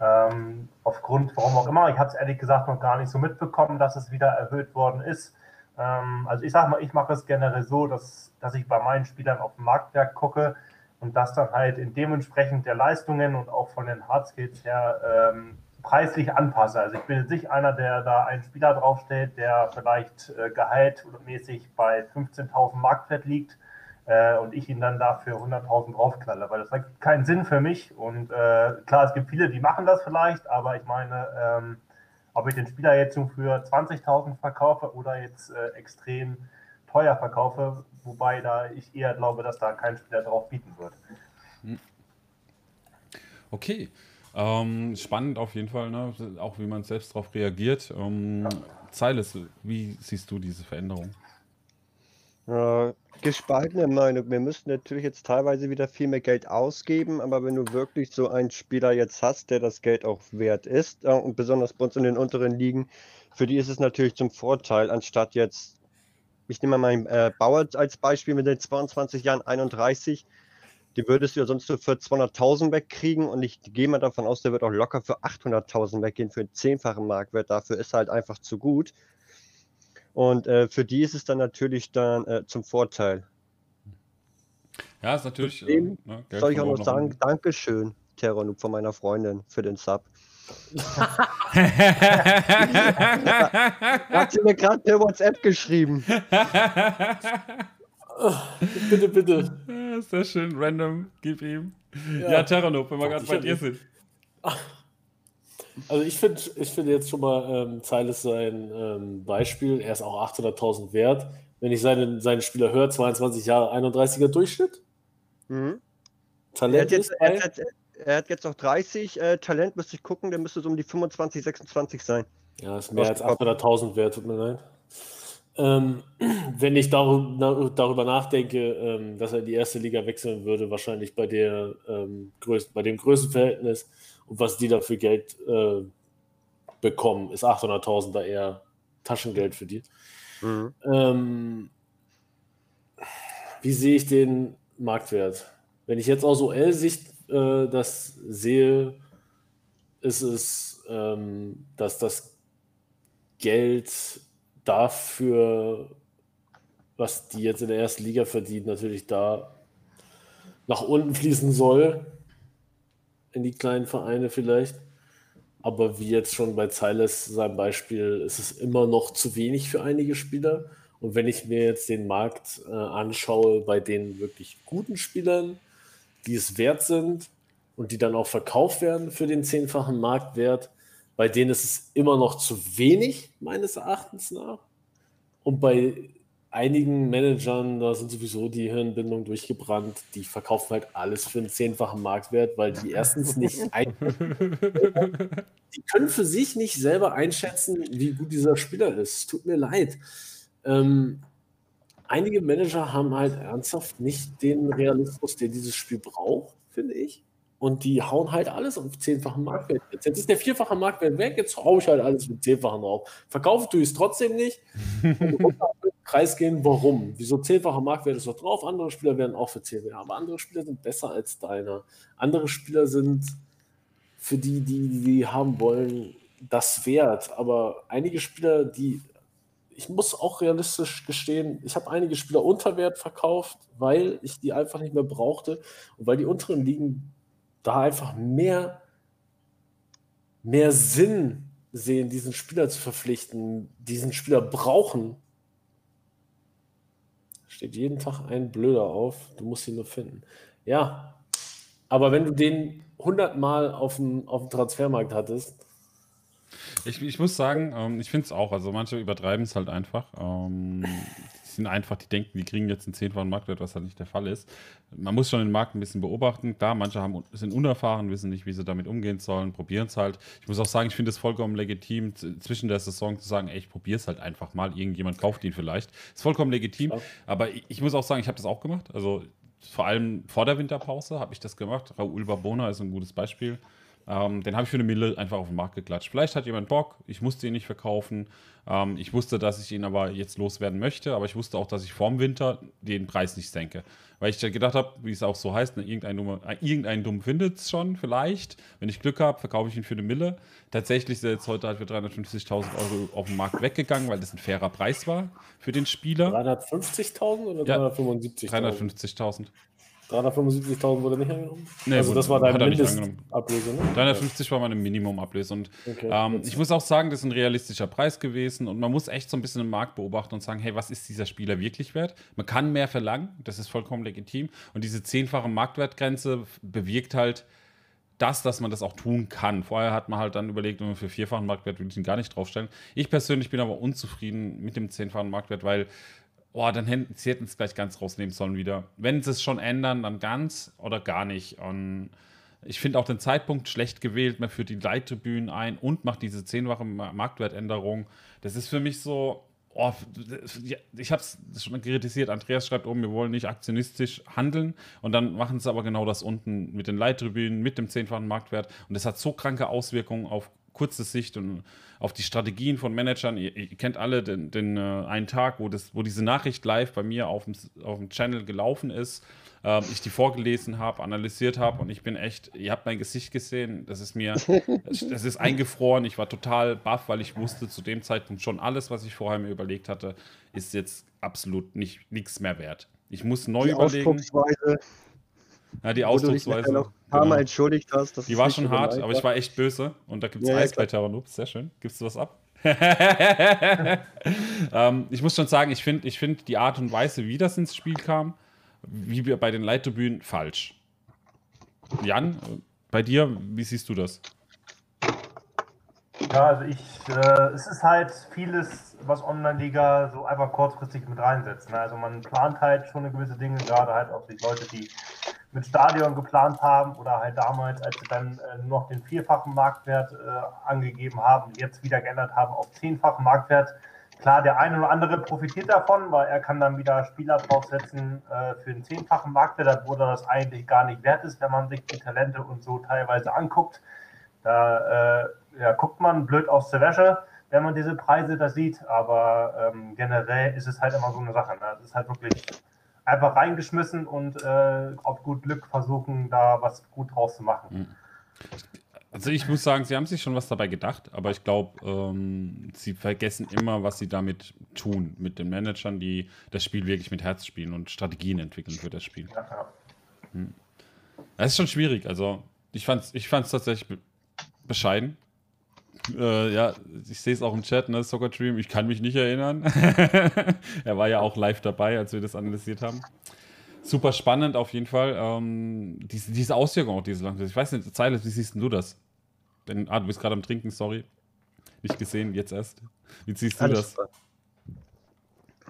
Ähm, aufgrund, warum auch immer, ich habe es ehrlich gesagt noch gar nicht so mitbekommen, dass es wieder erhöht worden ist. Ähm, also ich sage mal, ich mache es generell so, dass, dass ich bei meinen Spielern auf den Marktwert gucke und das dann halt in dementsprechend der Leistungen und auch von den Hardskills her ähm, preislich anpasse. Also ich bin jetzt nicht einer, der da einen Spieler draufstellt, der vielleicht äh, gehaltmäßig bei 15.000 Marktwert liegt äh, und ich ihn dann dafür 100.000 draufknalle, weil das hat keinen Sinn für mich. Und äh, klar, es gibt viele, die machen das vielleicht, aber ich meine, ähm, ob ich den Spieler jetzt für 20.000 verkaufe oder jetzt äh, extrem teuer verkaufe, wobei da ich eher glaube, dass da kein Spieler drauf bieten wird. Hm. Okay. Ähm, spannend auf jeden Fall, ne? auch wie man selbst darauf reagiert. Ähm, Zeiles, wie siehst du diese Veränderung? Äh, gespaltene Meinung. Wir müssen natürlich jetzt teilweise wieder viel mehr Geld ausgeben, aber wenn du wirklich so einen Spieler jetzt hast, der das Geld auch wert ist, äh, und besonders bei uns in den unteren Ligen, für die ist es natürlich zum Vorteil, anstatt jetzt, ich nehme mal meinen äh, Bauer als Beispiel mit den 22 Jahren 31, die würdest du ja sonst so für 200.000 wegkriegen und ich gehe mal davon aus, der wird auch locker für 800.000 weggehen für einen zehnfachen Marktwert. Dafür ist er halt einfach zu gut. Und äh, für die ist es dann natürlich dann äh, zum Vorteil. Ja, ist natürlich. Äh, ne, soll ich auch noch sagen, Dankeschön, Terranub von meiner Freundin für den Sub. hat sie mir gerade per WhatsApp geschrieben. bitte, bitte. Ja, sehr schön, random, gib ihm. Ja, ja Terranop, wenn wir gerade bei dir sind. Also ich finde ich find jetzt schon mal ähm, Zeiles sein ähm, Beispiel, er ist auch 800.000 wert. Wenn ich seinen, seinen Spieler höre, 22 Jahre, 31er Durchschnitt. Mhm. Talent er hat, jetzt, er, hat, er hat jetzt noch 30, äh, Talent müsste ich gucken, der müsste so um die 25, 26 sein. Ja, ist mehr als 800.000 wert, tut mir leid. Ähm, wenn ich darüber, nachdenke, ähm, dass er in die erste Liga wechseln würde, wahrscheinlich bei, der, ähm, bei dem Größenverhältnis und was die da für Geld äh, bekommen, ist 800.000 da eher Taschengeld für die. Mhm. Ähm, wie sehe ich den Marktwert? Wenn ich jetzt aus OL-Sicht äh, das sehe, ist es, ähm, dass das Geld dafür, was die jetzt in der ersten Liga verdienen, natürlich da nach unten fließen soll. In die kleinen Vereine vielleicht. Aber wie jetzt schon bei Zeiles sein Beispiel, ist es immer noch zu wenig für einige Spieler. Und wenn ich mir jetzt den Markt äh, anschaue bei den wirklich guten Spielern, die es wert sind und die dann auch verkauft werden für den zehnfachen Marktwert, bei denen ist es immer noch zu wenig, meines Erachtens nach. Und bei einigen Managern, da sind sowieso die Hirnbindungen durchgebrannt, die verkaufen halt alles für einen zehnfachen Marktwert, weil die erstens nicht ein die können für sich nicht selber einschätzen, wie gut dieser Spieler ist. Tut mir leid. Ähm, einige Manager haben halt ernsthaft nicht den Realismus, der dieses Spiel braucht, finde ich. Und die hauen halt alles auf zehnfachen Marktwert. Jetzt, jetzt ist der vierfache Marktwert weg, jetzt haue ich halt alles mit zehnfachen drauf. Verkaufen tue ich es trotzdem nicht. Kreis gehen, warum? Wieso zehnfacher Marktwert ist doch drauf? Andere Spieler werden auch für zehn aber andere Spieler sind besser als deiner. Andere Spieler sind für die, die die haben wollen, das wert. Aber einige Spieler, die ich muss auch realistisch gestehen, ich habe einige Spieler unter Wert verkauft, weil ich die einfach nicht mehr brauchte und weil die unteren Ligen da einfach mehr, mehr Sinn sehen, diesen Spieler zu verpflichten, diesen Spieler brauchen. Steht jeden Tag ein Blöder auf, du musst ihn nur finden. Ja, aber wenn du den 100 Mal auf dem, auf dem Transfermarkt hattest, ich, ich muss sagen, ähm, ich finde es auch. Also manche übertreiben es halt einfach. Ähm, sind einfach, die denken, die kriegen jetzt einen 10 von Marktwert, was halt nicht der Fall ist. Man muss schon den Markt ein bisschen beobachten. Klar, manche haben, sind unerfahren, wissen nicht, wie sie damit umgehen sollen, probieren es halt. Ich muss auch sagen, ich finde es vollkommen legitim, zwischen der Saison zu sagen, ey, ich probiere es halt einfach mal. Irgendjemand kauft ihn vielleicht. Ist vollkommen legitim. Aber ich, ich muss auch sagen, ich habe das auch gemacht. Also vor allem vor der Winterpause habe ich das gemacht. Raúl Barbona ist ein gutes Beispiel. Ähm, den habe ich für eine Mille einfach auf den Markt geklatscht. Vielleicht hat jemand Bock, ich musste ihn nicht verkaufen. Ähm, ich wusste, dass ich ihn aber jetzt loswerden möchte, aber ich wusste auch, dass ich vorm Winter den Preis nicht senke. Weil ich gedacht habe, wie es auch so heißt, ne, irgendein, Dumme, äh, irgendein Dumm findet es schon vielleicht. Wenn ich Glück habe, verkaufe ich ihn für eine Mille. Tatsächlich ist er jetzt heute halt für 350.000 Euro auf den Markt weggegangen, weil das ein fairer Preis war für den Spieler. 350.000 oder ja, 375.000? 350.000. 375.000 wurde nicht angenommen? Nee, also das war deine Mindestablöse, ne? 350 war meine Minimumablöse. Und okay, ähm, ich muss auch sagen, das ist ein realistischer Preis gewesen und man muss echt so ein bisschen den Markt beobachten und sagen, hey, was ist dieser Spieler wirklich wert? Man kann mehr verlangen, das ist vollkommen legitim. Und diese zehnfache Marktwertgrenze bewirkt halt das, dass man das auch tun kann. Vorher hat man halt dann überlegt, wenn man für vierfachen Marktwert würde ich ihn gar nicht draufstellen. Ich persönlich bin aber unzufrieden mit dem zehnfachen Marktwert, weil Oh, dann hätten sie es gleich ganz rausnehmen sollen wieder. Wenn sie es schon ändern, dann ganz oder gar nicht. Und ich finde auch den Zeitpunkt schlecht gewählt. Man führt die Leittribünen ein und macht diese zehnfache Marktwertänderung. Das ist für mich so. Oh, ich habe es schon kritisiert. Andreas schreibt oben, wir wollen nicht aktionistisch handeln. Und dann machen sie aber genau das unten mit den Leittribünen, mit dem zehnfachen Marktwert. Und das hat so kranke Auswirkungen auf kurze Sicht und auf die Strategien von Managern. Ihr, ihr kennt alle den, den äh, einen Tag, wo, das, wo diese Nachricht live bei mir auf dem, auf dem Channel gelaufen ist, äh, ich die vorgelesen habe, analysiert habe und ich bin echt, ihr habt mein Gesicht gesehen, das ist mir, das ist eingefroren. Ich war total baff, weil ich wusste zu dem Zeitpunkt schon alles, was ich vorher mir überlegt hatte, ist jetzt absolut nicht nichts mehr wert. Ich muss neu die überlegen. Ja, die Ausdrucksweise. Paar Mal entschuldigt hast. die war schon hart, aber ich war echt böse. Und da gibt es ja, Eis ja, bei. Sehr schön. Gibst du was ab? ähm, ich muss schon sagen, ich finde ich find die Art und Weise, wie das ins Spiel kam, wie wir bei den Leittribünen, falsch. Jan, bei dir, wie siehst du das? Ja, also ich, äh, es ist halt vieles, was Online-Liga so einfach kurzfristig mit reinsetzt. Ne? Also man plant halt schon eine gewisse Dinge, gerade halt auch die Leute, die mit Stadion geplant haben oder halt damals, als sie dann äh, noch den vierfachen Marktwert äh, angegeben haben, jetzt wieder geändert haben auf zehnfachen Marktwert. Klar, der eine oder andere profitiert davon, weil er kann dann wieder Spieler draufsetzen äh, für den zehnfachen Marktwert, wo das eigentlich gar nicht wert ist, wenn man sich die Talente und so teilweise anguckt. Da äh, ja, guckt man blöd aus der Wäsche, wenn man diese Preise da sieht, aber ähm, generell ist es halt immer so eine Sache. Ne? Es ist halt wirklich einfach reingeschmissen und äh, auf gut Glück versuchen, da was gut draus zu machen. Mhm. Also ich muss sagen, sie haben sich schon was dabei gedacht, aber ich glaube, ähm, sie vergessen immer, was sie damit tun, mit den Managern, die das Spiel wirklich mit Herz spielen und Strategien entwickeln für das Spiel. Ja, ja. Hm. Das ist schon schwierig. Also ich fand es ich fand's tatsächlich bescheiden. Äh, ja, ich sehe es auch im Chat, ne, Soccer Dream, ich kann mich nicht erinnern. er war ja auch live dabei, als wir das analysiert haben. Super spannend auf jeden Fall. Ähm, diese, diese Auswirkung auch, diese Langzeit. Ich weiß nicht, Zeile, wie siehst du das? Denn, ah, du bist gerade am Trinken, sorry. Nicht gesehen, jetzt erst. Wie siehst du Alles das? Super.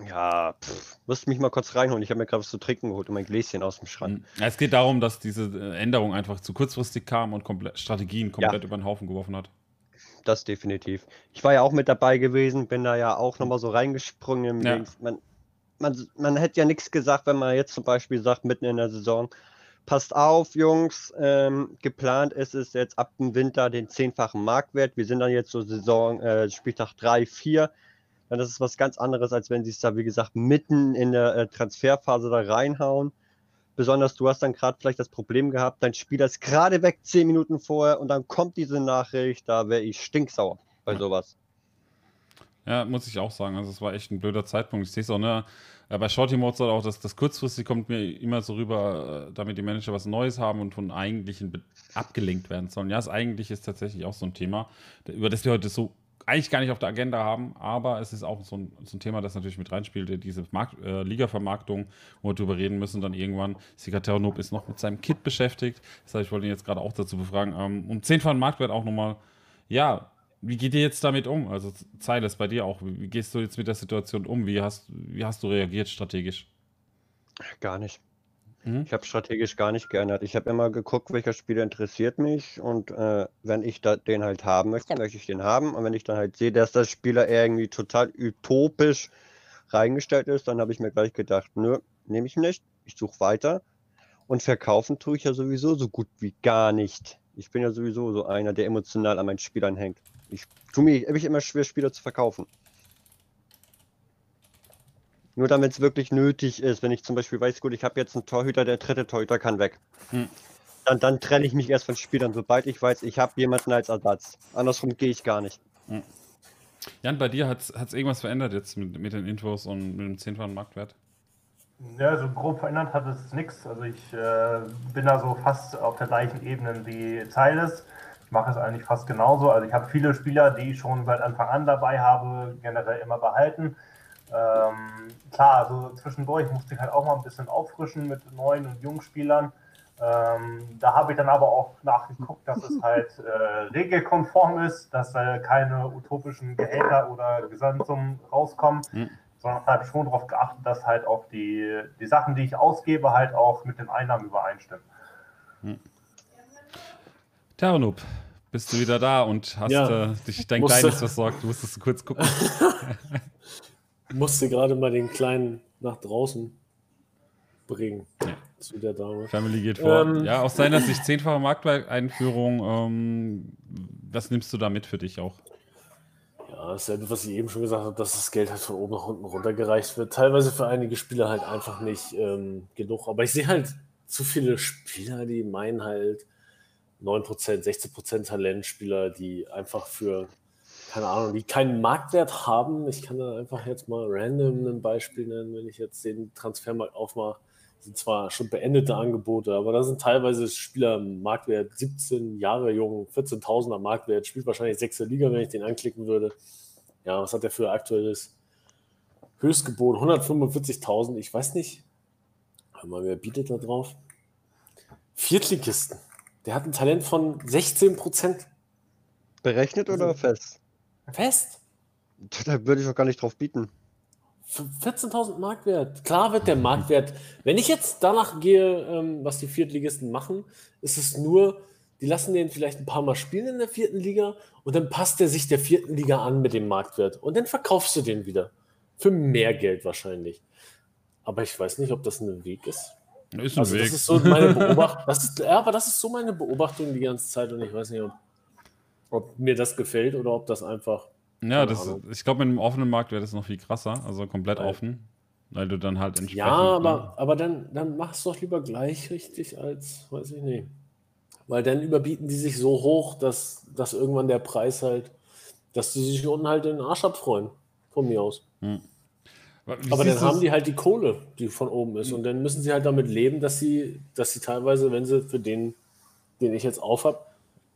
Ja, pff, musst mich mal kurz reinholen. Ich habe mir gerade was zu trinken geholt und mein Gläschen aus dem Schrank. Hm. Ja, es geht darum, dass diese äh, Änderung einfach zu kurzfristig kam und komple Strategien komplett ja. über den Haufen geworfen hat. Das definitiv. Ich war ja auch mit dabei gewesen, bin da ja auch nochmal so reingesprungen. Ja. Man, man, man hätte ja nichts gesagt, wenn man jetzt zum Beispiel sagt, mitten in der Saison, passt auf, Jungs, ähm, geplant ist es jetzt ab dem Winter den zehnfachen Marktwert. Wir sind dann jetzt so Saison, äh, Spieltag 3, 4. Dann ist es was ganz anderes, als wenn sie es da, wie gesagt, mitten in der äh, Transferphase da reinhauen. Besonders du hast dann gerade vielleicht das Problem gehabt, dein Spieler ist gerade weg, zehn Minuten vorher und dann kommt diese Nachricht, da wäre ich stinksauer bei sowas. Ja, muss ich auch sagen. Also es war echt ein blöder Zeitpunkt. Ich sehe es auch, ne? Äh, bei Shorty Mods auch, dass das kurzfristig kommt mir immer so rüber, äh, damit die Manager was Neues haben und von eigentlichen abgelenkt werden sollen. Ja, das eigentlich ist tatsächlich auch so ein Thema, über das wir heute so eigentlich gar nicht auf der Agenda haben, aber es ist auch so ein, so ein Thema, das natürlich mit reinspielt, diese äh, Liga-Vermarktung, wo wir drüber reden müssen. Dann irgendwann, Sikaternob ist noch mit seinem Kit beschäftigt. Das heißt, ich wollte ihn jetzt gerade auch dazu befragen. Ähm, um 10 von Marktwert auch nochmal, ja, wie geht ihr jetzt damit um? Also Zeiles bei dir auch. Wie gehst du jetzt mit der Situation um? Wie hast, wie hast du reagiert strategisch? Gar nicht. Mhm. Ich habe strategisch gar nicht geändert. Ich habe immer geguckt, welcher Spieler interessiert mich und äh, wenn ich da, den halt haben möchte, möchte ich den haben. Und wenn ich dann halt sehe, dass der Spieler irgendwie total utopisch reingestellt ist, dann habe ich mir gleich gedacht, nö, nehme ich nicht. Ich suche weiter. Und verkaufen tue ich ja sowieso so gut wie gar nicht. Ich bin ja sowieso so einer, der emotional an meinen Spielern hängt. Ich tue mir ich immer schwer, Spieler zu verkaufen. Nur damit es wirklich nötig ist, wenn ich zum Beispiel weiß, gut, ich habe jetzt einen Torhüter, der dritte Torhüter kann weg. Hm. Dann, dann trenne ich mich erst von Spielern, sobald ich weiß, ich habe jemanden als Ersatz. Andersrum gehe ich gar nicht. Hm. Jan, bei dir hat es irgendwas verändert jetzt mit, mit, den Infos und mit dem 10 Marktwert? Ja, so grob verändert hat es nichts. Also ich äh, bin da so fast auf der gleichen Ebene wie Zeiles mache es eigentlich fast genauso. Also ich habe viele Spieler, die ich schon seit Anfang an dabei habe, generell immer behalten. Ähm, klar, also zwischendurch musste ich halt auch mal ein bisschen auffrischen mit neuen und jungen Spielern. Ähm, da habe ich dann aber auch nachgeguckt, dass es halt äh, regelkonform ist, dass äh, keine utopischen Gehälter oder Gesamtsummen rauskommen, mhm. sondern habe schon darauf geachtet, dass halt auch die, die Sachen, die ich ausgebe, halt auch mit den Einnahmen übereinstimmen. Mhm. Bist du wieder da und hast ja, äh, dich dein musste, Kleines versorgt. Du musstest kurz gucken. musste gerade mal den Kleinen nach draußen bringen. Ja. Zu der Dame. Family geht vor. Ähm, ja, aus seiner Sicht zehnfache Markteinführung. Ähm, was nimmst du da mit für dich auch? Ja, dasselbe, was ich eben schon gesagt habe, dass das Geld halt von oben nach unten runtergereicht wird. Teilweise für einige Spieler halt einfach nicht ähm, genug. Aber ich sehe halt zu viele Spieler, die meinen halt, 9%, 16% Talentspieler, die einfach für, keine Ahnung, die keinen Marktwert haben. Ich kann da einfach jetzt mal random ein Beispiel nennen, wenn ich jetzt den Transfermarkt aufmache. Das sind zwar schon beendete Angebote, aber da sind teilweise Spieler Marktwert 17 Jahre jung, 14.000er Marktwert, spielt wahrscheinlich 6. Liga, wenn ich den anklicken würde. Ja, was hat der für aktuelles Höchstgebot? 145.000, ich weiß nicht. Mal, wer bietet da drauf? Viertligisten. Der hat ein Talent von 16 Prozent. Berechnet oder also, fest? Fest. Da würde ich auch gar nicht drauf bieten. 14.000 Marktwert. Klar wird der Marktwert, wenn ich jetzt danach gehe, ähm, was die Viertligisten machen, ist es nur, die lassen den vielleicht ein paar Mal spielen in der vierten Liga und dann passt er sich der vierten Liga an mit dem Marktwert und dann verkaufst du den wieder. Für mehr Geld wahrscheinlich. Aber ich weiß nicht, ob das ein Weg ist. Ist ein also Weg. Das ist so meine Beobachtung. Das ist, ja, aber das ist so meine Beobachtung die ganze Zeit und ich weiß nicht, ob, ob mir das gefällt oder ob das einfach. Ja, das, ich glaube, mit einem offenen Markt wäre das noch viel krasser, also komplett Nein. offen. Weil du dann halt entsprechend. Ja, aber, aber dann, dann machst du doch lieber gleich richtig als, weiß ich nicht. Weil dann überbieten die sich so hoch, dass, dass irgendwann der Preis halt, dass die sich unten halt den Arsch abfreuen. Von mir aus. Hm. Aber dann haben die halt die Kohle, die von oben ist. Und dann müssen sie halt damit leben, dass sie, dass sie teilweise, wenn sie für den, den ich jetzt auf habe,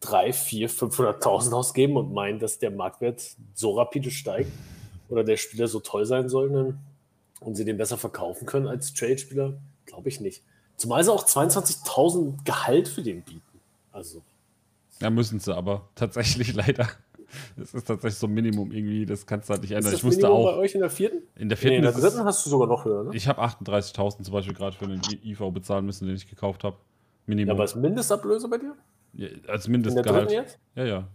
3, 4, 500.000 ausgeben und meinen, dass der Marktwert so rapide steigt oder der Spieler so toll sein soll dann, und sie den besser verkaufen können als Trade-Spieler, glaube ich nicht. Zumal sie auch 22.000 Gehalt für den bieten. Also. Ja, müssen sie aber tatsächlich leider. Das ist tatsächlich so ein Minimum irgendwie, das kannst du halt nicht ändern. Ist das ich musste Minimum auch. bei euch in der vierten? In der vierten. Nee, in der dritten hast du sogar noch höher, ne? Ich habe 38.000 zum Beispiel gerade für den IV bezahlen müssen, den ich gekauft habe. Minimum. Ja, aber ist Mindestablöse bei dir? Ja, als Mindestgehalt. jetzt? Ja, ja.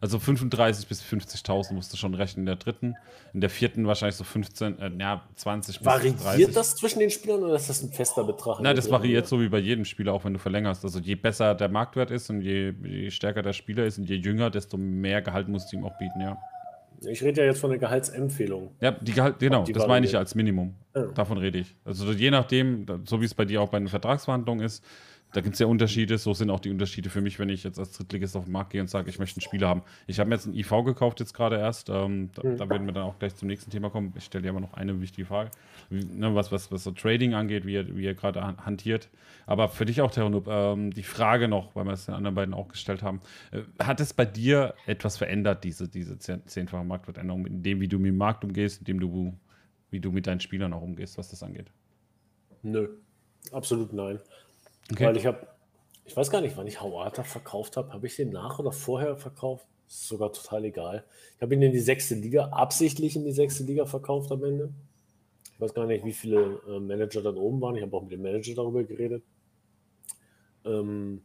Also 35 bis 50.000 musst du schon rechnen in der dritten. In der vierten wahrscheinlich so 15, äh, ja, 20 bis Variiert 30. Variiert das zwischen den Spielern oder ist das ein fester Betrag? Nein, das variiert oder? so wie bei jedem Spieler, auch wenn du verlängerst. Also je besser der Marktwert ist und je, je stärker der Spieler ist und je jünger, desto mehr Gehalt musst du ihm auch bieten, ja. Ich rede ja jetzt von der Gehaltsempfehlung. Ja, die Gehalt, genau, die das meine ich ja als Minimum. Ja. Davon rede ich. Also je nachdem, so wie es bei dir auch bei den Vertragsverhandlungen ist, da gibt es ja Unterschiede. So sind auch die Unterschiede für mich, wenn ich jetzt als Drittligist auf den Markt gehe und sage, ich möchte einen Spieler haben. Ich habe mir jetzt einen IV gekauft, jetzt gerade erst. Ähm, da, mhm. da, werden wir dann auch gleich zum nächsten Thema kommen. Ich stelle dir aber noch eine wichtige Frage, wie, ne, was, was, was so Trading angeht, wie er, wie er gerade hantiert. Aber für dich auch, Terranub, ähm, die Frage noch, weil wir es den anderen beiden auch gestellt haben. Äh, hat es bei dir etwas verändert, diese, diese zehnfache Marktwertänderung, in dem, wie du mit dem Markt umgehst, in dem du, wie du mit deinen Spielern auch umgehst, was das angeht? Nö, absolut nein. Okay. Weil ich habe, ich weiß gar nicht, wann ich Hauata verkauft habe. Habe ich den nach oder vorher verkauft? Ist sogar total egal. Ich habe ihn in die sechste Liga, absichtlich in die sechste Liga verkauft am Ende. Ich weiß gar nicht, wie viele äh, Manager dann oben waren. Ich habe auch mit dem Manager darüber geredet. Ähm,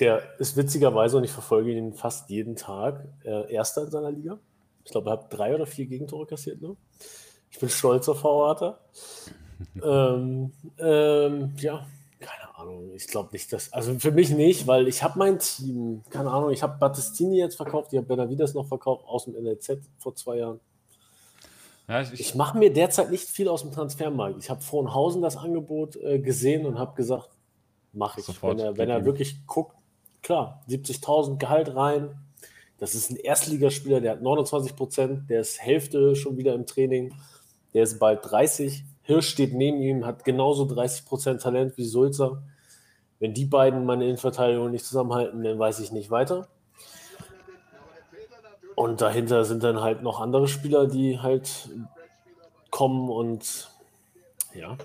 der ist witzigerweise, und ich verfolge ihn fast jeden Tag, äh, Erster in seiner Liga. Ich glaube, er hat drei oder vier Gegentore kassiert. Ne? Ich bin stolz auf Hauata. ähm, ähm, ja, Ahnung. Ich glaube nicht, dass. Also für mich nicht, weil ich habe mein Team. Keine Ahnung. Ich habe Battistini jetzt verkauft. Ich habe Benavides noch verkauft aus dem NLZ vor zwei Jahren. Ja, ich, ich mache mir derzeit nicht viel aus dem Transfermarkt. Ich habe Frohnhausen das Angebot äh, gesehen und habe gesagt, mache ich. Sofort, wenn er, wenn er wirklich guckt, klar, 70.000 Gehalt rein. Das ist ein Erstligaspieler, der hat 29 Prozent, der ist Hälfte schon wieder im Training, der ist bald 30. Hirsch steht neben ihm, hat genauso 30% Talent wie Sulzer. Wenn die beiden meine Innenverteidigung nicht zusammenhalten, dann weiß ich nicht weiter. Und dahinter sind dann halt noch andere Spieler, die halt kommen und ja,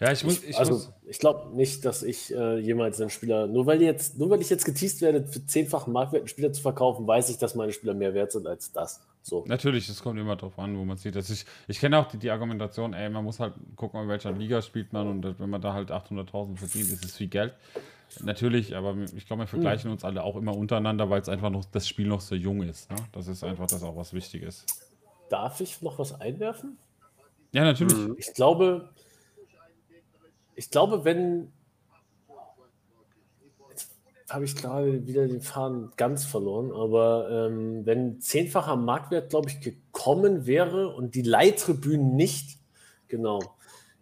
ja, ich muss. Ich, also, ich glaube nicht, dass ich äh, jemals einen Spieler, nur weil, jetzt, nur weil ich jetzt geteased werde, für zehnfachen Marktwert einen Spieler zu verkaufen, weiß ich, dass meine Spieler mehr wert sind als das. So. Natürlich, es kommt immer darauf an, wo man sieht. Dass ich ich kenne auch die, die Argumentation, ey, man muss halt gucken, in welcher Liga spielt man und wenn man da halt 800.000 verdient, ist es viel Geld. Natürlich, aber ich glaube, wir vergleichen uns alle auch immer untereinander, weil es einfach noch das Spiel noch so jung ist. Ne? Das ist einfach das auch was Wichtiges. Darf ich noch was einwerfen? Ja, natürlich. Ich glaube, ich glaube, wenn. Habe ich gerade wieder den Faden ganz verloren, aber ähm, wenn zehnfacher Marktwert, glaube ich, gekommen wäre und die Leihtribünen nicht, genau.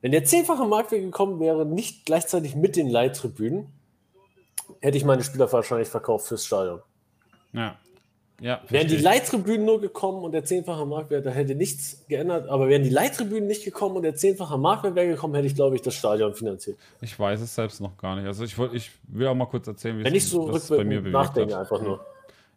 Wenn der zehnfache Marktwert gekommen wäre, nicht gleichzeitig mit den Leihtribünen, hätte ich meine Spieler wahrscheinlich verkauft fürs Stadion. Ja. Ja, wären die Leittribünen nur gekommen und der zehnfache Marktwert, da hätte nichts geändert, aber wären die Leittribünen nicht gekommen und der zehnfache Marktwert wäre gekommen, hätte ich, glaube ich, das Stadion finanziert. Ich weiß es selbst noch gar nicht. Also ich, ich will auch mal kurz erzählen, wie Wenn es so bei mir nachdenke, einfach nur.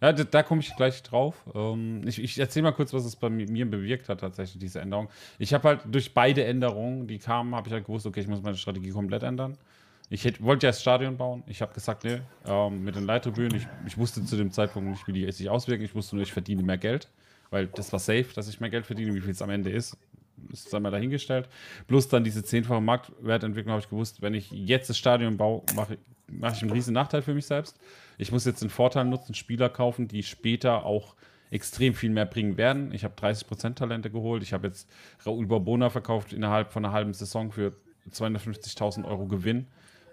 Ja, da, da komme ich gleich drauf. Ähm, ich, ich erzähle mal kurz, was es bei mir bewirkt hat, tatsächlich, diese Änderung. Ich habe halt durch beide Änderungen, die kamen, habe ich halt gewusst, okay, ich muss meine Strategie komplett ändern. Ich hätte, wollte ja das Stadion bauen. Ich habe gesagt, nee, ähm, mit den Leittribünen. Ich, ich wusste zu dem Zeitpunkt nicht, wie die sich auswirken. Ich wusste nur, ich verdiene mehr Geld, weil das war safe, dass ich mehr Geld verdiene. Wie viel es am Ende ist, ist einmal dahingestellt. Plus dann diese zehnfache Marktwertentwicklung habe ich gewusst, wenn ich jetzt das Stadion baue, mache mach ich einen riesen Nachteil für mich selbst. Ich muss jetzt den Vorteil nutzen, Spieler kaufen, die später auch extrem viel mehr bringen werden. Ich habe 30% Talente geholt. Ich habe jetzt Raúl Barbona verkauft innerhalb von einer halben Saison für 250.000 Euro Gewinn.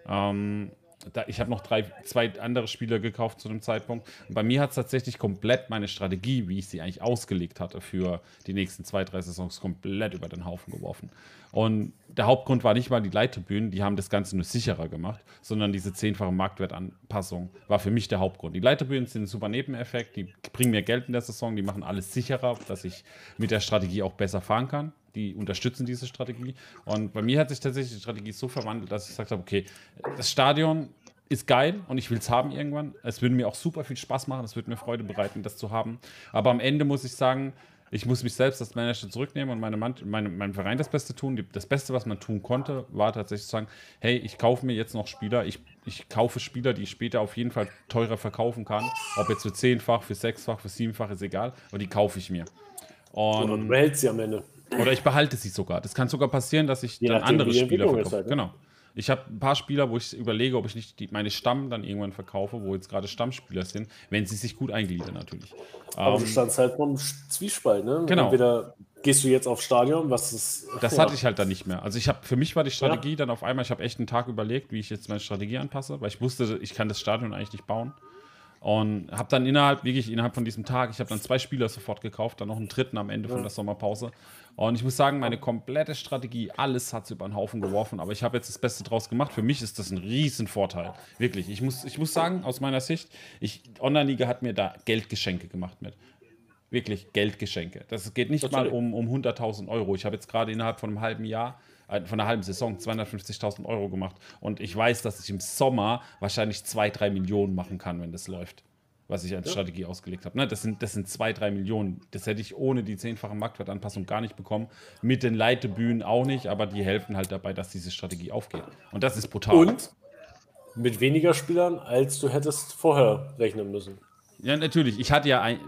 Ähm, da, ich habe noch drei, zwei andere Spieler gekauft zu dem Zeitpunkt. Und bei mir hat es tatsächlich komplett meine Strategie, wie ich sie eigentlich ausgelegt hatte für die nächsten zwei, drei Saisons, komplett über den Haufen geworfen. Und der Hauptgrund war nicht mal die Leittribünen, die haben das Ganze nur sicherer gemacht, sondern diese zehnfache Marktwertanpassung war für mich der Hauptgrund. Die Leittribünen sind ein super Nebeneffekt, die bringen mir Geld in der Saison, die machen alles sicherer, dass ich mit der Strategie auch besser fahren kann die unterstützen diese Strategie. Und bei mir hat sich tatsächlich die Strategie so verwandelt, dass ich gesagt habe, okay, das Stadion ist geil und ich will es haben irgendwann. Es würde mir auch super viel Spaß machen, es würde mir Freude bereiten, das zu haben. Aber am Ende muss ich sagen, ich muss mich selbst als Manager zurücknehmen und meine, meine, meinem Verein das Beste tun. Das Beste, was man tun konnte, war tatsächlich zu sagen, hey, ich kaufe mir jetzt noch Spieler, ich, ich kaufe Spieler, die ich später auf jeden Fall teurer verkaufen kann. Ob jetzt für zehnfach, für sechsfach, für siebenfach, ist egal, aber die kaufe ich mir. Und Oder du behältst sie am Ende. Oder ich behalte sie sogar. Das kann sogar passieren, dass ich Je dann andere Spieler verkaufe. Halt, ne? Genau. Ich habe ein paar Spieler, wo ich überlege, ob ich nicht die, meine Stamm dann irgendwann verkaufe, wo jetzt gerade Stammspieler sind, wenn sie sich gut eingliedern natürlich. Aber ähm, du standst halt vom Zwiespalt, ne? Genau. Entweder gehst du jetzt aufs Stadion, was ist. Das ja. hatte ich halt dann nicht mehr. Also ich habe, für mich war die Strategie ja. dann auf einmal, ich habe echt einen Tag überlegt, wie ich jetzt meine Strategie anpasse, weil ich wusste, ich kann das Stadion eigentlich nicht bauen. Und habe dann innerhalb, wirklich innerhalb von diesem Tag, ich habe dann zwei Spieler sofort gekauft, dann noch einen dritten am Ende ja. von der Sommerpause. Und ich muss sagen, meine komplette Strategie, alles hat sie über den Haufen geworfen, aber ich habe jetzt das Beste draus gemacht. Für mich ist das ein Riesenvorteil. Wirklich. Ich muss, ich muss sagen, aus meiner Sicht, Online-Liga hat mir da Geldgeschenke gemacht mit wirklich Geldgeschenke. Das geht nicht mal um, um 100.000 Euro. Ich habe jetzt gerade innerhalb von einem halben Jahr äh, von einer halben Saison 250.000 Euro gemacht. Und ich weiß, dass ich im Sommer wahrscheinlich zwei, drei Millionen machen kann, wenn das läuft. Was ich als ja. Strategie ausgelegt habe. Ne, das, sind, das sind zwei, drei Millionen. Das hätte ich ohne die zehnfache Marktwertanpassung gar nicht bekommen. Mit den Leitebühnen auch nicht, aber die helfen halt dabei, dass diese Strategie aufgeht. Und das ist brutal. Und mit weniger Spielern, als du hättest vorher rechnen müssen. Ja, natürlich. Ich hatte ja ein,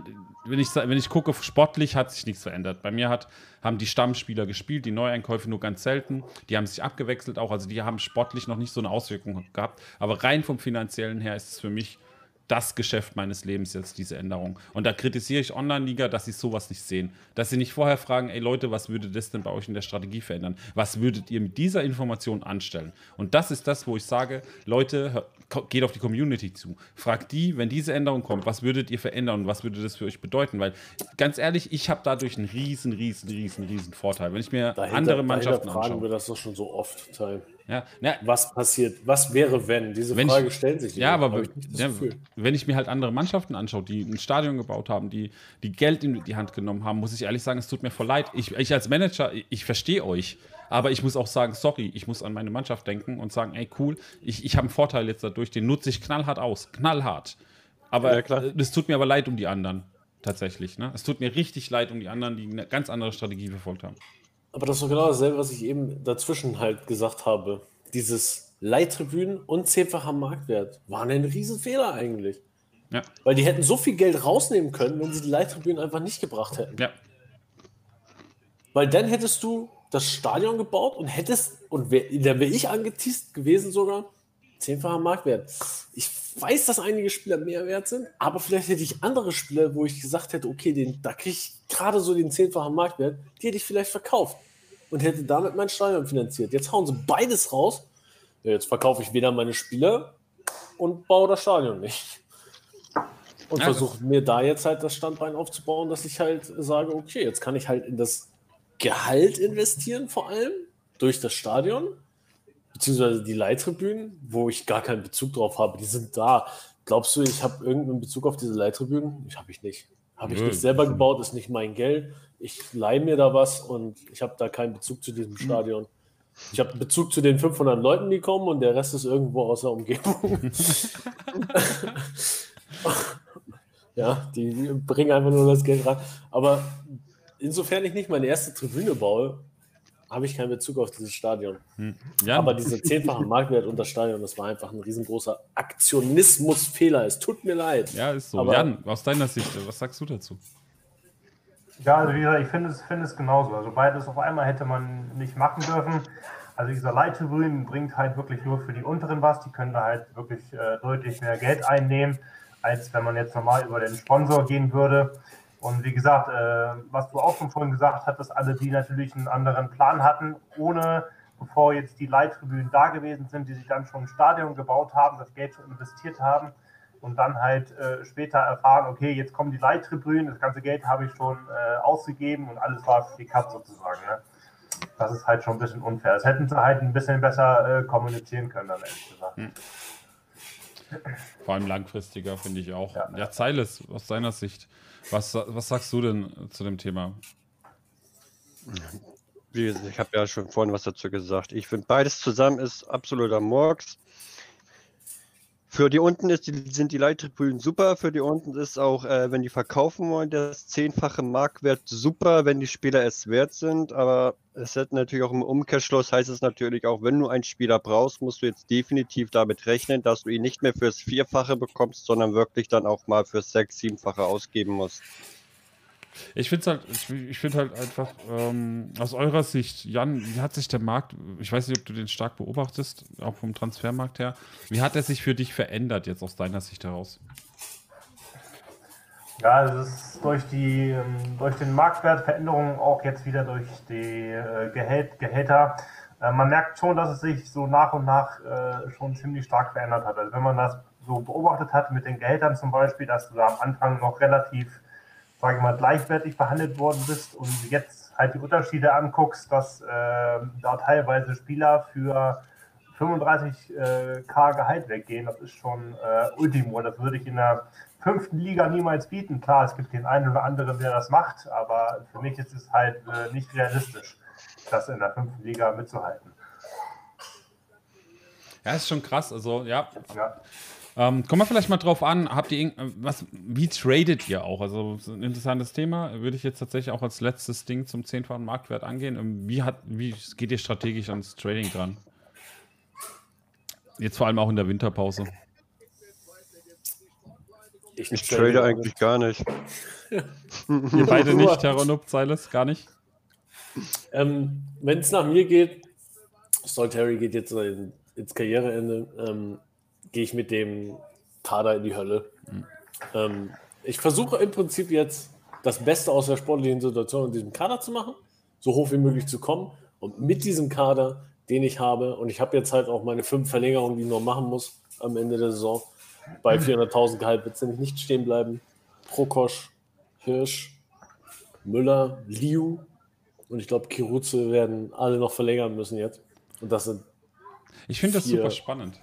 wenn ich, wenn ich gucke, sportlich hat sich nichts verändert. Bei mir hat, haben die Stammspieler gespielt, die Neueinkäufe nur ganz selten. Die haben sich abgewechselt auch. Also die haben sportlich noch nicht so eine Auswirkung gehabt. Aber rein vom finanziellen her ist es für mich das Geschäft meines Lebens jetzt, diese Änderung. Und da kritisiere ich Online-Liga, dass sie sowas nicht sehen. Dass sie nicht vorher fragen, ey Leute, was würde das denn bei euch in der Strategie verändern? Was würdet ihr mit dieser Information anstellen? Und das ist das, wo ich sage, Leute, geht auf die Community zu. Fragt die, wenn diese Änderung kommt, was würdet ihr verändern und was würde das für euch bedeuten? Weil, ganz ehrlich, ich habe dadurch einen riesen, riesen, riesen, riesen Vorteil. Wenn ich mir dahinter, andere Mannschaften fragen anschaue. wir das doch schon so oft, Teil. Ja, ja. Was passiert? Was wäre, wenn? Diese wenn Frage ich, stellt sich. Ja, aber ich ja, wenn ich mir halt andere Mannschaften anschaue, die ein Stadion gebaut haben, die, die Geld in die Hand genommen haben, muss ich ehrlich sagen, es tut mir voll leid. Ich, ich als Manager, ich, ich verstehe euch. Aber ich muss auch sagen, sorry, ich muss an meine Mannschaft denken und sagen, ey, cool, ich, ich habe einen Vorteil jetzt dadurch, den nutze ich knallhart aus. Knallhart. Aber es tut mir aber leid um die anderen, tatsächlich. Ne? Es tut mir richtig leid um die anderen, die eine ganz andere Strategie verfolgt haben. Aber das ist genau dasselbe, was ich eben dazwischen halt gesagt habe. Dieses Leittribünen und zehnfacher Marktwert waren ein Riesenfehler eigentlich. Ja. Weil die hätten so viel Geld rausnehmen können, wenn sie die Leittribünen einfach nicht gebracht hätten. Ja. Weil dann hättest du das Stadion gebaut und hättest, und wär, da wäre ich angeteased gewesen sogar, zehnfacher Marktwert. Ich weiß, dass einige Spieler mehr wert sind, aber vielleicht hätte ich andere Spieler, wo ich gesagt hätte, okay, den, da kriege ich gerade so den zehnfachen Marktwert, die hätte ich vielleicht verkauft und hätte damit mein Stadion finanziert. Jetzt hauen sie beides raus. Ja, jetzt verkaufe ich weder meine Spieler und baue das Stadion nicht. Und ja, versuche mir da jetzt halt das Standbein aufzubauen, dass ich halt sage, okay, jetzt kann ich halt in das Gehalt investieren, vor allem durch das Stadion, beziehungsweise die Leittribünen, wo ich gar keinen Bezug drauf habe. Die sind da. Glaubst du, ich habe irgendeinen Bezug auf diese Leittribünen? Ich habe ich nicht. Habe ich nicht selber gebaut, ist nicht mein Geld. Ich leihe mir da was und ich habe da keinen Bezug zu diesem Stadion. Ich habe Bezug zu den 500 Leuten, die kommen und der Rest ist irgendwo aus der Umgebung. ja, die, die bringen einfach nur das Geld rein. Aber insofern ich nicht meine erste Tribüne baue, habe ich keinen Bezug auf dieses Stadion. Hm. Ja. Aber dieser zehnfache Marktwert unter Stadion, das war einfach ein riesengroßer Aktionismusfehler. Es tut mir leid. Ja, ist so. Aber Jan, aus deiner Sicht, was sagst du dazu? Ja, also wie gesagt, ich finde es, finde es genauso. Also beides auf einmal hätte man nicht machen dürfen. Also dieser Leittribünen bringt halt wirklich nur für die unteren was. Die können da halt wirklich äh, deutlich mehr Geld einnehmen, als wenn man jetzt normal über den Sponsor gehen würde. Und wie gesagt, äh, was du auch schon vorhin gesagt hattest, alle, die natürlich einen anderen Plan hatten, ohne bevor jetzt die Leittribünen da gewesen sind, die sich dann schon ein Stadion gebaut haben, das Geld schon investiert haben und dann halt äh, später erfahren, okay, jetzt kommen die Leittribünen, das ganze Geld habe ich schon äh, ausgegeben und alles war für die Cup sozusagen. Ne? Das ist halt schon ein bisschen unfair. Das hätten sie halt ein bisschen besser äh, kommunizieren können, dann ehrlich gesagt. Hm. Vor allem langfristiger, finde ich auch. Ja, ja Zeiles, aus deiner Sicht, was, was sagst du denn zu dem Thema? Ich habe ja schon vorhin was dazu gesagt. Ich finde, beides zusammen ist absoluter Murks. Für die unten ist, die, sind die Leittribünen super. Für die unten ist auch, äh, wenn die verkaufen wollen, das zehnfache Marktwert super, wenn die Spieler es wert sind. Aber es hat natürlich auch im Umkehrschluss heißt es natürlich auch, wenn du einen Spieler brauchst, musst du jetzt definitiv damit rechnen, dass du ihn nicht mehr fürs Vierfache bekommst, sondern wirklich dann auch mal fürs Sechs-, Siebenfache ausgeben musst. Ich finde halt, ich, finde halt einfach ähm, aus eurer Sicht, Jan, wie hat sich der Markt, ich weiß nicht, ob du den stark beobachtest, auch vom Transfermarkt her, wie hat er sich für dich verändert jetzt aus deiner Sicht heraus? Ja, es ist durch die ähm, durch den Marktwertveränderungen auch jetzt wieder durch die äh, Gehält, Gehälter. Äh, man merkt schon, dass es sich so nach und nach äh, schon ziemlich stark verändert hat. Also wenn man das so beobachtet hat mit den Gehältern zum Beispiel, dass du da am Anfang noch relativ sage ich mal, gleichwertig behandelt worden bist und jetzt halt die Unterschiede anguckst, dass äh, da teilweise Spieler für 35k äh, Gehalt weggehen, das ist schon äh, Ultimo. Das würde ich in der fünften Liga niemals bieten. Klar, es gibt den einen oder anderen, der das macht, aber für mich ist es halt äh, nicht realistisch, das in der fünften Liga mitzuhalten. Ja, ist schon krass. Also, ja. ja. Ähm, kommen wir vielleicht mal drauf an, habt ihr was, wie tradet ihr auch? Also ein interessantes Thema, würde ich jetzt tatsächlich auch als letztes Ding zum zehnfachen Marktwert angehen. Ähm, wie, hat, wie geht ihr strategisch ans Trading dran? Jetzt vor allem auch in der Winterpause. Ich, ich trade eigentlich gar nicht. ihr beide nicht, Terranub, Silas, gar nicht? Ähm, Wenn es nach mir geht, Solitary geht jetzt ins Karriereende. Ähm, gehe ich mit dem Kader in die Hölle. Mhm. Ähm, ich versuche im Prinzip jetzt das Beste aus der sportlichen Situation in diesem Kader zu machen, so hoch wie möglich zu kommen. Und mit diesem Kader, den ich habe, und ich habe jetzt halt auch meine fünf Verlängerungen, die ich noch machen muss am Ende der Saison, bei 400.000 Gehalt wird es nämlich nicht stehen bleiben. Prokosch, Hirsch, Müller, Liu und ich glaube, Kiruze werden alle noch verlängern müssen jetzt. Und das sind. Ich finde das super spannend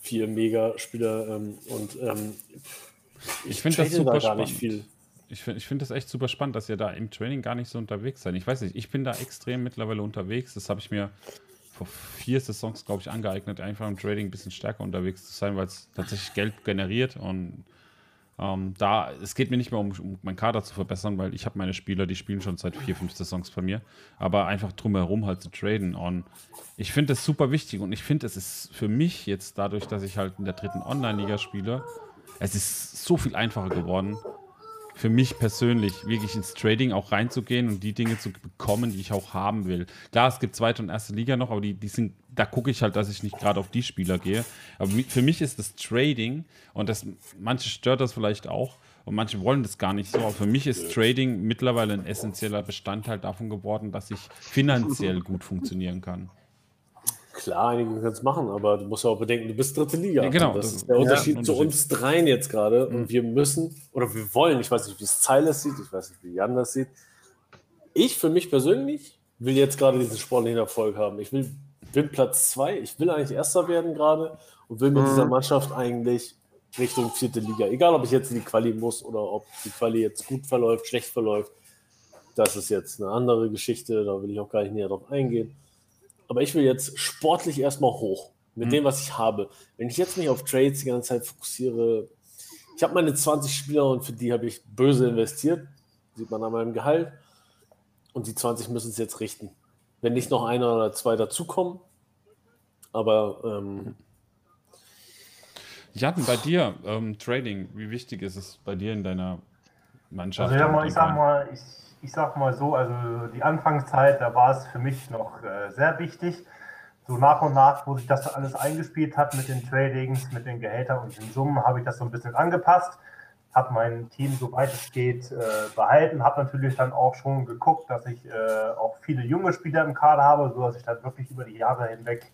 vier Mega-Spieler ähm, und ähm, ich, ich finde das super da spannend. Ich finde ich find das echt super spannend, dass ihr da im Training gar nicht so unterwegs seid. Ich weiß nicht, ich bin da extrem mittlerweile unterwegs. Das habe ich mir vor vier Saisons, glaube ich, angeeignet, einfach im Trading ein bisschen stärker unterwegs zu sein, weil es tatsächlich Geld generiert und ähm, da, es geht mir nicht mehr um, um meinen Kader zu verbessern, weil ich habe meine Spieler, die spielen schon seit vier, fünf Saisons bei mir, aber einfach drumherum halt zu traden. Und ich finde das super wichtig. Und ich finde, es ist für mich jetzt dadurch, dass ich halt in der dritten Online-Liga spiele, es ist so viel einfacher geworden, für mich persönlich wirklich ins Trading auch reinzugehen und die Dinge zu bekommen, die ich auch haben will. Klar, es gibt zweite und erste Liga noch, aber die, die sind, da gucke ich halt, dass ich nicht gerade auf die Spieler gehe. Aber für mich ist das Trading und das, manche stört das vielleicht auch und manche wollen das gar nicht so. Aber für mich ist Trading mittlerweile ein essentieller Bestandteil davon geworden, dass ich finanziell gut funktionieren kann. Klar, einige können es machen, aber du musst ja auch bedenken, du bist dritte Liga. Ja, genau. Das, das ist der Unterschied ja, zu uns dreien jetzt gerade. Mhm. Und wir müssen, oder wir wollen, ich weiß nicht, wie es Zeiles sieht, ich weiß nicht, wie Jan das sieht. Ich für mich persönlich will jetzt gerade diesen sportlichen Erfolg haben. Ich will, will Platz zwei, ich will eigentlich Erster werden gerade und will mit mhm. dieser Mannschaft eigentlich Richtung vierte Liga. Egal, ob ich jetzt in die Quali muss oder ob die Quali jetzt gut verläuft, schlecht verläuft. Das ist jetzt eine andere Geschichte, da will ich auch gar nicht näher drauf eingehen. Aber ich will jetzt sportlich erstmal hoch mit mhm. dem, was ich habe. Wenn ich jetzt mich auf Trades die ganze Zeit fokussiere, ich habe meine 20 Spieler und für die habe ich böse investiert, sieht man an meinem Gehalt. Und die 20 müssen es jetzt richten. Wenn nicht noch einer oder zwei dazukommen. Aber ähm, Jan, bei dir, ähm, Trading, wie wichtig ist es bei dir in deiner Mannschaft? Also ja, mal, ich sag mal, ich ich sag mal so, also die Anfangszeit, da war es für mich noch äh, sehr wichtig. So nach und nach, wo sich das alles eingespielt hat mit den Tradings, mit den Gehältern und den Summen, habe ich das so ein bisschen angepasst. habe mein Team, soweit es geht, äh, behalten. Habe natürlich dann auch schon geguckt, dass ich äh, auch viele junge Spieler im Kader habe, sodass ich dann wirklich über die Jahre hinweg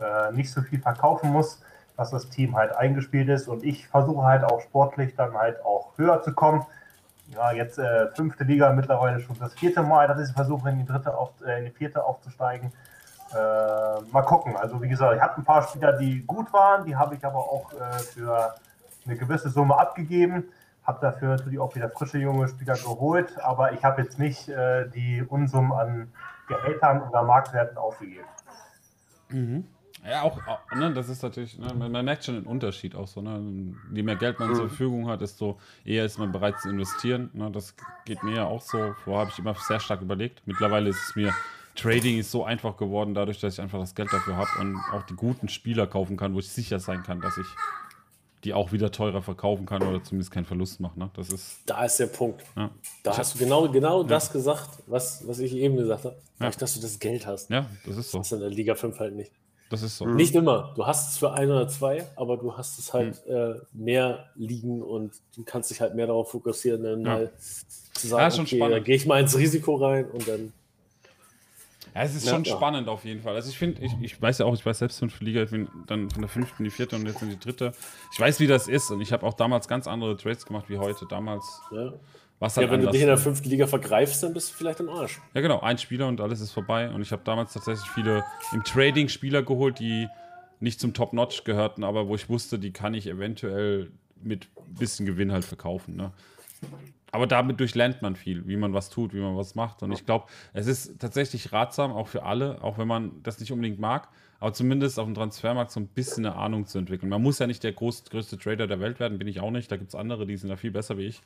äh, nicht so viel verkaufen muss, dass das Team halt eingespielt ist. Und ich versuche halt auch sportlich dann halt auch höher zu kommen. Ja, jetzt äh, fünfte Liga, mittlerweile schon das vierte Mal, dass ich versuche, in die dritte, auf, äh, in die vierte aufzusteigen. Äh, mal gucken. Also wie gesagt, ich habe ein paar Spieler, die gut waren, die habe ich aber auch für eine gewisse Summe abgegeben, habe dafür natürlich auch wieder frische junge Spieler geholt, aber ich habe jetzt nicht äh, die Unsummen an Gehältern oder Marktwerten ausgegeben. Mhm. Ja, auch, ne, das ist natürlich, ne, man merkt schon den Unterschied auch so. Ne? Je mehr Geld man zur mhm. Verfügung hat, desto eher ist man bereit zu investieren. Ne? Das geht mir ja auch so. Vorher habe ich immer sehr stark überlegt. Mittlerweile ist es mir, Trading ist so einfach geworden, dadurch, dass ich einfach das Geld dafür habe und auch die guten Spieler kaufen kann, wo ich sicher sein kann, dass ich die auch wieder teurer verkaufen kann oder zumindest keinen Verlust macht. Ne? Das ist, da ist der Punkt. Ja. Da ich hast du genau, genau ja. das gesagt, was, was ich eben gesagt habe. Ja. dass du das Geld hast. Ja, das ist so. Das ist in der Liga 5 halt nicht. Das ist so. Nicht immer. Du hast es für ein oder zwei, aber du hast es halt mhm. äh, mehr liegen und du kannst dich halt mehr darauf fokussieren, dann mal zu sagen, ja, schon okay, spannend. dann gehe ich mal ins Risiko rein und dann ja, es ist ja, schon ja. spannend auf jeden Fall. Also ich finde, ich, ich weiß ja auch, ich weiß selbst fünfte Liga, ich bin dann von der fünften in die vierte und jetzt in die dritte. Ich weiß, wie das ist und ich habe auch damals ganz andere Trades gemacht wie heute. Damals ja. Was halt ja, wenn du dich in der fünften Liga vergreifst, dann bist du vielleicht im Arsch. Ja, genau. Ein Spieler und alles ist vorbei. Und ich habe damals tatsächlich viele im Trading Spieler geholt, die nicht zum Top-Notch gehörten, aber wo ich wusste, die kann ich eventuell mit ein bisschen Gewinn halt verkaufen. Ne? aber damit durchlernt man viel, wie man was tut, wie man was macht. Und ich glaube, es ist tatsächlich ratsam, auch für alle, auch wenn man das nicht unbedingt mag, aber zumindest auf dem Transfermarkt so ein bisschen eine Ahnung zu entwickeln. Man muss ja nicht der groß, größte Trader der Welt werden, bin ich auch nicht. Da gibt es andere, die sind da viel besser wie ich.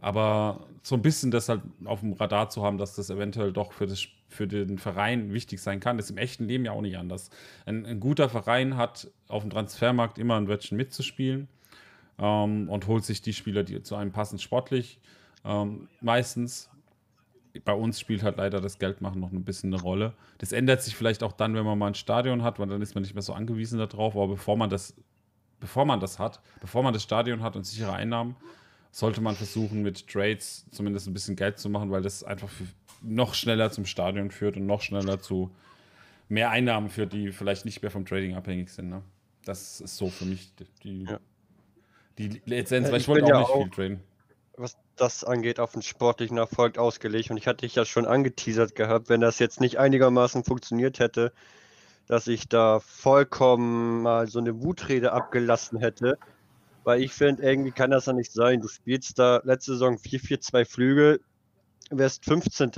Aber so ein bisschen das halt auf dem Radar zu haben, dass das eventuell doch für, das, für den Verein wichtig sein kann, ist im echten Leben ja auch nicht anders. Ein, ein guter Verein hat auf dem Transfermarkt immer ein Wörtchen mitzuspielen ähm, und holt sich die Spieler, die zu einem passen sportlich ähm, meistens. Bei uns spielt halt leider das Geldmachen noch ein bisschen eine Rolle. Das ändert sich vielleicht auch dann, wenn man mal ein Stadion hat, weil dann ist man nicht mehr so angewiesen darauf. Aber bevor man das, bevor man das hat, bevor man das Stadion hat und sichere Einnahmen, sollte man versuchen, mit Trades zumindest ein bisschen Geld zu machen, weil das einfach noch schneller zum Stadion führt und noch schneller zu mehr Einnahmen führt, die vielleicht nicht mehr vom Trading abhängig sind. Ne? Das ist so für mich die, ja. die Essenz, weil ich, ich wollte auch ja nicht auch, viel traden was das angeht, auf den sportlichen Erfolg ausgelegt. Und ich hatte dich ja schon angeteasert gehabt, wenn das jetzt nicht einigermaßen funktioniert hätte, dass ich da vollkommen mal so eine Wutrede abgelassen hätte. Weil ich finde, irgendwie kann das ja nicht sein. Du spielst da letzte Saison 4-4-2 Flügel, wärst 15.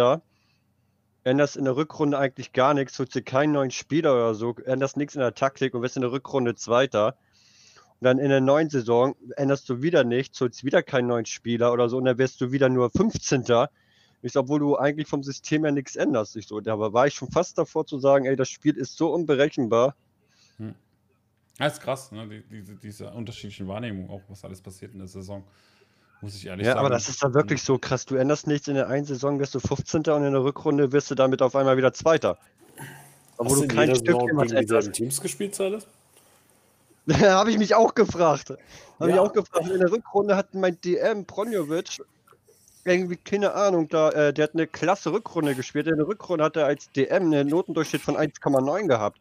Änderst in der Rückrunde eigentlich gar nichts, holst dir keinen neuen Spieler oder so, änderst nichts in der Taktik und wirst in der Rückrunde Zweiter. Und dann in der neuen Saison änderst du wieder nichts, holst wieder keinen neuen Spieler oder so und dann wirst du wieder nur 15. Ich, obwohl du eigentlich vom System her nichts änderst. Ich so, da war ich schon fast davor zu sagen, ey, das Spiel ist so unberechenbar. Das ist krass, ne? Die, diese, diese unterschiedlichen Wahrnehmungen, auch was alles passiert in der Saison. Muss ich ehrlich ja, sagen. Ja, aber das ist dann wirklich so krass. Du änderst nichts in der einen Saison, wirst du 15. und in der Rückrunde wirst du damit auf einmal wieder Zweiter. Obwohl Hast du kein Stück gegen Teams gespielt, Silas? habe ich mich auch gefragt. Habe ja. ich auch gefragt. In der Rückrunde hat mein DM Pronjovic irgendwie, keine Ahnung, da, äh, der hat eine klasse Rückrunde gespielt. In der Rückrunde hat er als DM einen Notendurchschnitt von 1,9 gehabt.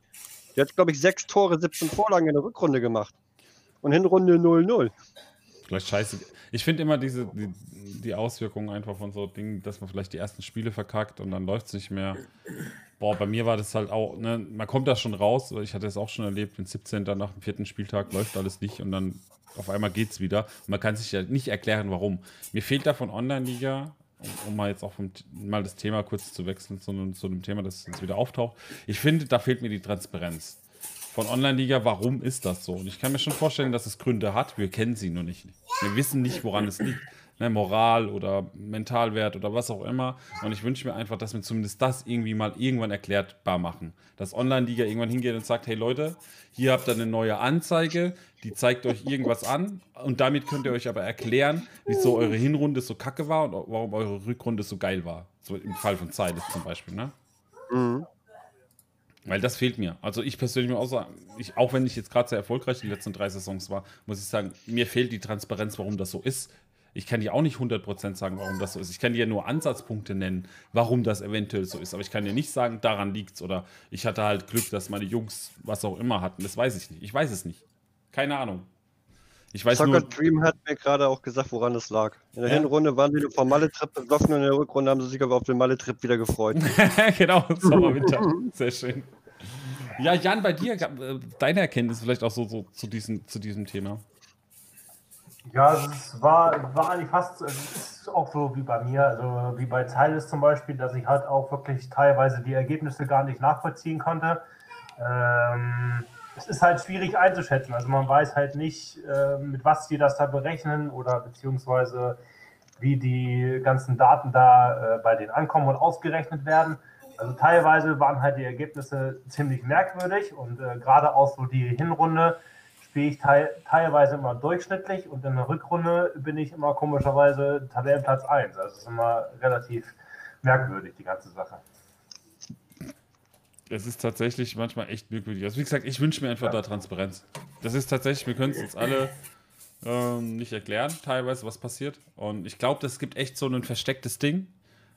Der hat, glaube ich, sechs Tore, 17 Vorlagen in der Rückrunde gemacht. Und Hinrunde 0-0. Vielleicht scheiße. Ich finde immer diese, die, die Auswirkungen einfach von so Dingen, dass man vielleicht die ersten Spiele verkackt und dann läuft es nicht mehr. Boah, bei mir war das halt auch, ne, man kommt da schon raus, ich hatte es auch schon erlebt, mit 17. nach dem vierten Spieltag läuft alles nicht und dann auf einmal geht es wieder. Und man kann sich ja nicht erklären, warum. Mir fehlt da von Online-Liga, um, mal jetzt auch vom, mal das Thema kurz zu wechseln zu, zu einem Thema, das jetzt wieder auftaucht. Ich finde, da fehlt mir die Transparenz. Von Online-Liga, warum ist das so? Und ich kann mir schon vorstellen, dass es Gründe hat, wir kennen sie nur nicht. Wir wissen nicht, woran es liegt ne, Moral oder Mentalwert oder was auch immer. Und ich wünsche mir einfach, dass wir zumindest das irgendwie mal irgendwann erklärbar machen. Dass Online-Liga irgendwann hingeht und sagt, hey Leute, hier habt ihr eine neue Anzeige, die zeigt euch irgendwas an und damit könnt ihr euch aber erklären, wieso eure Hinrunde so kacke war und warum eure Rückrunde so geil war. So im Fall von Zeiles zum Beispiel, ne? Mhm. Weil das fehlt mir. Also ich persönlich sagen, ich, auch wenn ich jetzt gerade sehr erfolgreich in den letzten drei Saisons war, muss ich sagen, mir fehlt die Transparenz, warum das so ist Ich kann dir auch nicht 100% sagen, warum das so ist. Ich kann dir nur Ansatzpunkte nennen, warum das eventuell so ist. Aber ich kann dir nicht sagen, daran liegt es. Oder ich hatte halt Glück, dass meine Jungs was auch immer hatten. Das weiß ich nicht. Ich weiß es nicht. Keine Ahnung. Ich weiß Soccer nur, Dream hat mir gerade auch gesagt, woran es lag. In der ja? Hinrunde waren sie vom Malle-Trip besoffen und in der Rückrunde haben sie sich aber auf den Malle-Trip wieder gefreut. genau, Sommer, Winter. Sehr schön. Ja, Jan, bei dir, äh, deine Erkenntnis vielleicht auch so, so zu, diesem, zu diesem Thema. Ja, es war, war eigentlich fast, es ist auch so wie bei mir, also wie bei Zeiles zum Beispiel, dass ich halt auch wirklich teilweise die Ergebnisse gar nicht nachvollziehen konnte. Ähm, es ist halt schwierig einzuschätzen. Also man weiß halt nicht, äh, mit was die das da berechnen oder beziehungsweise wie die ganzen Daten da äh, bei denen ankommen und ausgerechnet werden. Also teilweise waren halt die Ergebnisse ziemlich merkwürdig und äh, gerade auch so die Hinrunde spiele ich te teilweise immer durchschnittlich und in der Rückrunde bin ich immer komischerweise Tabellenplatz 1. Also es ist immer relativ merkwürdig, die ganze Sache es ist tatsächlich manchmal echt merkwürdig. Also wie gesagt, ich wünsche mir einfach ja. da Transparenz. Das ist tatsächlich, wir können es uns alle ähm, nicht erklären, teilweise, was passiert. Und ich glaube, das gibt echt so ein verstecktes Ding.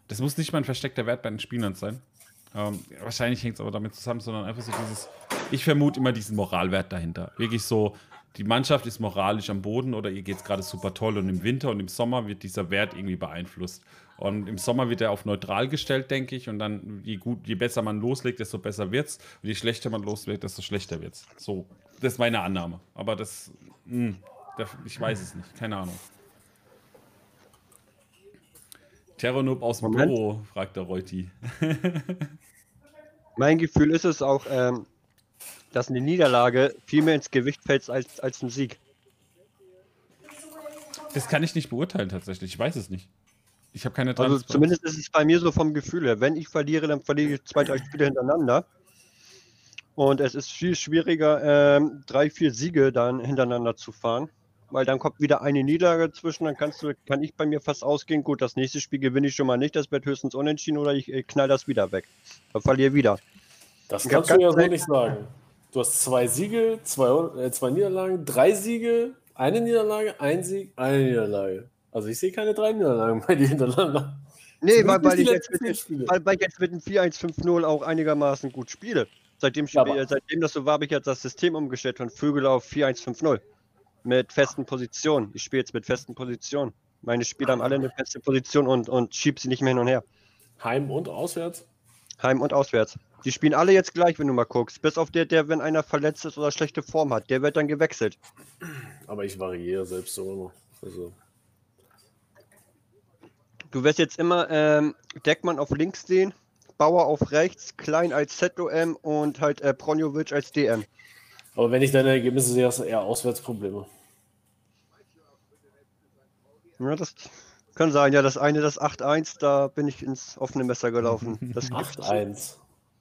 Das muss nicht mal ein versteckter Wert bei den Spielern sein. Ähm, wahrscheinlich hängt es aber damit zusammen, sondern einfach so dieses, ich vermute immer diesen Moralwert dahinter. Wirklich so, die Mannschaft ist moralisch am Boden oder ihr geht es gerade super toll und im Winter und im Sommer wird dieser Wert irgendwie beeinflusst. Und im Sommer wird er auf neutral gestellt, denke ich. Und dann, je, gut, je besser man loslegt, desto besser wird's. Und je schlechter man loslegt, desto schlechter wird's. So, das ist meine Annahme. Aber das, mh, hm, ich weiß es nicht. Keine Ahnung. Terranoob aus dem. Büro, fragt der Reuti. mein Gefühl ist es auch, ähm, dass eine Niederlage viel mehr ins Gewicht fällt als, als ein Sieg. Das kann ich nicht beurteilen tatsächlich. Ich weiß es nicht. Ich habe keine also Transparenz. Also zumindest ist es bei mir so vom Gefühl her. Wenn ich verliere, dann verliere ich zwei, drei Spiele hintereinander. Und es ist viel schwieriger, ähm, drei, vier Siege dann hintereinander zu fahren. Weil dann kommt wieder eine Niederlage zwischen, dann kannst du, kann ich bei mir fast ausgehen, gut, das nächste Spiel gewinne ich schon mal nicht, das wird höchstens unentschieden oder ich, ich knall das wieder weg. Dann verliere wieder. Das ich kannst du ja so nicht sagen. Du hast zwei Siege, zwei, äh, zwei Niederlagen, drei Siege, eine Niederlage, ein Sieg, eine Niederlage. Also ich sehe keine drei Niederlagen bei dir hintereinander. Nee, weil, weil, ich jetzt mit, weil, weil ich jetzt mit dem 4-1-5-0 auch einigermaßen gut spiele. Seitdem, ja, seitdem das so war, habe ich jetzt das System umgestellt von Vögel auf 4-1-5-0. Mit festen Positionen. Ich spiele jetzt mit festen Positionen. Meine Spieler haben alle eine feste Position und, und schieb sie nicht mehr hin und her. Heim und auswärts? Heim und auswärts. Die spielen alle jetzt gleich, wenn du mal guckst. Bis auf der, der, wenn einer verletzt ist oder schlechte Form hat, der wird dann gewechselt. Aber ich variiere selbst so immer. Also. Du wirst jetzt immer ähm, Deckmann auf links sehen, Bauer auf rechts, Klein als ZOM und halt äh, Pronjovic als DM. Aber wenn ich deine Ergebnisse sehe, hast du eher Auswärtsprobleme. Ja, das kann sein. Ja, das eine, das 8-1, da bin ich ins offene Messer gelaufen. 8-1.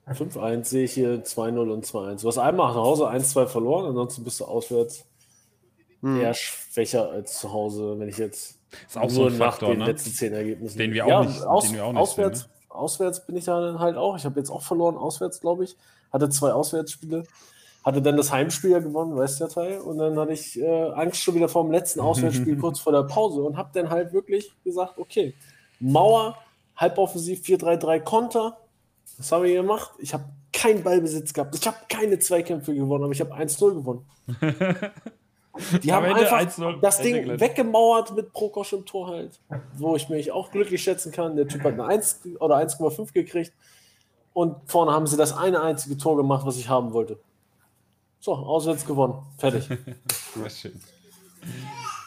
5-1 sehe ich hier 2-0 und 2-1. Du hast einmal nach Hause 1-2 verloren, ansonsten bist du auswärts hm. eher schwächer als zu Hause, wenn ich jetzt ist auch so ein Faktor, den ne? letzten 10 Ergebnissen. Den wir auch ja, nicht, aus, den wir auch nicht auswärts, sehen, ne? auswärts bin ich dann halt auch. Ich habe jetzt auch verloren, auswärts, glaube ich. Hatte zwei Auswärtsspiele. Hatte dann das Heimspiel ja gewonnen, weißt du ja, Teil. Und dann hatte ich äh, Angst schon wieder vor dem letzten Auswärtsspiel kurz vor der Pause und habe dann halt wirklich gesagt, okay, Mauer, halboffensiv 4-3-3 Konter, was habe ich gemacht? Ich habe keinen Ballbesitz gehabt. Ich habe keine Zweikämpfe gewonnen, aber ich habe 1-0 gewonnen. Die haben einfach das Ding weggemauert mit Prokosch im Tor halt. Wo ich mich auch glücklich schätzen kann. Der Typ hat eine 1 oder 1,5 gekriegt. Und vorne haben sie das eine einzige Tor gemacht, was ich haben wollte. So, auswärts gewonnen. Fertig. Sehr schön.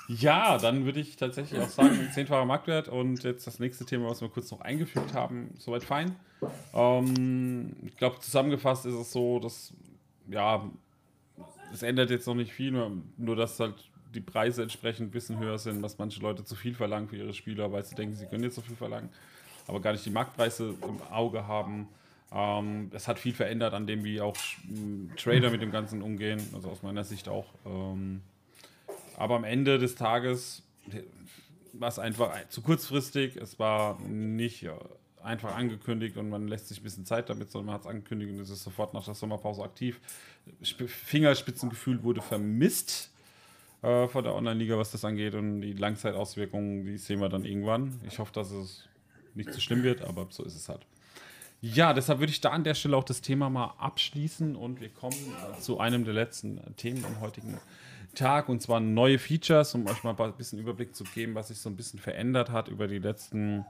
Ja, dann würde ich tatsächlich auch sagen, zehnfacher Marktwert und jetzt das nächste Thema, was wir kurz noch eingefügt haben, soweit fein. Ähm, ich glaube, zusammengefasst ist es so, dass, ja, es ändert jetzt noch nicht viel, nur, nur dass halt die Preise entsprechend ein bisschen höher sind, was manche Leute zu viel verlangen für ihre Spieler, weil sie denken, sie können jetzt so viel verlangen, aber gar nicht die Marktpreise im Auge haben. Ähm, es hat viel verändert an dem, wie auch Trader mit dem Ganzen umgehen, also aus meiner Sicht auch. Ähm, aber am Ende des Tages war es einfach zu kurzfristig. Es war nicht einfach angekündigt und man lässt sich ein bisschen Zeit damit, sondern man hat es angekündigt und es ist sofort nach der Sommerpause aktiv. Fingerspitzengefühl wurde vermisst. äh, von der Online-Liga, was das angeht. Und die Langzeitauswirkungen, die sehen wir dann irgendwann. Ich hoffe, dass es nicht zu so schlimm wird, aber so ist es halt. Ja, deshalb würde ich da an der Stelle auch das Thema mal abschließen und wir kommen zu einem der letzten Themen am heutigen Tag und zwar neue Features, um euch mal ein bisschen Überblick zu geben, was sich so ein bisschen verändert hat über die letzten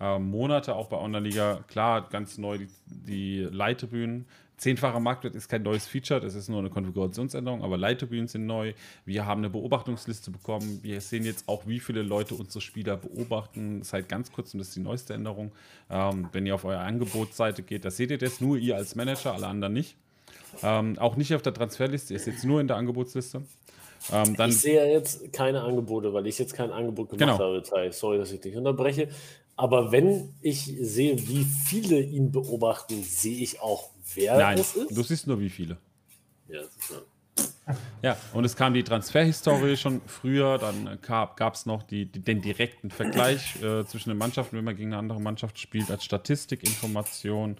äh, Monate, auch bei Online-Liga. Klar, ganz neu die, die Leittribünen. Zehnfacher Marktwert ist kein neues Feature, das ist nur eine Konfigurationsänderung, aber Leittribünen sind neu. Wir haben eine Beobachtungsliste bekommen. Wir sehen jetzt auch, wie viele Leute unsere Spieler beobachten. Seit ganz kurzem, das ist die neueste Änderung. Ähm, wenn ihr auf eure Angebotsseite geht, da seht ihr das nur ihr als Manager, alle anderen nicht. Ähm, auch nicht auf der Transferliste, ist jetzt nur in der Angebotsliste. Ähm, ich sehe jetzt keine Angebote, weil ich jetzt kein Angebot gemacht genau. habe. Sorry, dass ich dich unterbreche. Aber wenn ich sehe, wie viele ihn beobachten, sehe ich auch, wer Nein, es ist. Du siehst nur, wie viele. Ja, das ist ja. Ja, und es kam die Transferhistorie schon früher, dann gab es noch die, die, den direkten Vergleich äh, zwischen den Mannschaften, wenn man gegen eine andere Mannschaft spielt, als Statistikinformation.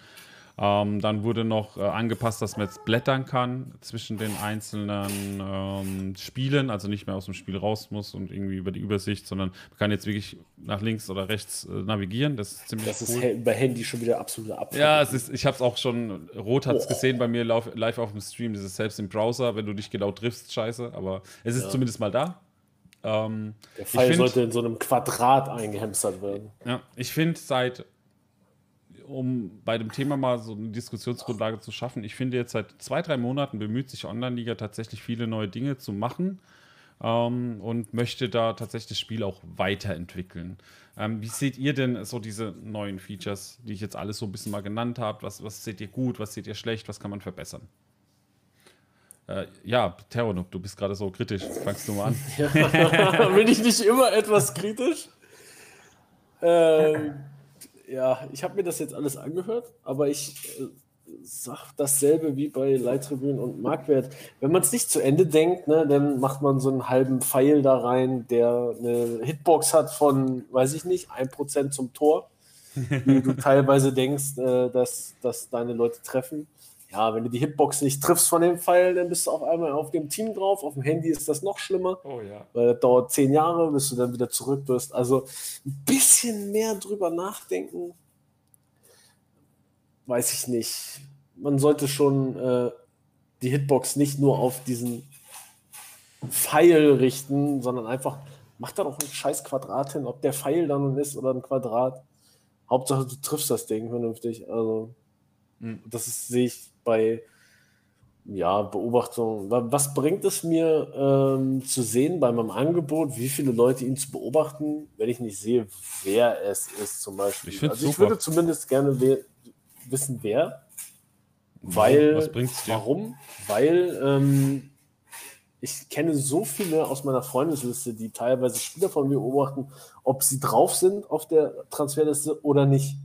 Ähm, dann wurde noch äh, angepasst, dass man jetzt blättern kann zwischen den einzelnen ähm, Spielen, also nicht mehr aus dem Spiel raus muss und irgendwie über die Übersicht, sondern man kann jetzt wirklich nach links oder rechts äh, navigieren. Das ist ziemlich Das cool. ist bei Handy schon wieder absolute Abfall. Ja, es ist, ich habe es auch schon, Rot hat es oh. gesehen bei mir live, auf dem Stream, das ist selbst im Browser, wenn du dich genau triffst, scheiße, aber es ist ja. zumindest mal da. Ähm, Der Fall find, sollte in so einem Quadrat eingehamstert werden. Ja, ich finde seit um bei dem Thema mal so eine Diskussionsgrundlage zu schaffen, ich finde jetzt seit zwei, drei Monaten bemüht sich Online-Liga tatsächlich viele neue Dinge zu machen ähm, und möchte da tatsächlich das Spiel auch weiterentwickeln. Ähm, wie seht ihr denn so diese neuen Features, die ich jetzt alles so ein bisschen mal genannt habe? Was, was seht ihr gut, was seht ihr schlecht, was kann man verbessern? Äh, ja, Terronuk, du bist gerade so kritisch. Fangst du mal an. Ja. Bin ich nicht immer etwas kritisch? Ähm, ja, ich habe mir das jetzt alles angehört, aber ich äh, sage dasselbe wie bei Leittribünen und Marktwert. Wenn man es nicht zu Ende denkt, ne, dann macht man so einen halben Pfeil da rein, der eine Hitbox hat von, weiß ich nicht, 1% zum Tor, wie du teilweise denkst, äh, dass, dass deine Leute treffen ja, wenn du die Hitbox nicht triffst von dem Pfeil, dann bist du auf einmal auf dem Team drauf. Auf dem Handy ist das noch schlimmer. Oh ja. Weil das dauert zehn Jahre, bis du dann wieder zurück bist. Also ein bisschen mehr drüber nachdenken, weiß ich nicht. Man sollte schon äh, die Hitbox nicht nur auf diesen Pfeil richten, sondern einfach, mach da doch ein scheiß Quadrat hin, ob der Pfeil da nun ist oder ein Quadrat. Hauptsache, du triffst das Ding vernünftig. Also, hm. das ist, sehe ich bei ja, Beobachtung. Was bringt es mir ähm, zu sehen bei meinem Angebot, wie viele Leute ihn zu beobachten, wenn ich nicht sehe, wer es ist zum Beispiel? Ich, also ich würde zumindest gerne we wissen, wer. Weil, Was bringt's dir? warum? Weil ähm, ich kenne so viele aus meiner Freundesliste, die teilweise Spieler von mir beobachten, ob sie drauf sind auf der Transferliste oder nicht.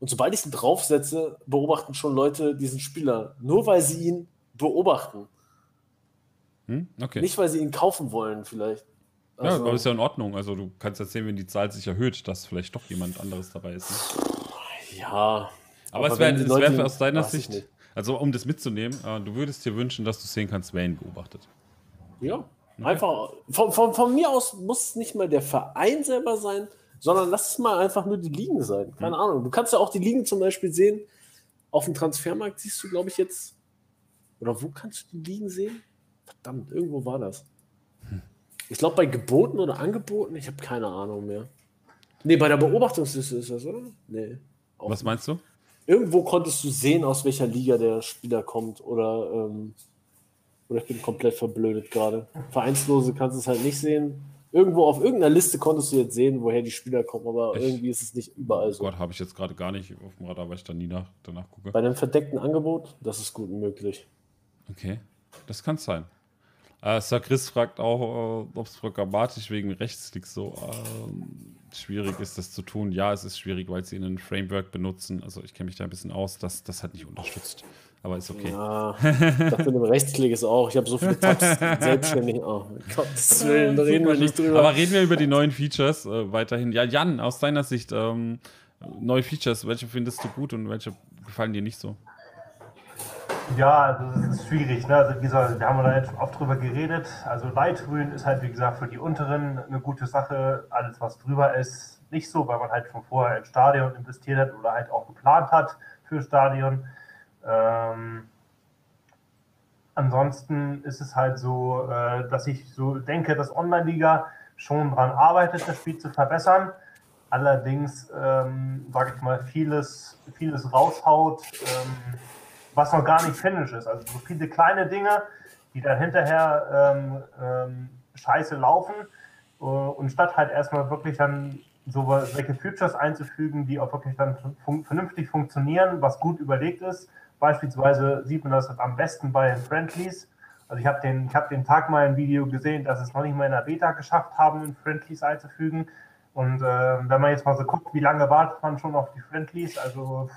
Und sobald ich ihn draufsetze, beobachten schon Leute diesen Spieler. Nur weil sie ihn beobachten. Hm? Okay. Nicht, weil sie ihn kaufen wollen, vielleicht. Also, ja, aber ist ja in Ordnung. Also du kannst erzählen, wenn die Zahl sich erhöht, dass vielleicht doch jemand anderes dabei ist. Ne? Ja. Aber, aber es wäre wär aus deiner Sicht, also um das mitzunehmen, äh, du würdest dir wünschen, dass du sehen kannst, wer ihn beobachtet. Ja. Okay. Einfach, von, von, von mir aus muss es nicht mal der Verein selber sein, sondern lass es mal einfach nur die Ligen sein. Keine mhm. Ahnung. Du kannst ja auch die Ligen zum Beispiel sehen. Auf dem Transfermarkt siehst du, glaube ich, jetzt. Oder wo kannst du die Ligen sehen? Verdammt, irgendwo war das. Hm. Ich glaube, bei Geboten oder Angeboten, ich habe keine Ahnung mehr. Nee, bei der Beobachtungsliste ist das, oder? Nee. Was meinst du? Irgendwo konntest du sehen, aus welcher Liga der Spieler kommt. Oder, ähm, oder ich bin komplett verblödet gerade. Vereinslose kannst du es halt nicht sehen irgendwo auf irgendeiner Liste konntest du jetzt sehen, woher die Spieler kommen, aber Echt? irgendwie ist es nicht überall so. Gott, habe ich jetzt gerade gar nicht auf dem Radar, weil ich da nie nach, danach gucke. Bei einem verdeckten Angebot, das ist gut möglich. Okay, das kann sein. Äh, Sir Chris fragt auch, äh, ob es programmatisch wegen Rechtsklicks so äh, schwierig ist, das zu tun. Ja, es ist schwierig, weil sie ein Framework benutzen. Also ich kenne mich da ein bisschen aus, dass das hat nicht unterstützt aber ist okay. Ja, das mit dem Rechtsklick ist auch. Ich habe so viele Tabs selbstständig. Oh, Gottes Willen, da reden wir nicht drüber. Aber reden wir über die neuen Features äh, weiterhin. Ja, Jan, aus deiner Sicht, ähm, neue Features, welche findest du gut und welche gefallen dir nicht so? Ja, also das ist schwierig. Ne? Also wie gesagt, wir haben da jetzt oft drüber geredet. Also Leitgrün ist halt, wie gesagt, für die unteren eine gute Sache. Alles, was drüber ist, nicht so, weil man halt schon vorher ins Stadion investiert hat oder halt auch geplant hat für Stadion. Ähm, ansonsten ist es halt so, äh, dass ich so denke, dass Online-Liga schon daran arbeitet, das Spiel zu verbessern. Allerdings, ähm, sage ich mal, vieles, vieles raushaut. Ähm, was noch gar nicht finish ist. Also so viele kleine Dinge, die dann hinterher ähm, ähm, scheiße laufen. Äh, und statt halt erstmal wirklich dann so welche Futures einzufügen, die auch wirklich dann vernünftig funktionieren, was gut überlegt ist. Beispielsweise sieht man das am besten bei den Friendlies. Also ich habe den, hab den Tag mal im Video gesehen, dass es noch nicht mal in der Beta geschafft haben, in Friendlies einzufügen. Und äh, wenn man jetzt mal so guckt, wie lange wartet man schon auf die Friendlies, also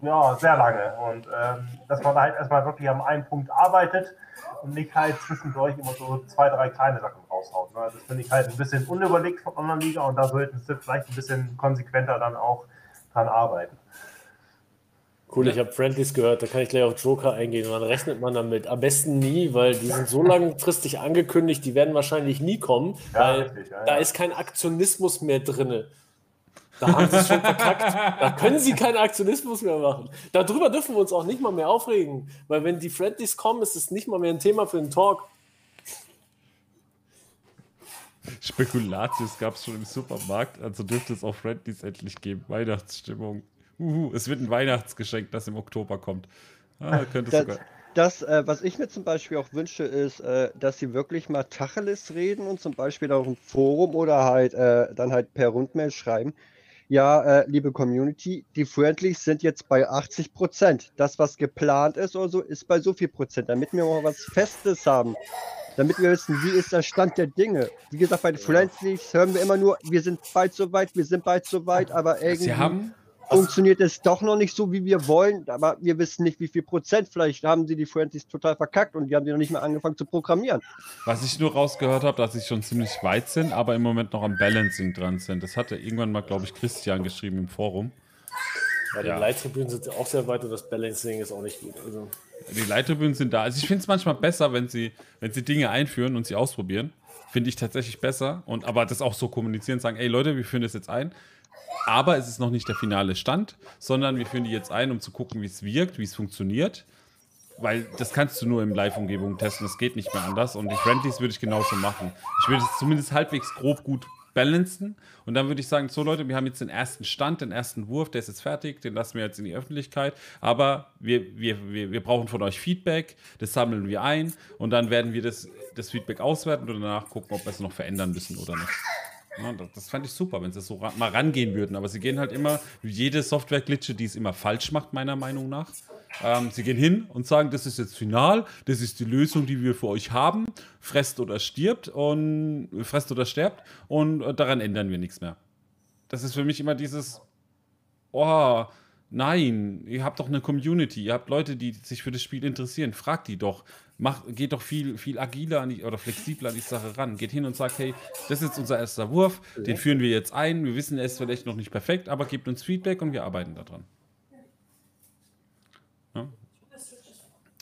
ja, sehr lange. Und ähm, dass man halt erstmal wirklich am einen Punkt arbeitet und nicht halt zwischendurch immer so zwei, drei kleine Sachen raushaut. Ne? Das finde ich halt ein bisschen unüberlegt von anderen Liga und da sollten sie vielleicht ein bisschen konsequenter dann auch dran arbeiten. Cool, ich habe Friendlies gehört, da kann ich gleich auf Joker eingehen. Und dann rechnet man damit. Am besten nie, weil die sind so langfristig angekündigt, die werden wahrscheinlich nie kommen, ja, weil richtig, ja, da ist kein Aktionismus mehr drin. Da haben sie es schon verkackt. Da können sie keinen Aktionismus mehr machen. Darüber dürfen wir uns auch nicht mal mehr aufregen. Weil wenn die Friendlies kommen, ist es nicht mal mehr ein Thema für den Talk. Spekulatius gab es schon im Supermarkt, also dürfte es auch Friendlies endlich geben. Weihnachtsstimmung. Uhu, es wird ein Weihnachtsgeschenk, das im Oktober kommt. Ah, könnte das, sogar. Das, äh, was ich mir zum Beispiel auch wünsche, ist, äh, dass sie wirklich mal Tacheles reden und zum Beispiel auch im Forum oder halt äh, dann halt per Rundmail schreiben, ja, äh, liebe Community, die Friendlies sind jetzt bei 80 Prozent. Das, was geplant ist oder so, ist bei so viel Prozent, damit wir mal was Festes haben. Damit wir wissen, wie ist der Stand der Dinge. Wie gesagt, bei den Friendlies hören wir immer nur, wir sind bald so weit, wir sind bald so weit, aber irgendwie. Sie haben funktioniert es doch noch nicht so, wie wir wollen, aber wir wissen nicht, wie viel Prozent. Vielleicht haben sie die Friendlies total verkackt und die haben die noch nicht mal angefangen zu programmieren. Was ich nur rausgehört habe, dass sie schon ziemlich weit sind, aber im Moment noch am Balancing dran sind. Das hatte irgendwann mal, glaube ich, Christian geschrieben im Forum. Ja, die ja. Leittribünen sind auch sehr weit und das Balancing ist auch nicht gut. Also. Die Leittribünen sind da. Also ich finde es manchmal besser, wenn sie, wenn sie Dinge einführen und sie ausprobieren. Finde ich tatsächlich besser. Und aber das auch so kommunizieren, sagen, ey Leute, wir führen das jetzt ein. Aber es ist noch nicht der finale Stand, sondern wir führen die jetzt ein, um zu gucken, wie es wirkt, wie es funktioniert. Weil das kannst du nur in Live-Umgebung testen, das geht nicht mehr anders. Und die Friendlies würde ich genauso machen. Ich würde es zumindest halbwegs grob gut balancen. Und dann würde ich sagen, so Leute, wir haben jetzt den ersten Stand, den ersten Wurf, der ist jetzt fertig, den lassen wir jetzt in die Öffentlichkeit. Aber wir, wir, wir, wir brauchen von euch Feedback, das sammeln wir ein und dann werden wir das, das Feedback auswerten und danach gucken, ob wir es noch verändern müssen oder nicht. Ja, das fand ich super, wenn sie so mal rangehen würden. Aber sie gehen halt immer, jede Software-Glitsche, die es immer falsch macht, meiner Meinung nach. Ähm, sie gehen hin und sagen, das ist jetzt final, das ist die Lösung, die wir für euch haben. Fresst oder stirbt und fresst oder sterbt und äh, daran ändern wir nichts mehr. Das ist für mich immer dieses, oh, nein, ihr habt doch eine Community, ihr habt Leute, die sich für das Spiel interessieren, fragt die doch mach, geht doch viel, viel agiler an die, oder flexibler an die Sache ran. Geht hin und sagt, hey, das ist unser erster Wurf, den führen wir jetzt ein. Wir wissen, er ist vielleicht noch nicht perfekt, aber gebt uns Feedback und wir arbeiten daran. Ja.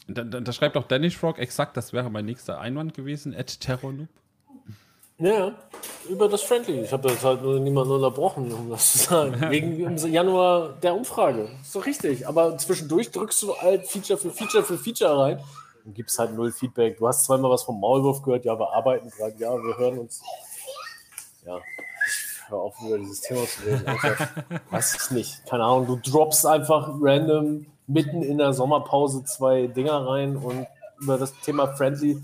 Da, da, da, schreibt auch Danish Frog exakt, das wäre mein nächster Einwand gewesen, at Terrorloop. Ja, über das Friendly. Ich habe das halt nur niemanden unterbrochen, um das zu sagen. Wegen im Januar der Umfrage. Ist doch richtig. Aber zwischendurch drückst du halt Feature für Feature für Feature rein und gibst halt null Feedback. Du hast zweimal was vom Maulwurf gehört, ja, wir arbeiten gerade, ja, wir hören uns. Ja, hör auf, über dieses Thema zu reden. Einfach, weiß ich nicht. Keine Ahnung, du droppst einfach random mitten in der Sommerpause zwei Dinger rein und über das Thema Friendly.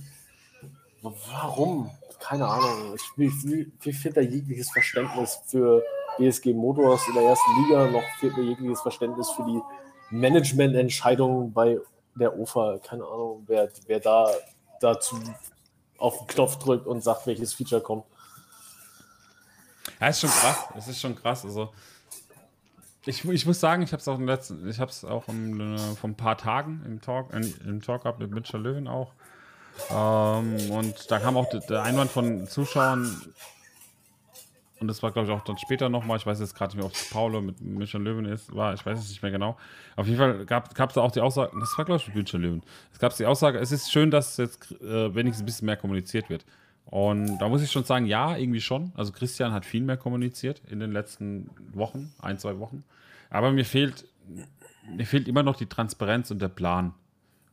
Warum? Keine Ahnung. Ich, ich, ich finde da jegliches Verständnis für BSG Motors in der ersten Liga, noch fehlt mir jegliches Verständnis für die Managemententscheidungen bei der UFA, keine Ahnung, wer, wer da dazu auf den Knopf drückt und sagt, welches Feature kommt. Ja, ist schon krass. Es ist schon krass. Also, ich, ich muss sagen, ich habe es auch, letzten, ich habe es auch im, äh, vor ein paar Tagen im Talk, in, im Talk gehabt mit Mitchell Löwen auch. Ähm, und da kam auch der Einwand von Zuschauern, und das war, glaube ich, auch dann später nochmal, ich weiß jetzt gerade nicht mehr, ob es Paulo mit München Löwen ist, war, ich weiß es nicht mehr genau. Auf jeden Fall gab es da auch die Aussage, das war, glaube ich, mit München Löwen. Es gab die Aussage, es ist schön, dass jetzt äh, wenigstens ein bisschen mehr kommuniziert wird. Und da muss ich schon sagen, ja, irgendwie schon. Also Christian hat viel mehr kommuniziert in den letzten Wochen, ein, zwei Wochen. Aber mir fehlt, mir fehlt immer noch die Transparenz und der Plan.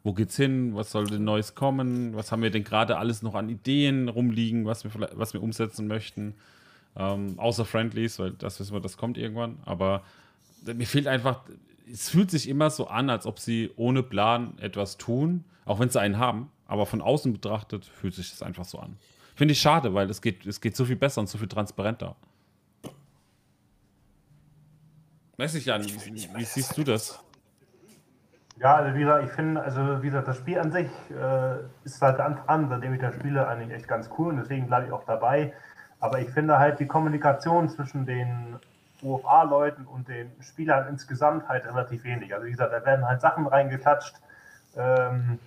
Wo geht's hin? Was soll denn Neues kommen? Was haben wir denn gerade alles noch an Ideen rumliegen, was wir, was wir umsetzen möchten? Ähm, außer Friendlies, weil das wissen wir, das kommt irgendwann. Aber mir fehlt einfach, es fühlt sich immer so an, als ob sie ohne Plan etwas tun, auch wenn sie einen haben. Aber von außen betrachtet fühlt sich das einfach so an. Finde ich schade, weil es geht, es geht so viel besser und so viel transparenter. Weiß ich, Jan, wie, wie siehst du das? Ja, also wie gesagt, ich finde, also wie gesagt, das Spiel an sich äh, ist seit Anfang an, seitdem ich das spiele, eigentlich echt ganz cool und deswegen bleibe ich auch dabei. Aber ich finde halt die Kommunikation zwischen den UFA-Leuten und den Spielern insgesamt halt relativ wenig. Also wie gesagt, da werden halt Sachen reingeklatscht, ähm,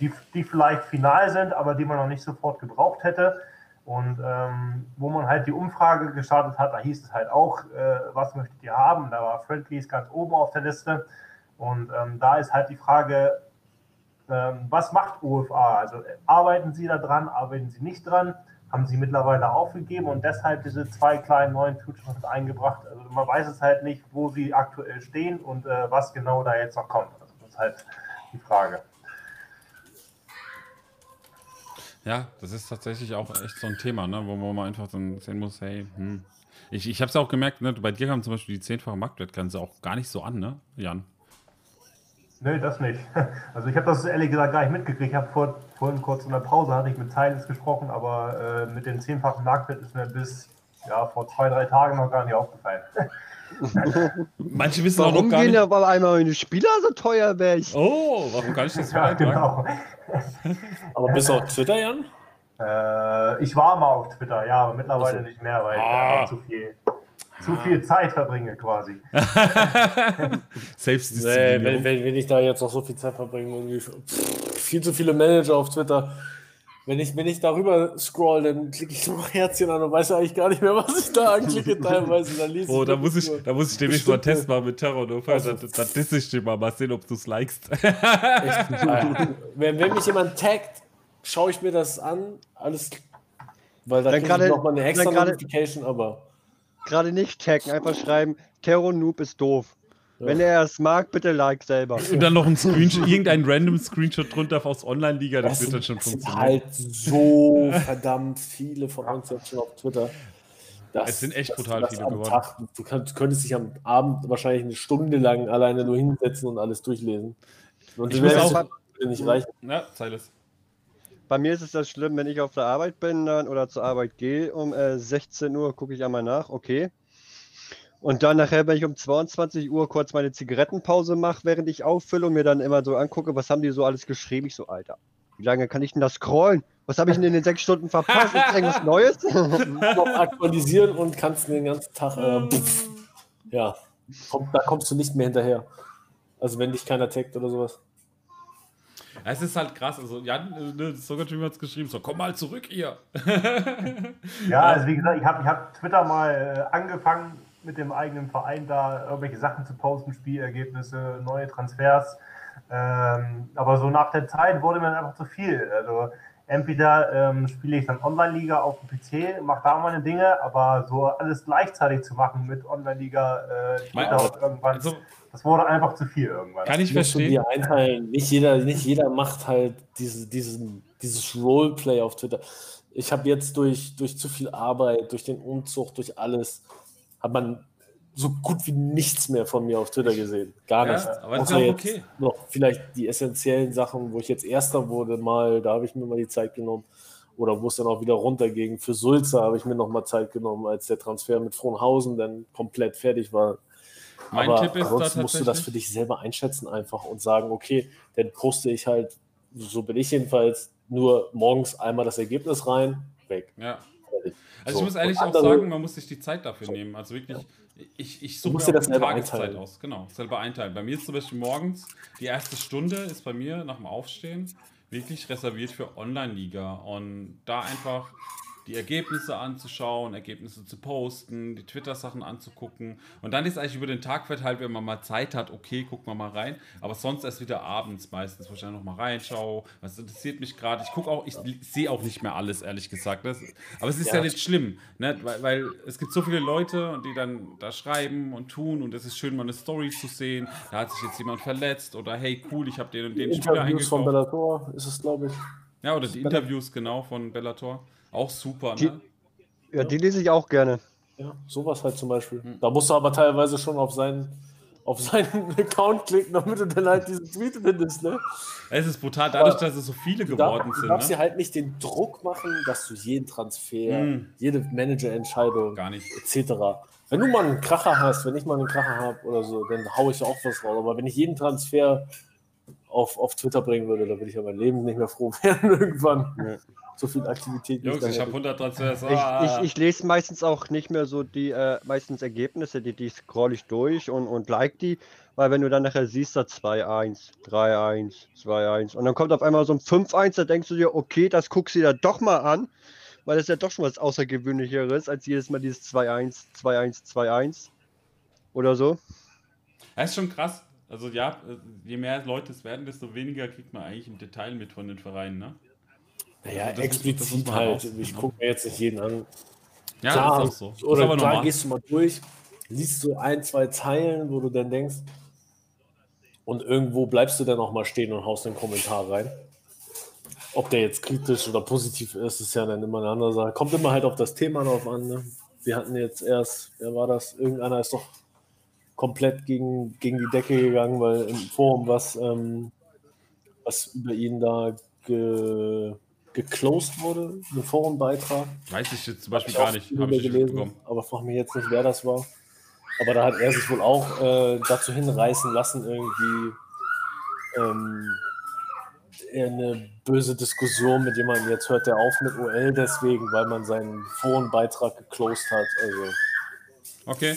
die, die vielleicht final sind, aber die man noch nicht sofort gebraucht hätte. Und ähm, wo man halt die Umfrage gestartet hat, da hieß es halt auch, äh, was möchtet ihr haben? Da war Friendlies ganz oben auf der Liste. Und ähm, da ist halt die Frage, ähm, was macht UFA? Also arbeiten Sie da dran, arbeiten Sie nicht dran? Haben Sie mittlerweile aufgegeben und deshalb diese zwei kleinen neuen Features eingebracht? Also man weiß es halt nicht, wo Sie aktuell stehen und äh, was genau da jetzt noch kommt. Also das ist halt die Frage. Ja, das ist tatsächlich auch echt so ein Thema, ne, wo man einfach dann sehen muss, hey, hm. Ich, ich habe es auch gemerkt, ne, bei dir kam zum Beispiel die zehnfache Marktwertgrenze auch gar nicht so an, ne, Jan? Nee, das nicht. Also ich habe das ehrlich gesagt gar nicht mitgekriegt. Ich habe vor, vorhin kurz in der Pause hatte ich mit Zeiles gesprochen, aber äh, mit den zehnfachen Marktwert ist mir bis ja, vor zwei, drei Tagen noch gar nicht aufgefallen. Manche wissen warum auch noch gar gehen nicht. auf einmal meine Spieler so teuer weg? Oh, warum kann ich das ja, genau. Aber bist du auf Twitter, Jan? Äh, ich war mal auf Twitter, ja, aber mittlerweile nicht mehr, weil ich Ah. einfach zu viel, zu viel Zeit verbringe quasi. Nee, Selbstdisziplinierung. wenn, wenn, wenn ich da jetzt noch so viel Zeit verbringe, irgendwie pff, viel zu viele Manager auf Twitter. Wenn ich, wenn ich darüber scroll, dann klicke ich so ein Herzchen an und weiß eigentlich gar nicht mehr, was ich da anklicke teilweise. Dann lese Oh, da muss ich, da muss ich demnächst mal einen Test machen mit Terror. Dann, Also- dann, dann disse ich dir mal, mal sehen, ob du es likest. Echt, wenn, wenn mich jemand taggt, schaue ich mir das an, alles, weil da Dann kriege ich nochmal eine extra Notification, aber Gerade nicht taggen, einfach schreiben, Terror Noob ist doof. Wenn er es mag, bitte like selber. Und dann noch ein Screenshot, irgendein random Screenshot drunter aus Online-Liga, das, das wird dann schon das sind funktionieren. halt so verdammt viele von uns jetzt schon auf Twitter. Das, Es sind echt brutal das viele geworden. Tag, du, kannst, du könntest dich am Abend wahrscheinlich eine Stunde lang alleine nur hinsetzen und alles durchlesen. Und Ich muss auch- würde nicht reichen. Ja, Silas. Bei mir ist es das schlimm, wenn ich auf der Arbeit bin dann, oder zur Arbeit gehe, um äh, 16 Uhr gucke ich einmal nach, okay. Und dann nachher, wenn ich um 22 Uhr kurz meine Zigarettenpause mache, während ich auffülle und mir dann immer so angucke, was haben die so alles geschrieben, ich so, Alter, wie lange kann ich denn das scrollen? Was habe ich denn in den sechs Stunden verpasst? Ist irgendwas Neues? noch aktualisieren und kannst den ganzen Tag. Äh, pff, ja, komm, da kommst du nicht mehr hinterher. Also wenn dich keiner taggt oder sowas. Es ist halt krass. Also, Jan, äh, ne, Dream hat es geschrieben: so, komm mal zurück, ihr. Ja, also wie gesagt, ich habe ich hab Twitter mal äh, angefangen mit dem eigenen Verein da irgendwelche Sachen zu posten, Spielergebnisse, neue Transfers. Ähm, aber so nach der Zeit wurde mir dann einfach zu viel. Also entweder ähm, spiele ich dann Online-Liga auf dem PC, mache da meine Dinge, aber so alles gleichzeitig zu machen mit Online-Liga, äh, Mein- und irgendwann, Also, das wurde einfach zu viel irgendwann. kann ich musst du verstehen. dir einteilen. Nicht jeder, nicht jeder macht halt diese, diesen, dieses Roleplay auf Twitter. Ich habe jetzt durch, durch zu viel Arbeit, durch den Umzug, durch alles, hat man so gut wie nichts mehr von mir auf Twitter gesehen. Gar Ja, nicht. aber ist Außer ja auch jetzt okay. noch vielleicht die essentiellen Sachen, wo ich jetzt Erster wurde, mal, da habe ich mir mal die Zeit genommen. Oder wo es dann auch wieder runterging. Für Sulzer habe ich mir noch mal Zeit genommen, als der Transfer mit Frohnhausen dann komplett fertig war. Mein Aber Tipp ist ansonsten musst du das für dich selber einschätzen einfach und sagen, okay, dann poste ich halt, so bin ich jedenfalls, nur morgens einmal das Ergebnis rein, weg. Ja. Also So. ich muss ehrlich auch sagen, man muss sich die Zeit dafür nehmen. Also wirklich, ich, ich suche mir dir das die selber Tageszeit einteilen. aus. Genau, selber einteilen. Bei mir ist zum Beispiel morgens die erste Stunde ist bei mir nach dem Aufstehen wirklich reserviert für Online-Liga. Und da einfach die Ergebnisse anzuschauen, Ergebnisse zu posten, die Twitter-Sachen anzugucken. Und dann ist eigentlich über den Tag verteilt, wenn man mal Zeit hat, okay, guckt man mal rein. Aber sonst erst wieder abends meistens, wo ich dann noch mal reinschaue. Was interessiert mich gerade? Ich gucke auch, ich sehe auch nicht mehr alles, ehrlich gesagt. Das, aber es ist ja, ja nicht schlimm, ne? weil, weil es gibt so viele Leute, die dann da schreiben und tun und es ist schön, mal eine Story zu sehen. Da hat sich jetzt jemand verletzt oder hey, cool, ich habe den und den Spieler eingekauft. von Bellator ist es, glaube ich. Ja, oder die Interviews, genau, von Bellator. Auch super, die, ne? Ja, die lese ich auch gerne. Ja, sowas halt zum Beispiel. Hm. Da musst du aber teilweise schon auf seinen, auf seinen Account klicken, damit du dann halt diesen Tweet findest, ne? Es ist brutal, dadurch, dass es so viele geworden sind. Du darfst ne? dir halt nicht den Druck machen, dass du jeden Transfer, hm. jede Managerentscheidung, Gar nicht. etc. Wenn du mal einen Kracher hast, wenn ich mal einen Kracher habe oder so, dann haue ich auch was raus. Aber wenn ich jeden Transfer auf, auf Twitter bringen würde, dann würde ich ja mein Leben nicht mehr froh werden irgendwann. Ja. So viel Aktivität. Jungs, ich, ich habe 100 Transfers. Ah. Ich, ich, ich, lese meistens auch nicht mehr so die äh, meistens Ergebnisse, die, die scroll ich durch und, und like die, weil wenn du dann nachher siehst, da 2-1, 3-1, 2-1 und dann kommt auf einmal so ein 5-1, da denkst du dir, okay, das guckst du dir doch mal an, weil das ja doch schon was Außergewöhnlicheres als jedes Mal dieses 2-1, 2-1, 2-1 oder so. Das ist schon krass. Also ja, je mehr Leute es werden, desto weniger kriegt man eigentlich im Detail mit von den Vereinen, ne? Naja, also explizit ist, halt. Ich gucke mir jetzt nicht jeden an. Ja, klar, das ist auch so. Oder klar normal. gehst du mal durch, liest so ein, zwei Zeilen, wo du dann denkst, und irgendwo bleibst du dann auch mal stehen und haust einen Kommentar rein. Ob der jetzt kritisch oder positiv ist, ist ja dann immer eine andere Sache. Kommt immer halt auf das Thema drauf an. Ne? Wir hatten jetzt erst, wer war das? Irgendeiner ist doch komplett gegen, gegen die Decke gegangen, weil im Forum was, ähm, was über ihn da ge, geclosed wurde, ein Forenbeitrag. Weiß ich jetzt zum Beispiel gar nicht, habe ich gelesen, bekommen. aber frag mich jetzt nicht, wer das war. Aber da hat er sich wohl auch äh, dazu hinreißen lassen, irgendwie ähm, eine böse Diskussion mit jemandem. Jetzt hört er auf mit OL deswegen, weil man seinen Forenbeitrag geclosed hat. Also, okay.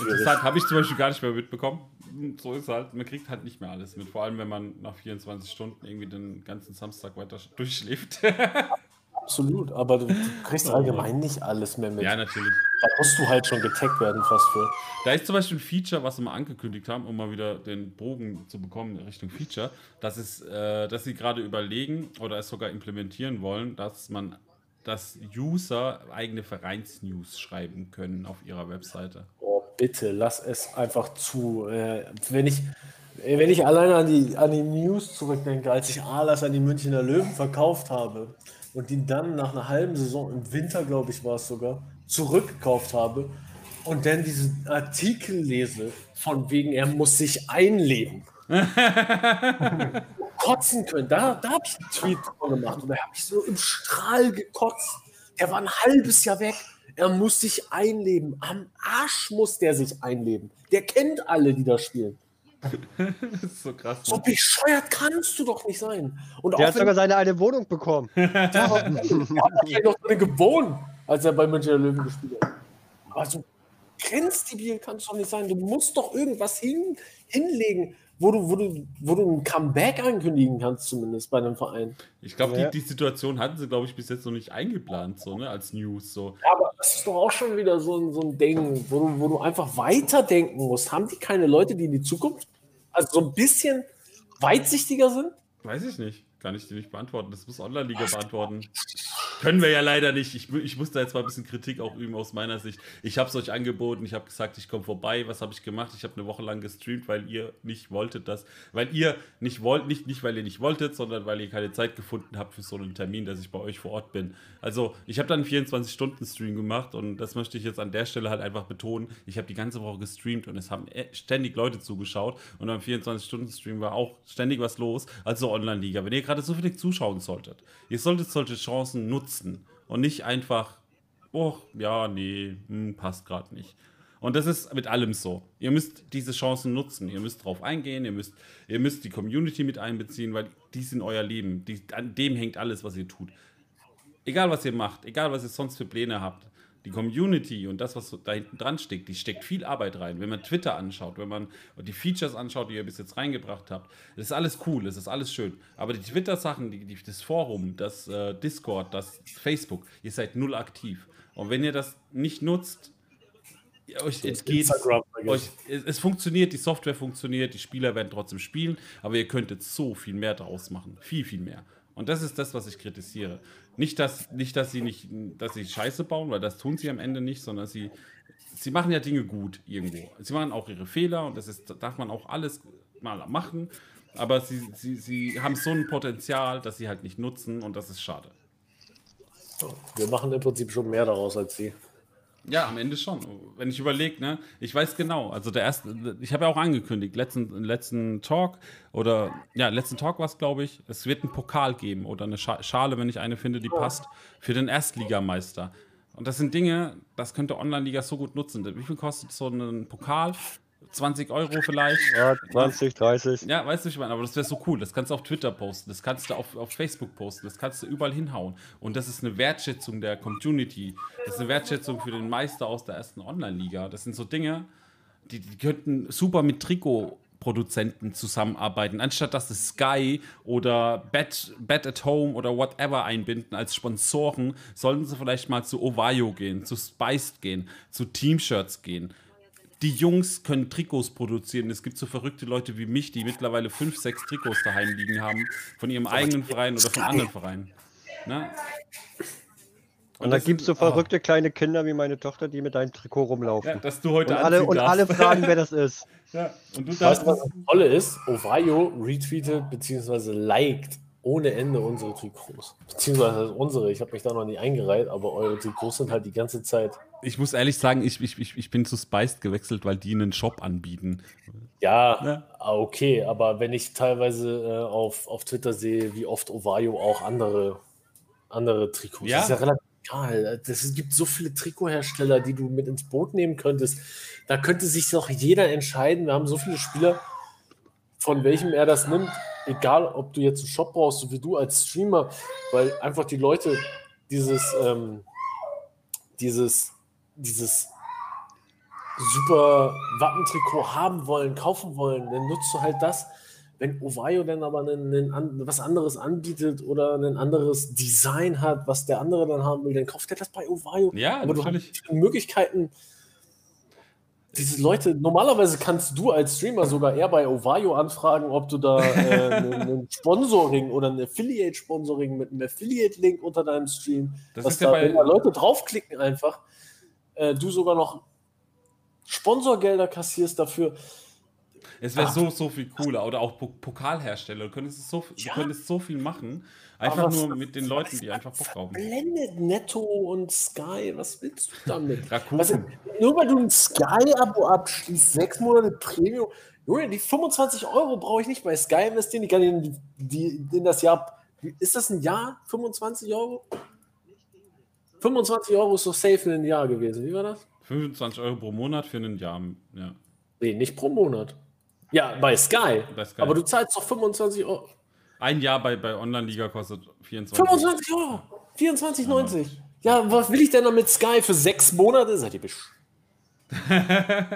Interessant, habe ich zum Beispiel gar nicht mehr mitbekommen. So ist halt, man kriegt halt nicht mehr alles mit. Vor allem, wenn man nach 24 Stunden irgendwie den ganzen Samstag weiter durchschläft. Absolut, aber du, kriegst allgemein nicht alles mehr mit. Ja, natürlich. Da musst du halt schon getaggt werden, fast für. Da ist zum Beispiel ein Feature, was sie mal angekündigt haben, um mal wieder den Bogen zu bekommen in Richtung Feature, das ist, äh, dass sie gerade überlegen oder es sogar implementieren wollen, dass man dass User eigene Vereinsnews schreiben können auf ihrer Webseite. Oh, bitte, lass es einfach zu. Äh, wenn ich, wenn ich alleine an die, an die News zurückdenke, als ich Alas an die Münchner Löwen verkauft habe und ihn dann nach einer halben Saison, im Winter glaube ich war es sogar, zurückgekauft habe und dann diesen Artikel lese, von wegen, er muss sich einleben. kotzen können. Da, da habe ich einen Tweet gemacht und da habe ich so im Strahl gekotzt. Der war ein halbes Jahr weg. Er muss sich einleben. Am Arsch muss der sich einleben. Der kennt alle, die da spielen. das ist so krass. Ne? So bescheuert kannst du doch nicht sein. Und der hat sogar seine eine Wohnung bekommen. der hat noch drin gewohnt, als er bei München Löwen gespielt hat. Also grenzdebil kannst du doch nicht sein. Du musst doch irgendwas hin, hinlegen wo du, wo du, wo du ein Comeback ankündigen kannst, zumindest bei einem Verein. Ich glaube, ja. die, die Situation hatten sie, glaube ich, bis jetzt noch nicht eingeplant, so, ne, als News. So. Ja, aber das ist doch auch schon wieder so ein, so ein Ding, wo du, wo du einfach weiterdenken musst. Haben die keine Leute, die in die Zukunft, also so ein bisschen weitsichtiger sind? Weiß ich nicht. Kann ich dir nicht beantworten. Das muss Online-Liga beantworten. Können wir ja leider nicht. Ich, ich muss da jetzt mal ein bisschen Kritik auch üben aus meiner Sicht. Ich habe es euch angeboten, ich habe gesagt, ich komme vorbei. Was habe ich gemacht? Ich habe eine Woche lang gestreamt, weil ihr nicht wolltet das. Weil ihr nicht wollt, nicht, nicht weil ihr nicht wolltet, sondern weil ihr keine Zeit gefunden habt für so einen Termin, dass ich bei euch vor Ort bin. Also ich habe dann einen 24-Stunden-Stream gemacht und das möchte ich jetzt an der Stelle halt einfach betonen. Ich habe die ganze Woche gestreamt und es haben e, ständig Leute zugeschaut und am 24-Stunden-Stream war auch ständig was los. Also Online-Liga. Wenn ihr gerade so viele zuschauen solltet, ihr solltet solche Chancen nutzen nutzen und nicht einfach, oh, ja, nee, hm, passt gerade nicht. Und das ist mit allem so. Ihr müsst diese Chancen nutzen. Ihr müsst drauf eingehen. Ihr müsst, ihr müsst die Community mit einbeziehen, weil die sind euer Leben. Die, an dem hängt alles, was ihr tut. Egal, was ihr macht, egal, was ihr sonst für Pläne habt. Die Community und das, was da hinten dran steckt, die steckt viel Arbeit rein. Wenn man Twitter anschaut, wenn man die Features anschaut, die ihr bis jetzt reingebracht habt, das ist alles cool, das ist alles schön. Aber die Twitter-Sachen, die, die, das Forum, das äh, Discord, das Facebook, ihr seid null aktiv. Und wenn ihr das nicht nutzt, euch, es geht, euch, es, es, funktioniert, die Software funktioniert, die Spieler werden trotzdem spielen, aber ihr könntet so viel mehr draus machen. Viel, viel mehr. Und das ist das, was ich kritisiere. Nicht, dass, nicht, dass sie nicht, dass sie Scheiße bauen, weil das tun sie am Ende nicht, sondern sie, sie machen ja Dinge gut irgendwo. Sie machen auch ihre Fehler und das ist, darf man auch alles mal machen. Aber sie, sie, sie haben so ein Potenzial, dass sie halt nicht nutzen und das ist schade. Wir machen im Prinzip schon mehr daraus als sie. Ja, am Ende schon. Wenn ich überlege, ne, ich weiß genau. Also der erste, ich habe ja auch angekündigt, letzten, letzten Talk oder ja, letzten Talk war es, glaube ich. Es wird einen Pokal geben oder eine Schale, wenn ich eine finde, die passt, für den Erstligameister. Und das sind Dinge, das könnte Online-Liga so gut nutzen. Wie viel kostet so ein Pokal? 20 Euro vielleicht. Ja, 20, 30. Ja, weißt du, ich meine, aber das wäre so cool. Das kannst du auf Twitter posten, das kannst du auf, auf Facebook posten, das kannst du überall hinhauen. Und das ist eine Wertschätzung der Community. Das ist eine Wertschätzung für den Meister aus der ersten Online-Liga. Das sind so Dinge, die, die könnten super mit Trikot Produzenten zusammenarbeiten, anstatt dass es Sky oder Bet, Bet at Home oder whatever einbinden als Sponsoren, sollten sie vielleicht mal zu Ovayo gehen, zu Spiced gehen, zu Team-Shirts gehen die Jungs können Trikots produzieren. Es gibt so verrückte Leute wie mich, die mittlerweile fünf, sechs Trikots daheim liegen haben, von ihrem eigenen Verein oder von anderen Vereinen. Na? Und, und da gibt es so verrückte oh. kleine Kinder wie meine Tochter, die mit deinem Trikot rumlaufen. Ja, dass du heute und alle, und alle fragen, wer das ist. Ja, und du weißt, was das Tolle ist? Ovayo retweetet bzw. liked ohne Ende unsere Trikots. Beziehungsweise unsere. Ich habe mich da noch nie eingereiht, aber eure Trikots sind halt die ganze Zeit. Ich muss ehrlich sagen, ich, ich, ich bin zu Spiced gewechselt, weil die einen Shop anbieten. Ja, ja. Ah, okay, aber wenn ich teilweise äh, auf, auf Twitter sehe, wie oft Ovayo auch andere, andere Trikots. Ja. Das ist ja relativ egal. Es gibt so viele Trikothersteller, die du mit ins Boot nehmen könntest. Da könnte sich doch jeder entscheiden. Wir haben so viele Spieler, von welchem er das nimmt egal ob du jetzt einen Shop brauchst, so wie du als Streamer, weil einfach die Leute dieses, ähm, dieses, dieses super Wappentrikot haben wollen, kaufen wollen, dann nutzt du halt das. Wenn Ovayo dann aber einen, einen, was anderes anbietet oder ein anderes Design hat, was der andere dann haben will, dann kauft er das bei Ovayo. Ja, aber natürlich. du hast Möglichkeiten, diese Leute, normalerweise kannst du als Streamer sogar eher bei Ovayo anfragen, ob du da äh, ein Sponsoring oder ein Affiliate-Sponsoring mit einem Affiliate-Link unter deinem Stream, das dass da, ja wenn da Leute draufklicken einfach, äh, du sogar noch Sponsorgelder kassierst dafür. Es wäre so, so viel cooler. Oder auch Pokalhersteller. Du könntest so, ja. du könntest so viel machen. Einfach nur mit den Leuten, die einfach Bock haben. Blendet Netto und Sky, was willst du damit? Was, nur weil du ein Sky-Abo abschließt, sechs Monate Premium. Junge, die 25 Euro brauche ich nicht bei Sky investieren. Die kann in, die, in das Jahr. Ist das ein Jahr? 25 Euro? 25 Euro ist so safe in ein Jahr gewesen. Wie war das? 25 Euro pro Monat für ein Jahr. Ja. Nee, nicht pro Monat. Ja, bei Sky. bei Sky. Aber du zahlst doch 25 Euro. Ein Jahr bei, bei Online-Liga kostet 24 25 Euro. 24,90. Ja, was will ich denn noch mit Sky für sechs Monate? Seid ihr besch. da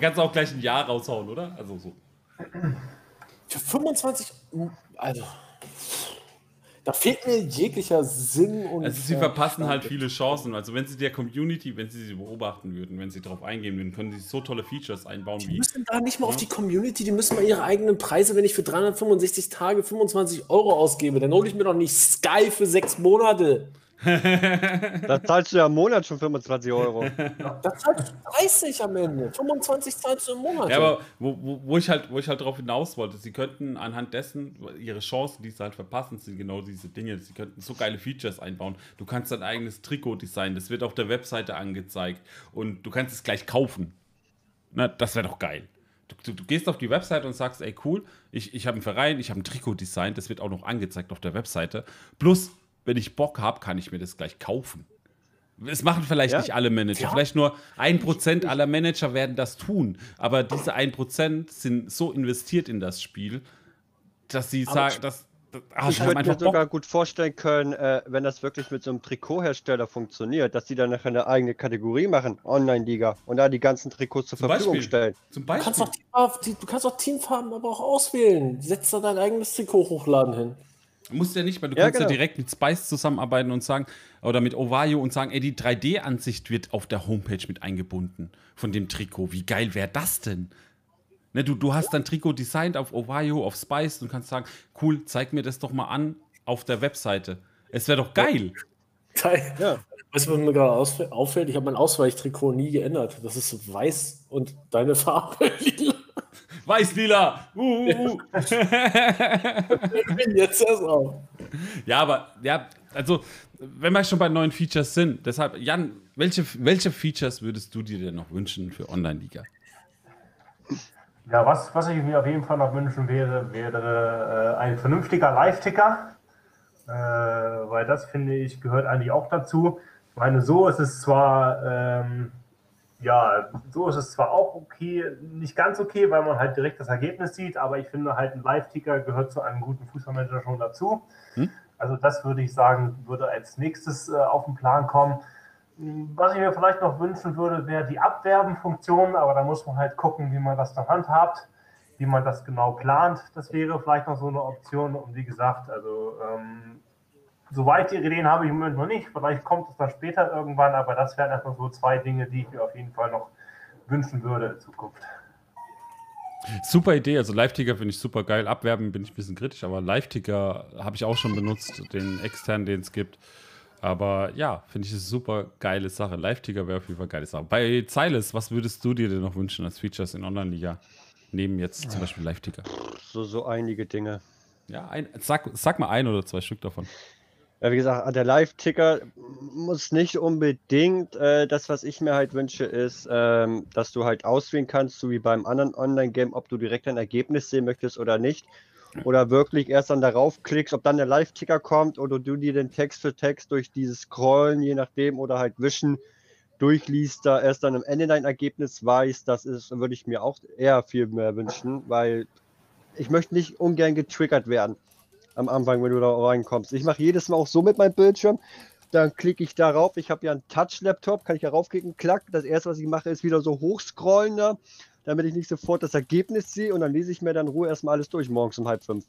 kannst du auch gleich ein Jahr raushauen, oder? Also so. Für 25. Also. Da fehlt mir jeglicher Sinn und. Also sie verpassen halt viele Chancen. Also wenn sie der Community, wenn sie sie beobachten würden, wenn sie darauf eingehen würden, können sie so tolle Features einbauen die wie. Die müssen da nicht mal ja. auf die Community, die müssen mal ihre eigenen Preise, wenn ich für 365 Tage 25 Euro ausgebe, dann hole ich mir doch nicht Sky für sechs Monate. da zahlst du ja im Monat schon 25 Euro. Da zahlst du 30 am Ende. 25 zahlst du im Monat. Ja, aber wo, wo, wo, ich halt, wo ich halt darauf hinaus wollte, sie könnten anhand dessen, ihre Chancen, die sie halt verpassen, sind genau diese Dinge. Sie könnten so geile Features einbauen. Du kannst dein eigenes Trikot designen, das wird auf der Webseite angezeigt und du kannst es gleich kaufen. Na, das wäre doch geil. Du, du, du, gehst auf die Webseite und sagst, ey cool, ich, ich habe einen Verein, ich habe ein Trikot designt, das wird auch noch angezeigt auf der Webseite. Plus wenn ich Bock habe, kann ich mir das gleich kaufen. Es machen vielleicht ja? nicht alle Manager. Ja. Vielleicht nur ein Prozent aller Manager werden das tun. Aber diese ein Prozent sind so investiert in das Spiel, dass sie sagen, dass, Ah, ich würde mir sogar gut vorstellen können, äh, wenn das wirklich mit so einem Trikothersteller funktioniert, dass die dann nachher eine eigene Kategorie machen, Online-Liga, und da die ganzen Trikots zur Zum Verfügung Beispiel. stellen. Zum Beispiel. Du kannst, auch du kannst auch Teamfarben aber auch auswählen. Setz da dein eigenes Trikot hochladen hin. Du musst ja nicht, weil du ja, kannst genau. ja direkt mit Spice zusammenarbeiten und sagen, oder mit Ovayo und sagen, ey, die 3D-Ansicht wird auf der Homepage mit eingebunden von dem Trikot. Wie geil wäre das denn? Ne, du, du hast dein Trikot designt auf Ohio, auf Spice und kannst sagen, cool, zeig mir das doch mal an auf der Webseite. Es wäre doch geil. Geil. Ja. Weißt du, was mir gerade auffällt? Ich habe mein Ausweichtrikot nie geändert. Das ist weiß und deine Farbe lila. Weiß-lila. Uh, uh. uh. Jetzt erst auch. Ja, aber ja, also wenn wir schon bei neuen Features sind, deshalb, Jan, welche, welche Features würdest du dir denn noch wünschen für Online-Liga? Ja, was, was ich mir auf jeden Fall noch wünschen wäre, wäre äh, ein vernünftiger Live-Ticker. Äh, weil das, finde ich, gehört eigentlich auch dazu. Ich meine, so ist es zwar, ähm, ja, so ist es zwar auch okay, nicht ganz okay, weil man halt direkt das Ergebnis sieht, aber ich finde halt ein Live-Ticker gehört zu einem guten Fußballmanager schon dazu. Hm? Also das würde ich sagen, würde als nächstes äh, auf den Plan kommen. Was ich mir vielleicht noch wünschen würde, wäre die Abwerbenfunktion, aber da muss man halt gucken, wie man das dann handhabt, wie man das genau plant. Das wäre vielleicht noch so eine Option. Und wie gesagt, also ähm, soweit die Ideen habe ich im Moment noch nicht. Vielleicht kommt es dann später irgendwann, aber das wären erstmal so zwei Dinge, die ich mir auf jeden Fall noch wünschen würde in Zukunft. Super Idee, also Live-Ticker finde ich super geil. Abwerben bin ich ein bisschen kritisch, aber Live-Ticker habe ich auch schon benutzt, den externen, den es gibt. Aber ja, finde ich eine super geile Sache. Live-Ticker wäre auf jeden Fall eine geile Sache. Bei Zeiles, was würdest du dir denn noch wünschen als Features in Online-Liga? Neben jetzt zum Beispiel Live-Ticker. So, so einige Dinge. Ja, ein, sag, sag mal ein oder zwei Stück davon. Ja, wie gesagt, der Live-Ticker muss nicht unbedingt. Äh, das, was ich mir halt wünsche, ist, ähm, dass du halt auswählen kannst, so wie beim anderen Online-Game, ob du direkt ein Ergebnis sehen möchtest oder nicht. Oder wirklich erst dann darauf klickst, ob dann der Live-Ticker kommt oder du dir den Text für Text durch dieses Scrollen, je nachdem, oder halt Wischen durchliest, da erst dann am Ende dein Ergebnis weißt, das ist, würde ich mir auch eher viel mehr wünschen, weil ich möchte nicht ungern getriggert werden am Anfang, wenn du da reinkommst. Ich mache jedes Mal auch so mit meinem Bildschirm, dann klicke ich darauf. Ich habe ja einen Touch-Laptop, kann ich darauf klicken, klack. Das erste, was ich mache, ist wieder so hochscrollen da damit ich nicht sofort das Ergebnis sehe und dann lese ich mir dann Ruhe erstmal alles durch, morgens um halb fünf.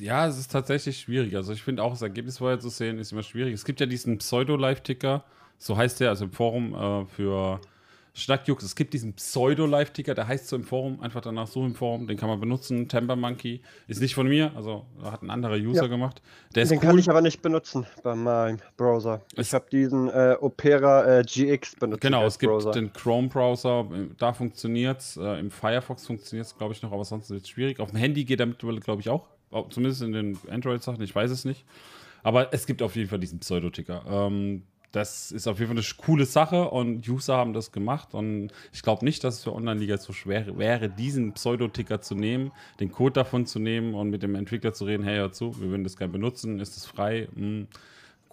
Ja, es ist tatsächlich schwierig. Also ich finde auch, das Ergebnis vorher zu sehen, ist immer schwierig. Es gibt ja diesen Pseudo-Live-Ticker, so heißt der, also im Forum äh, für Schnackjux, es gibt diesen Pseudo-Live-Ticker, der heißt so im Forum, einfach danach so im Forum, den kann man benutzen. Temper Monkey ist nicht von mir, also hat ein anderer User ja. gemacht. Der den cool. kann ich aber nicht benutzen bei meinem Browser. Ich habe diesen äh, Opera äh, GX benutzt. Genau, es gibt Browser. den Chrome-Browser, da funktioniert es, äh, im Firefox funktioniert es, glaube ich, noch, aber sonst ist es schwierig. Auf dem Handy geht er mittlerweile, glaube ich, auch. Zumindest in den Android-Sachen, ich weiß es nicht. Aber es gibt auf jeden Fall diesen Pseudo-Ticker. Ähm, das ist auf jeden Fall eine coole Sache und User haben das gemacht und ich glaube nicht, dass es für Online-Liga so schwer wäre, diesen Pseudo-Ticker zu nehmen, den Code davon zu nehmen und mit dem Entwickler zu reden, hey, hör zu, wir würden das gerne benutzen, ist das frei? Hm,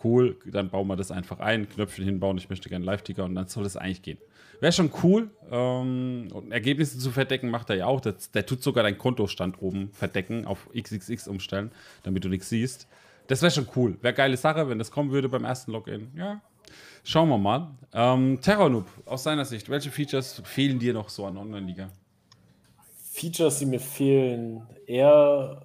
cool, dann bauen wir das einfach ein, Knöpfchen hinbauen, ich möchte gerne Live-Ticker und dann soll das eigentlich gehen. Wäre schon cool. Ähm, und Ergebnisse zu verdecken macht er ja auch. Das, der tut sogar deinen Kontostand oben verdecken, auf XXX umstellen, damit du nichts siehst. Das wäre schon cool. Wäre geile Sache, wenn das kommen würde beim ersten Login. Ja. Schauen wir mal. Ähm, Terranoob, aus seiner Sicht, welche Features fehlen dir noch so an Online-Liga? Features, die mir fehlen, eher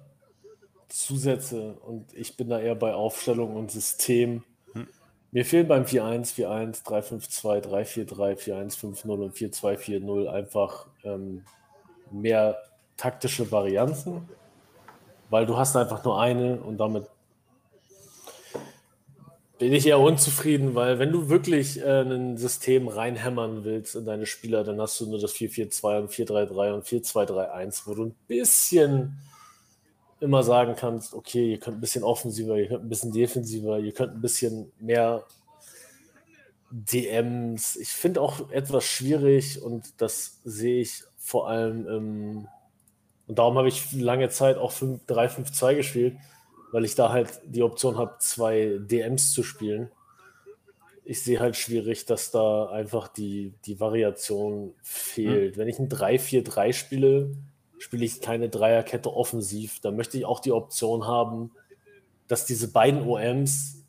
Zusätze und ich bin da eher bei Aufstellung und System. Hm. Mir fehlen beim 4-1, 4-1, 3-5-2, 3-4-3, 4-1-5-0 und 4-2-4-0 einfach ähm, mehr taktische Varianten, weil du hast einfach nur eine und damit bin ich eher unzufrieden, weil wenn du wirklich äh, ein System reinhämmern willst in deine Spieler, dann hast du nur das 4-4-2 und 4-3-3 und 4-2-3-1, wo du ein bisschen immer sagen kannst, okay, ihr könnt ein bisschen offensiver, ihr könnt ein bisschen defensiver, ihr könnt ein bisschen mehr DMs. Ich finde auch etwas schwierig und das sehe ich vor allem im, und darum habe ich lange Zeit auch 3-5-2 gespielt weil ich da halt die Option habe, zwei DMs zu spielen. Ich sehe halt schwierig, dass da einfach die, die Variation fehlt. Hm. Wenn ich ein 3-4-3 spiele, spiele ich keine Dreierkette offensiv. Da möchte ich auch die Option haben, dass diese beiden OMs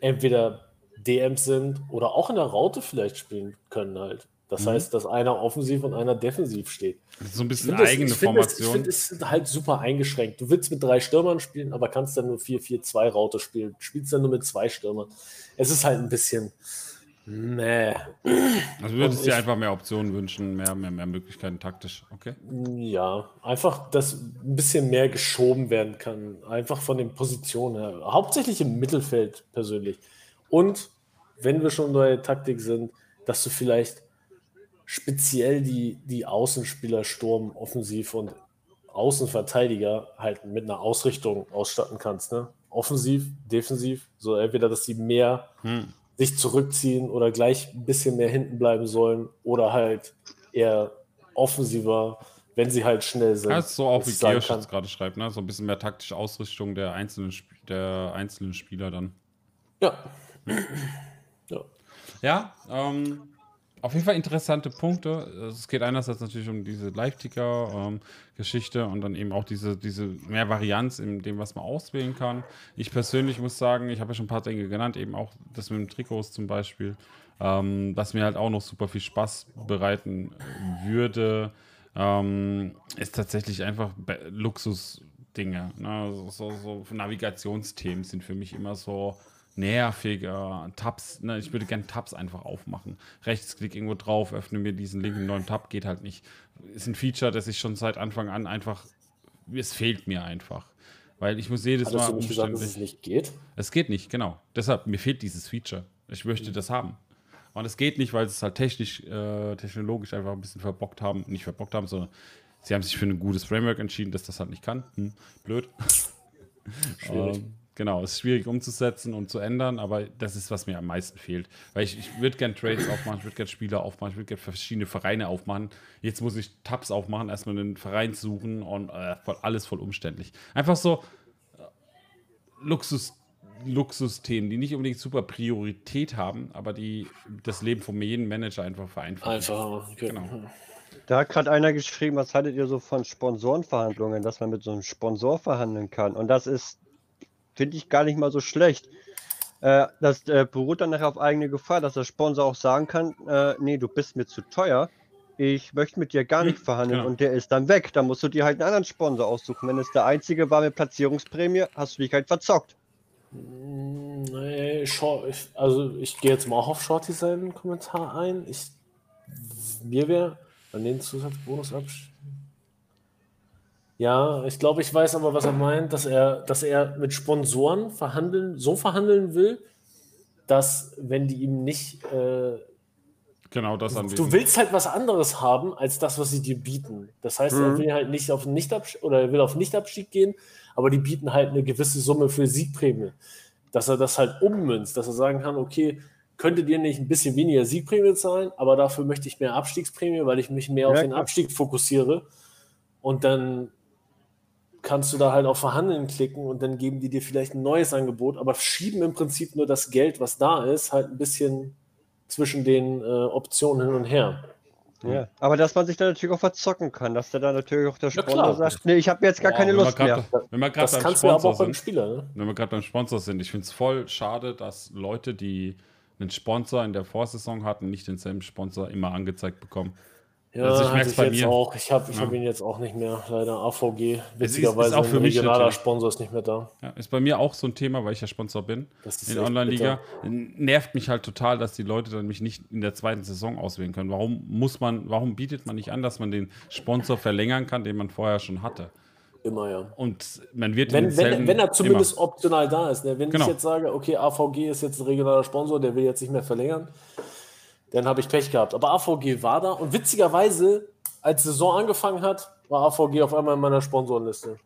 entweder DMs sind oder auch in der Raute vielleicht spielen können halt. Das mhm. heißt, dass einer offensiv und einer defensiv steht. So ein bisschen eine eigene das, ich Formation. Ich finde es halt super eingeschränkt. Du willst mit drei Stürmern spielen, aber kannst dann nur 4-4-2 Raute spielen. Spielst dann nur mit zwei Stürmern. Es ist halt ein bisschen. Nee. Also würdest du dir einfach mehr Optionen wünschen, mehr, mehr, mehr Möglichkeiten taktisch, okay? Ja, einfach, dass ein bisschen mehr geschoben werden kann. Einfach von den Positionen her. Hauptsächlich im Mittelfeld persönlich. Und wenn wir schon bei Taktik sind, dass du vielleicht speziell die, die Außenspieler Sturm, Offensiv und Außenverteidiger halt mit einer Ausrichtung ausstatten kannst. Ne? Offensiv, defensiv, so entweder, dass sie mehr hm. sich zurückziehen oder gleich ein bisschen mehr hinten bleiben sollen oder halt eher offensiver, wenn sie halt schnell sind. Ja, ist so auch wie Georg jetzt gerade schreibt, ne? so ein bisschen mehr taktische Ausrichtung der einzelnen, der einzelnen Spieler dann. Ja. Ja, ja ähm, auf jeden Fall interessante Punkte. Es geht einerseits natürlich um diese Live-Ticker-Geschichte ähm, und dann eben auch diese, diese mehr Varianz in dem, was man auswählen kann. Ich persönlich muss sagen, ich habe ja schon ein paar Dinge genannt, eben auch das mit dem Trikots zum Beispiel, ähm, was mir halt auch noch super viel Spaß bereiten würde, ähm, ist tatsächlich einfach Luxus-Dinge. Ne? So, so, so Navigationsthemen sind für mich immer so nerviger. Tabs, ne, ich würde gerne Tabs einfach aufmachen. Rechtsklick irgendwo drauf, öffne mir diesen linken neuen Tab, geht halt nicht. Ist ein Feature, das ich schon seit Anfang an einfach, es fehlt mir einfach. Weil ich muss jedes Hattest Mal. Du nicht gesagt, dass es nicht geht? Es geht nicht, genau. Deshalb, mir fehlt dieses Feature. Ich möchte mhm. das haben. Und es geht nicht, weil sie es halt technisch, äh, technologisch einfach ein bisschen verbockt haben. Nicht verbockt haben, sondern sie haben sich für ein gutes Framework entschieden, dass das halt nicht kann. Hm, blöd. Schwierig. Ähm, Genau, ist schwierig umzusetzen und zu ändern, aber das ist, was mir am meisten fehlt. Weil ich, ich würde gerne Trades aufmachen, ich würde gerne Spieler aufmachen, ich würde gerne verschiedene Vereine aufmachen. Jetzt muss ich Tabs aufmachen, erstmal einen Verein suchen und äh, voll, alles voll umständlich. Einfach so äh, Luxus, Luxusthemen, die nicht unbedingt super Priorität haben, aber die das Leben von jedem Manager einfach vereinfachen. Einfach, okay. genau. Da hat gerade einer geschrieben, was haltet ihr so von Sponsorenverhandlungen, dass man mit so einem Sponsor verhandeln kann? Und das ist finde ich gar nicht mal so schlecht. Äh, das äh, beruht dann nachher auf eigene Gefahr, dass der Sponsor auch sagen kann, äh, nee, du bist mir zu teuer, ich möchte mit dir gar nicht hm, verhandeln genau. und der ist dann weg. Da musst du dir halt einen anderen Sponsor aussuchen. Wenn es der einzige war mit Platzierungsprämie, hast du dich halt verzockt. Hm, nee, also ich gehe jetzt mal auch auf Shorty seinen Kommentar ein. Ich, mir wäre an den Zusatzbonus absch ja, ich glaube, ich weiß aber, was er meint, dass er, dass er mit Sponsoren verhandeln, so verhandeln will, dass wenn die ihm nicht äh, genau das anbieten. Du willst halt was anderes haben als das, was sie dir bieten. Das heißt, mhm. er will halt nicht auf Nichtabstieg oder er will auf Nichtabstieg gehen, aber die bieten halt eine gewisse Summe für Siegprämie. Dass er das halt ummünzt, dass er sagen kann, okay, könntet ihr nicht ein bisschen weniger Siegprämie zahlen, aber dafür möchte ich mehr Abstiegsprämie, weil ich mich mehr ja, auf den Abstieg fokussiere. Und dann kannst du da halt auf Verhandeln klicken und dann geben die dir vielleicht ein neues Angebot, aber schieben im Prinzip nur das Geld, was da ist, halt ein bisschen zwischen den äh, Optionen hin und her. Ja, aber dass man sich da natürlich auch verzocken kann, dass der da natürlich auch der Sponsor ja, sagt, nee, ich habe jetzt gar Boah, keine Lust mehr. Wenn wir das kannst Sponsor du aber auch beim Spieler. Ne? Wenn wir gerade beim Sponsor sind, ich finde es voll schade, dass Leute, die einen Sponsor in der Vorsaison hatten, nicht denselben Sponsor immer angezeigt bekommen. Ja, also ich merke es bei mir. Auch. Ich habe ich ja. hab ihn jetzt auch nicht mehr, leider. AVG, witzigerweise, ist, ist auch für mich regionaler Sponsor ist nicht mehr da. Ja, ist bei mir auch so ein Thema, weil ich ja Sponsor bin in der Online-Liga. Nervt mich halt total, dass die Leute dann mich nicht in der zweiten Saison auswählen können. Warum muss man, warum bietet man nicht an, dass man den Sponsor verlängern kann, den man vorher schon hatte? Immer, ja. Und man wird wenn, wenn, wenn er zumindest immer. optional da ist. Ne? Wenn genau. ich jetzt sage, okay, AVG ist jetzt ein regionaler Sponsor, der will jetzt nicht mehr verlängern, dann habe ich Pech gehabt. Aber AVG war da und witzigerweise, als die Saison angefangen hat, war AVG auf einmal in meiner Sponsorenliste.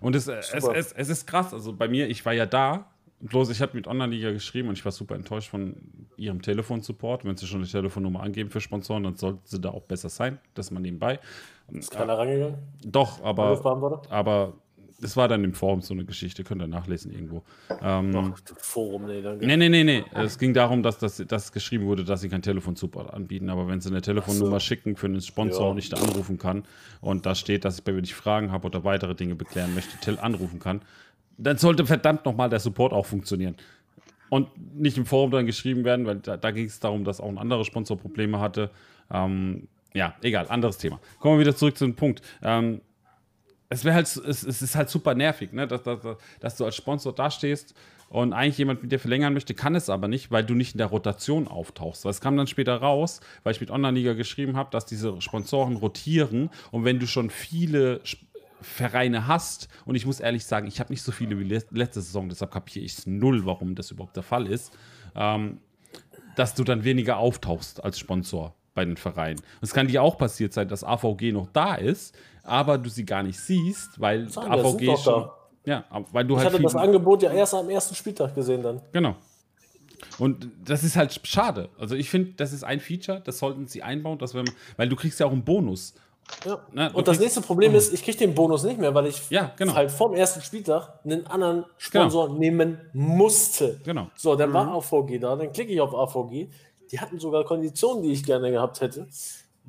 Und es, es, es, es, ist krass, also bei mir, ich war ja da, bloß ich habe mit Online-Liga geschrieben und ich war super enttäuscht von ihrem Telefonsupport. Wenn sie schon eine Telefonnummer angeben für Sponsoren, dann sollte sie da auch besser sein, dass man nebenbei. Ist keiner rangegangen? Doch, aber, aber das war dann im Forum so eine Geschichte, könnt ihr nachlesen irgendwo. Ähm, Ach, Forum, nee, danke. nee, nee, nee, nee. Es ging darum, dass, dass, dass geschrieben wurde, dass sie kein Telefonsupport anbieten, aber wenn sie eine Telefonnummer so. schicken für einen Sponsor Ja. und ich da anrufen kann und da steht, dass ich bei mir nicht Fragen habe oder weitere Dinge beklären möchte, tel anrufen kann, dann sollte verdammt nochmal der Support auch funktionieren. Und nicht im Forum dann geschrieben werden, weil da, da ging es darum, dass auch ein anderer Sponsor Probleme hatte. Ähm, ja, egal, anderes Thema. Kommen wir wieder zurück zu dem Punkt. Ähm, es wäre halt, es, es ist halt super nervig, ne? dass, dass, dass du als Sponsor dastehst und eigentlich jemand mit dir verlängern möchte, kann es aber nicht, weil du nicht in der Rotation auftauchst. Weil es kam dann später raus, weil ich mit Online-Liga geschrieben habe, dass diese Sponsoren rotieren und wenn du schon viele Vereine hast, und ich muss ehrlich sagen, ich habe nicht so viele wie le- letzte Saison, deshalb kapiere ich es null, warum das überhaupt der Fall ist, ähm, dass du dann weniger auftauchst als Sponsor bei den Vereinen. Es kann dir auch passiert sein, dass AVG noch da ist, aber du sie gar nicht siehst, weil wir, AVG sind doch schon. da. Ja, weil du Ich halt hatte das Angebot ja erst am ersten Spieltag gesehen dann. Genau. Und das ist halt schade. Also ich finde, das ist ein Feature, das sollten sie einbauen, dass wenn man, weil du kriegst ja auch einen Bonus. Ja. Ne, du Und das nächste Problem ist, ich kriege den Bonus nicht mehr, weil ich Ja, genau. halt vom ersten Spieltag einen anderen Sponsor nehmen musste. Genau. So, dann war AVG da, dann klicke ich auf AVG. Die hatten sogar Konditionen, die ich gerne gehabt hätte,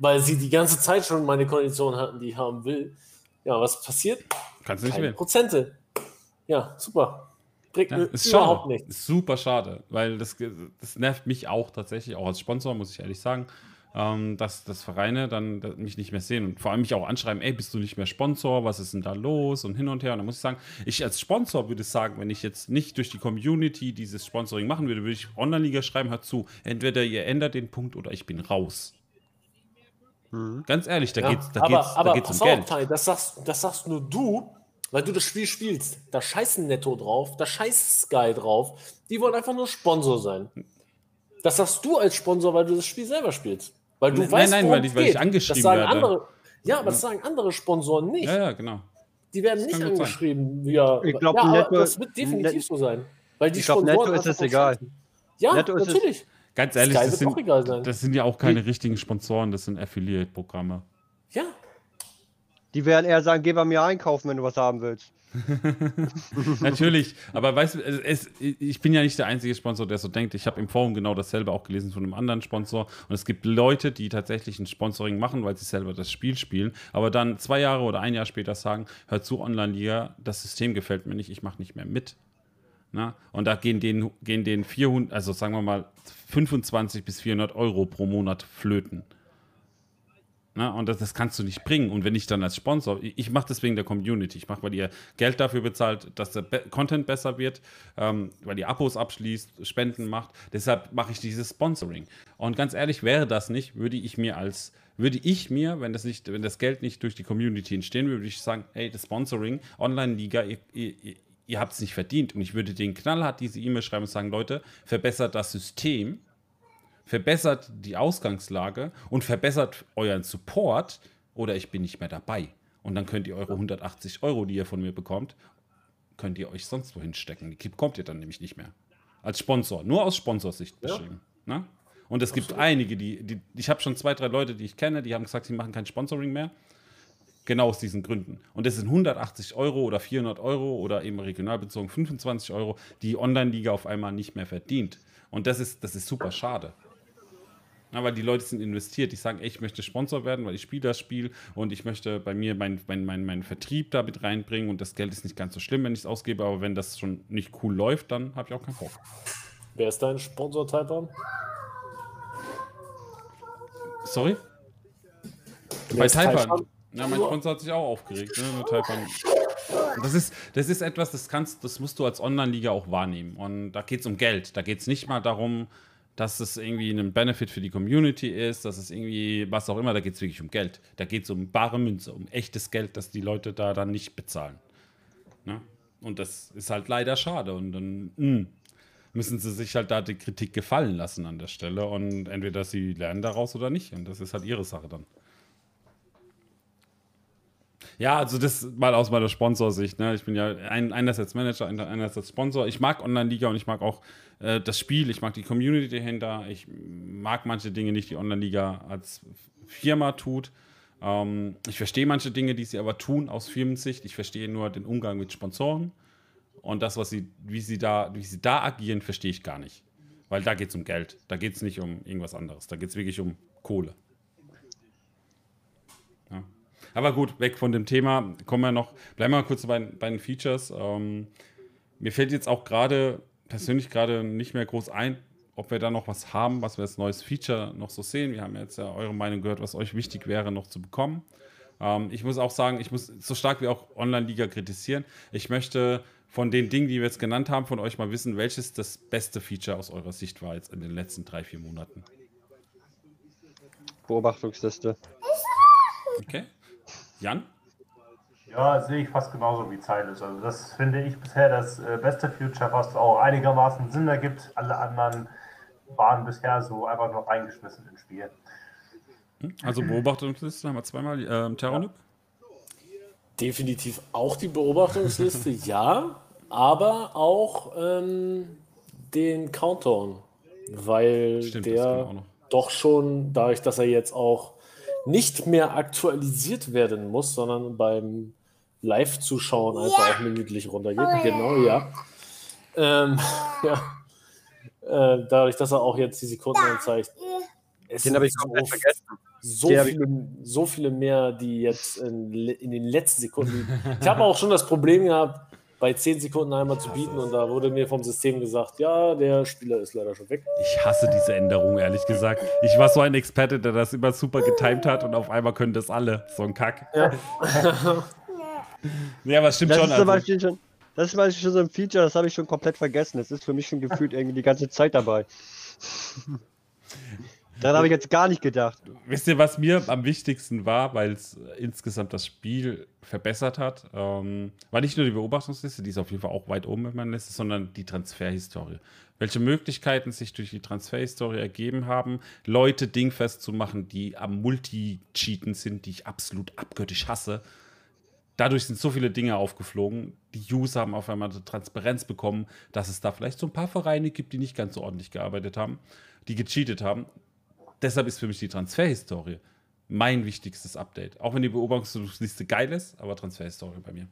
weil sie die ganze Zeit schon meine Konditionen hatten, die ich haben will. Ja, was passiert? Kannst du nicht Keine wählen. Prozente. Ja, super. Bringt Ja, ist überhaupt schade. nichts. Ist super schade, weil das, das nervt mich auch tatsächlich, auch als Sponsor, muss ich ehrlich sagen, ähm, dass, dass Vereine dann da- mich nicht mehr sehen und vor allem mich auch anschreiben, ey, bist du nicht mehr Sponsor, was ist denn da los und hin und her. Und da muss ich sagen, ich als Sponsor würde sagen, wenn ich jetzt nicht durch die Community dieses Sponsoring machen würde, würde ich Online-Liga schreiben, hört zu, entweder ihr ändert den Punkt oder ich bin raus. Ganz ehrlich, da Ja, geht's, da aber geht's, da aber geht's um auf, Geld. Tai, das sagst, das sagst nur du, weil du das Spiel spielst. Da scheißen Netto drauf, da scheißt Sky drauf. Die wollen einfach nur Sponsor sein. Das sagst du als Sponsor, weil du das Spiel selber spielst. Weil du Nein, weißt, nein, worum weil ich- es weil ich angeschrieben das sagen werde. Andere, ja, aber das sagen andere Sponsoren nicht. Ja, ja, genau. Die werden Das nicht angeschrieben. Ja, Ich glaub, ja, Netto- das wird definitiv Net- so sein. Weil die Ich glaub, Sponsoren Netto ist es egal. scheißen. Ja, Netto ist es- natürlich. Ganz ehrlich, Sky das wird sind, auch egal sein. das sind ja auch keine richtigen Sponsoren, das sind Affiliate-Programme. Ja, Die werden eher sagen, geh bei mir einkaufen, wenn du was haben willst. Natürlich, aber weißt du, es, es, ich bin ja nicht der einzige Sponsor, der so denkt. Ich habe im Forum genau dasselbe auch gelesen von einem anderen Sponsor. Und es gibt Leute, die tatsächlich ein Sponsoring machen, weil sie selber das Spiel spielen, aber dann zwei Jahre oder ein Jahr später sagen: Hör zu, Online-Liga, das System gefällt mir nicht, ich mache nicht mehr mit. Na? Und da gehen denen, gehen denen 400, also sagen wir mal 25 bis 400 Euro pro Monat flöten. Na, und das, das kannst du nicht bringen. Und wenn ich dann als Sponsor, ich, ich mache das wegen der Community, ich mache, weil ihr Geld dafür bezahlt, dass der Be Content besser wird, ähm, weil ihr Abos abschließt, Spenden macht. Deshalb mache ich dieses Sponsoring. Und ganz ehrlich, wäre das nicht, würde ich mir als, würde ich mir, wenn das nicht, wenn das Geld nicht durch die Community entstehen würde, würde ich sagen, hey, das Sponsoring, Online-Liga, ihr, ihr, ihr- habt es nicht verdient. Und ich würde den knallhart diese E-Mail schreiben und sagen, Leute, verbessert das System, verbessert die Ausgangslage und verbessert euren Support oder ich bin nicht mehr dabei. Und dann könnt ihr eure 180 Euro, die ihr von mir bekommt, könnt ihr euch sonst wohin stecken. Die bekommt ihr dann nämlich nicht mehr. Als Sponsor, nur aus Sponsorsicht beschrieben. Ne? Und es gibt einige, die, die ich habe schon zwei, drei Leute, die ich kenne, die haben gesagt, sie machen kein Sponsoring mehr. Genau aus diesen Gründen. Und das sind 180 Euro oder 400 Euro oder eben regional bezogen 25 Euro, die Online-Liga auf einmal nicht mehr verdient. Und das ist, das ist super schade. Ja, weil die Leute sind investiert. Die sagen, ey, ich möchte Sponsor werden, weil ich spiele das Spiel und ich möchte bei mir meinen mein, mein, mein Vertrieb da mit reinbringen und das Geld ist nicht ganz so schlimm, wenn ich es ausgebe, aber wenn das schon nicht cool läuft, dann habe ich auch keinen Bock. wer ist dein Sponsor, Taipan? Sorry? Wer Bei ist Taipan. Taipan? Ja, mein Sponsor hat sich auch aufgeregt. Ne. Das ist, das ist etwas, das kannst, das musst du als Online-Liga auch wahrnehmen. Und da geht es um Geld. Da geht es nicht mal darum, dass es irgendwie ein Benefit für die Community ist, dass es irgendwie, was auch immer, da geht es wirklich um Geld. Da geht es um bare Münze, um echtes Geld, das die Leute da dann nicht bezahlen. Ne? Und das ist halt leider schade. Und dann mh, müssen sie sich halt da die Kritik gefallen lassen an der Stelle. Und entweder sie lernen daraus oder nicht. Und das ist halt ihre Sache dann. Ja, also das mal aus meiner Sponsorsicht. Ne? Ich bin ja ein, einerseits Manager, einerseits Sponsor. Ich mag Online-Liga und ich mag auch äh, das Spiel. Ich mag die Community dahinter. Ich mag manche Dinge nicht, die Online-Liga als Firma tut. Ähm, ich verstehe manche Dinge, die sie aber tun aus Firmensicht. Ich verstehe nur den Umgang mit Sponsoren. Und das, was sie, wie sie da, wie sie da agieren, verstehe ich gar nicht. Weil da geht es um Geld. Da geht es nicht um irgendwas anderes. Da geht es wirklich um Kohle. Aber gut, weg von dem Thema. Kommen wir noch, bleiben wir kurz bei, bei den Features. Ähm, mir fällt jetzt auch gerade, persönlich gerade nicht mehr groß ein, ob wir da noch was haben, was wir als neues Feature noch so sehen. Wir haben jetzt ja eure Meinung gehört, was euch wichtig wäre, noch zu bekommen. Ähm, ich muss auch sagen, ich muss so stark wie auch Online-Liga kritisieren. Ich möchte von den Dingen, die wir jetzt genannt haben, von euch mal wissen, welches das beste Feature aus eurer Sicht war jetzt in den letzten drei, vier Monaten. Beobachtungsliste. Okay. Jan? Ja, sehe ich fast genauso wie Zeiles. Also das finde ich bisher das äh, beste Future, was auch einigermaßen Sinn ergibt. Alle anderen waren bisher so einfach nur reingeschmissen ins Spiel. Hm? Also Beobachtungsliste haben wir zweimal. Ähm, Terranip? Definitiv auch die Beobachtungsliste, ja, aber auch ähm, den Countdown, weil Stimmt, der doch schon, dadurch, dass er jetzt auch nicht mehr aktualisiert werden muss, sondern beim Live-Zuschauen einfach auch minütlich runtergeht. Genau, ja. Ähm, ja. Äh, dadurch, dass er auch jetzt die Sekunden anzeigt. Es Den habe ich komplett so, vergessen. So viele, so viele mehr, die jetzt in, in den letzten Sekunden. Ich habe auch schon das Problem gehabt, bei 10 Sekunden einmal zu bieten und da wurde mir vom System gesagt, ja, der Spieler ist leider schon weg. Ich hasse diese Änderung, ehrlich gesagt. Ich war so ein Experte, der das immer super getimed hat und auf einmal können das alle. So ein Kack. Ja, ja aber es stimmt das schon. Ist also. schon. Das ist zum Beispiel schon so ein Feature, das habe ich schon komplett vergessen. Das ist für mich schon gefühlt irgendwie die ganze Zeit dabei. Daran habe ich jetzt gar nicht gedacht. Wisst ihr, was mir am wichtigsten war, weil es insgesamt das Spiel verbessert hat? Ähm, war nicht nur die Beobachtungsliste, die ist auf jeden Fall auch weit oben in meiner Liste, sondern die Transferhistorie. Welche Möglichkeiten sich durch die Transferhistorie ergeben haben, Leute dingfest zu machen, die am Multi-Cheaten sind, die ich absolut abgöttisch hasse. Dadurch sind so viele Dinge aufgeflogen. Die User haben auf einmal Transparenz bekommen, dass es da vielleicht so ein paar Vereine gibt, die nicht ganz so ordentlich gearbeitet haben, die gecheatet haben deshalb ist für mich die Transferhistorie mein wichtigstes Update. Auch wenn die Beobachtungsliste geil ist, aber Transferhistorie bei mir.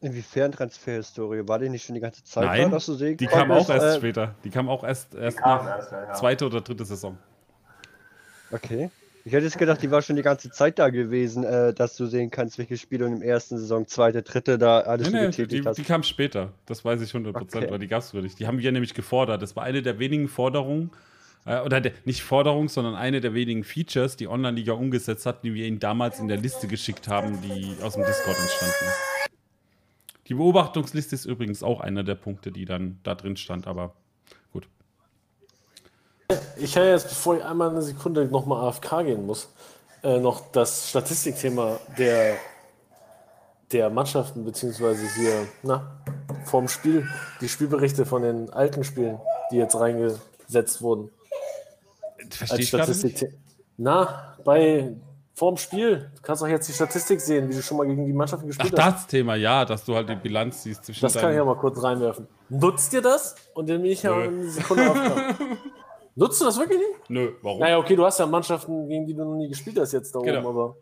Inwiefern Transferhistorie? War die nicht schon die ganze Zeit Nein, da, dass du sehen die kam auch erst äh, später. Die kam auch erst, erst nach erst, ja, ja. zweite oder dritte Saison. Okay. Ich hätte jetzt gedacht, die war schon die ganze Zeit da gewesen, äh, dass du sehen kannst, welche Spiele im ersten Saison, zweite, dritte, da alles nee, nee, die, die, kam später. Das weiß ich 100%, okay. weil die gab es wirklich. Die haben wir nämlich gefordert. Das war eine der wenigen Forderungen, äh, oder der, nicht Forderung, sondern eine der wenigen Features, die Online-Liga umgesetzt hat, die wir ihnen damals in der Liste geschickt haben, die aus dem Discord entstanden ist. Die Beobachtungsliste ist übrigens auch einer der Punkte, die dann da drin stand, aber gut. Ich kann jetzt, bevor ich einmal eine Sekunde nochmal AFK gehen muss, äh, noch das Statistikthema der, der Mannschaften, beziehungsweise hier, na, vorm Spiel, die Spielberichte von den alten Spielen, die jetzt reingesetzt wurden. Verstehe ich Statistik. Na, bei vorm Spiel, du kannst doch jetzt die Statistik sehen, wie du schon mal gegen die Mannschaften gespielt Ach, hast. das Thema, ja, dass du halt die Bilanz siehst zwischen Das kann ich ja mal kurz reinwerfen. Nutzt ihr das? Und dann bin ich ja eine Sekunde aufgekommen. Nutzt du das wirklich nicht? Nö, warum? Naja, okay, du hast ja Mannschaften, gegen die du noch nie gespielt hast jetzt da genau. oben, aber.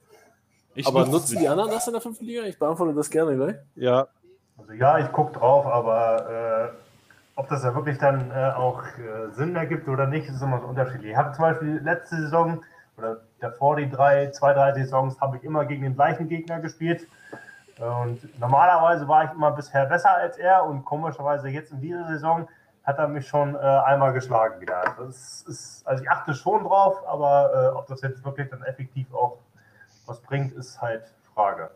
Ich aber nutzen die anderen das in der fünften Liga? Ich beantworte das gerne gleich. Ja. Also ja, ich gucke drauf, aber äh, ob das ja wirklich dann äh, auch äh, Sinn ergibt oder nicht, ist immer so unterschiedlich. Ich habe zum Beispiel letzte Saison oder davor die drei, zwei, drei Saisons habe ich immer gegen den gleichen Gegner gespielt. Und normalerweise war ich immer bisher besser als er und komischerweise jetzt in dieser Saison hat er mich schon äh, einmal geschlagen wieder. Das ist, also ich achte schon drauf, aber äh, ob das jetzt wirklich dann effektiv auch was bringt, ist halt Frage.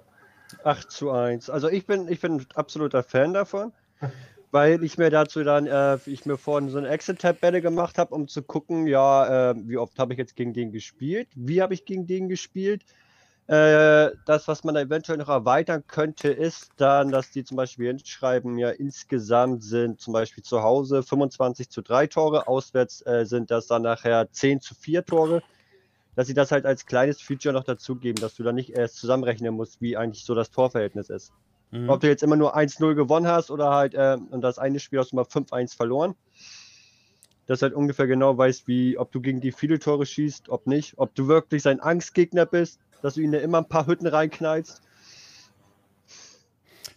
8 zu 1. Also ich bin, ich bin ein absoluter Fan davon. weil ich mir dazu dann, äh, ich mir vorhin so eine Exit-Tabelle gemacht habe, um zu gucken, ja, äh, wie oft habe ich jetzt gegen den gespielt, wie habe ich gegen den gespielt. Äh, das, was man da eventuell noch erweitern könnte, ist dann, dass die zum Beispiel hinschreiben, ja, insgesamt sind zum Beispiel zu Hause 25 zu 3 Tore, auswärts äh, sind das dann nachher 10 zu 4 Tore dass sie das halt als kleines Feature noch dazugeben, dass du dann nicht erst zusammenrechnen musst, wie eigentlich so das Torverhältnis ist. Mhm. Ob du jetzt immer nur 1-0 gewonnen hast oder halt, äh, und das eine Spiel hast du mal 5-1 verloren. Dass halt ungefähr genau weißt, wie, ob du gegen die viele Tore schießt, ob nicht, ob du wirklich sein Angstgegner bist. dass du ihnen immer ein paar Hütten reinknallst.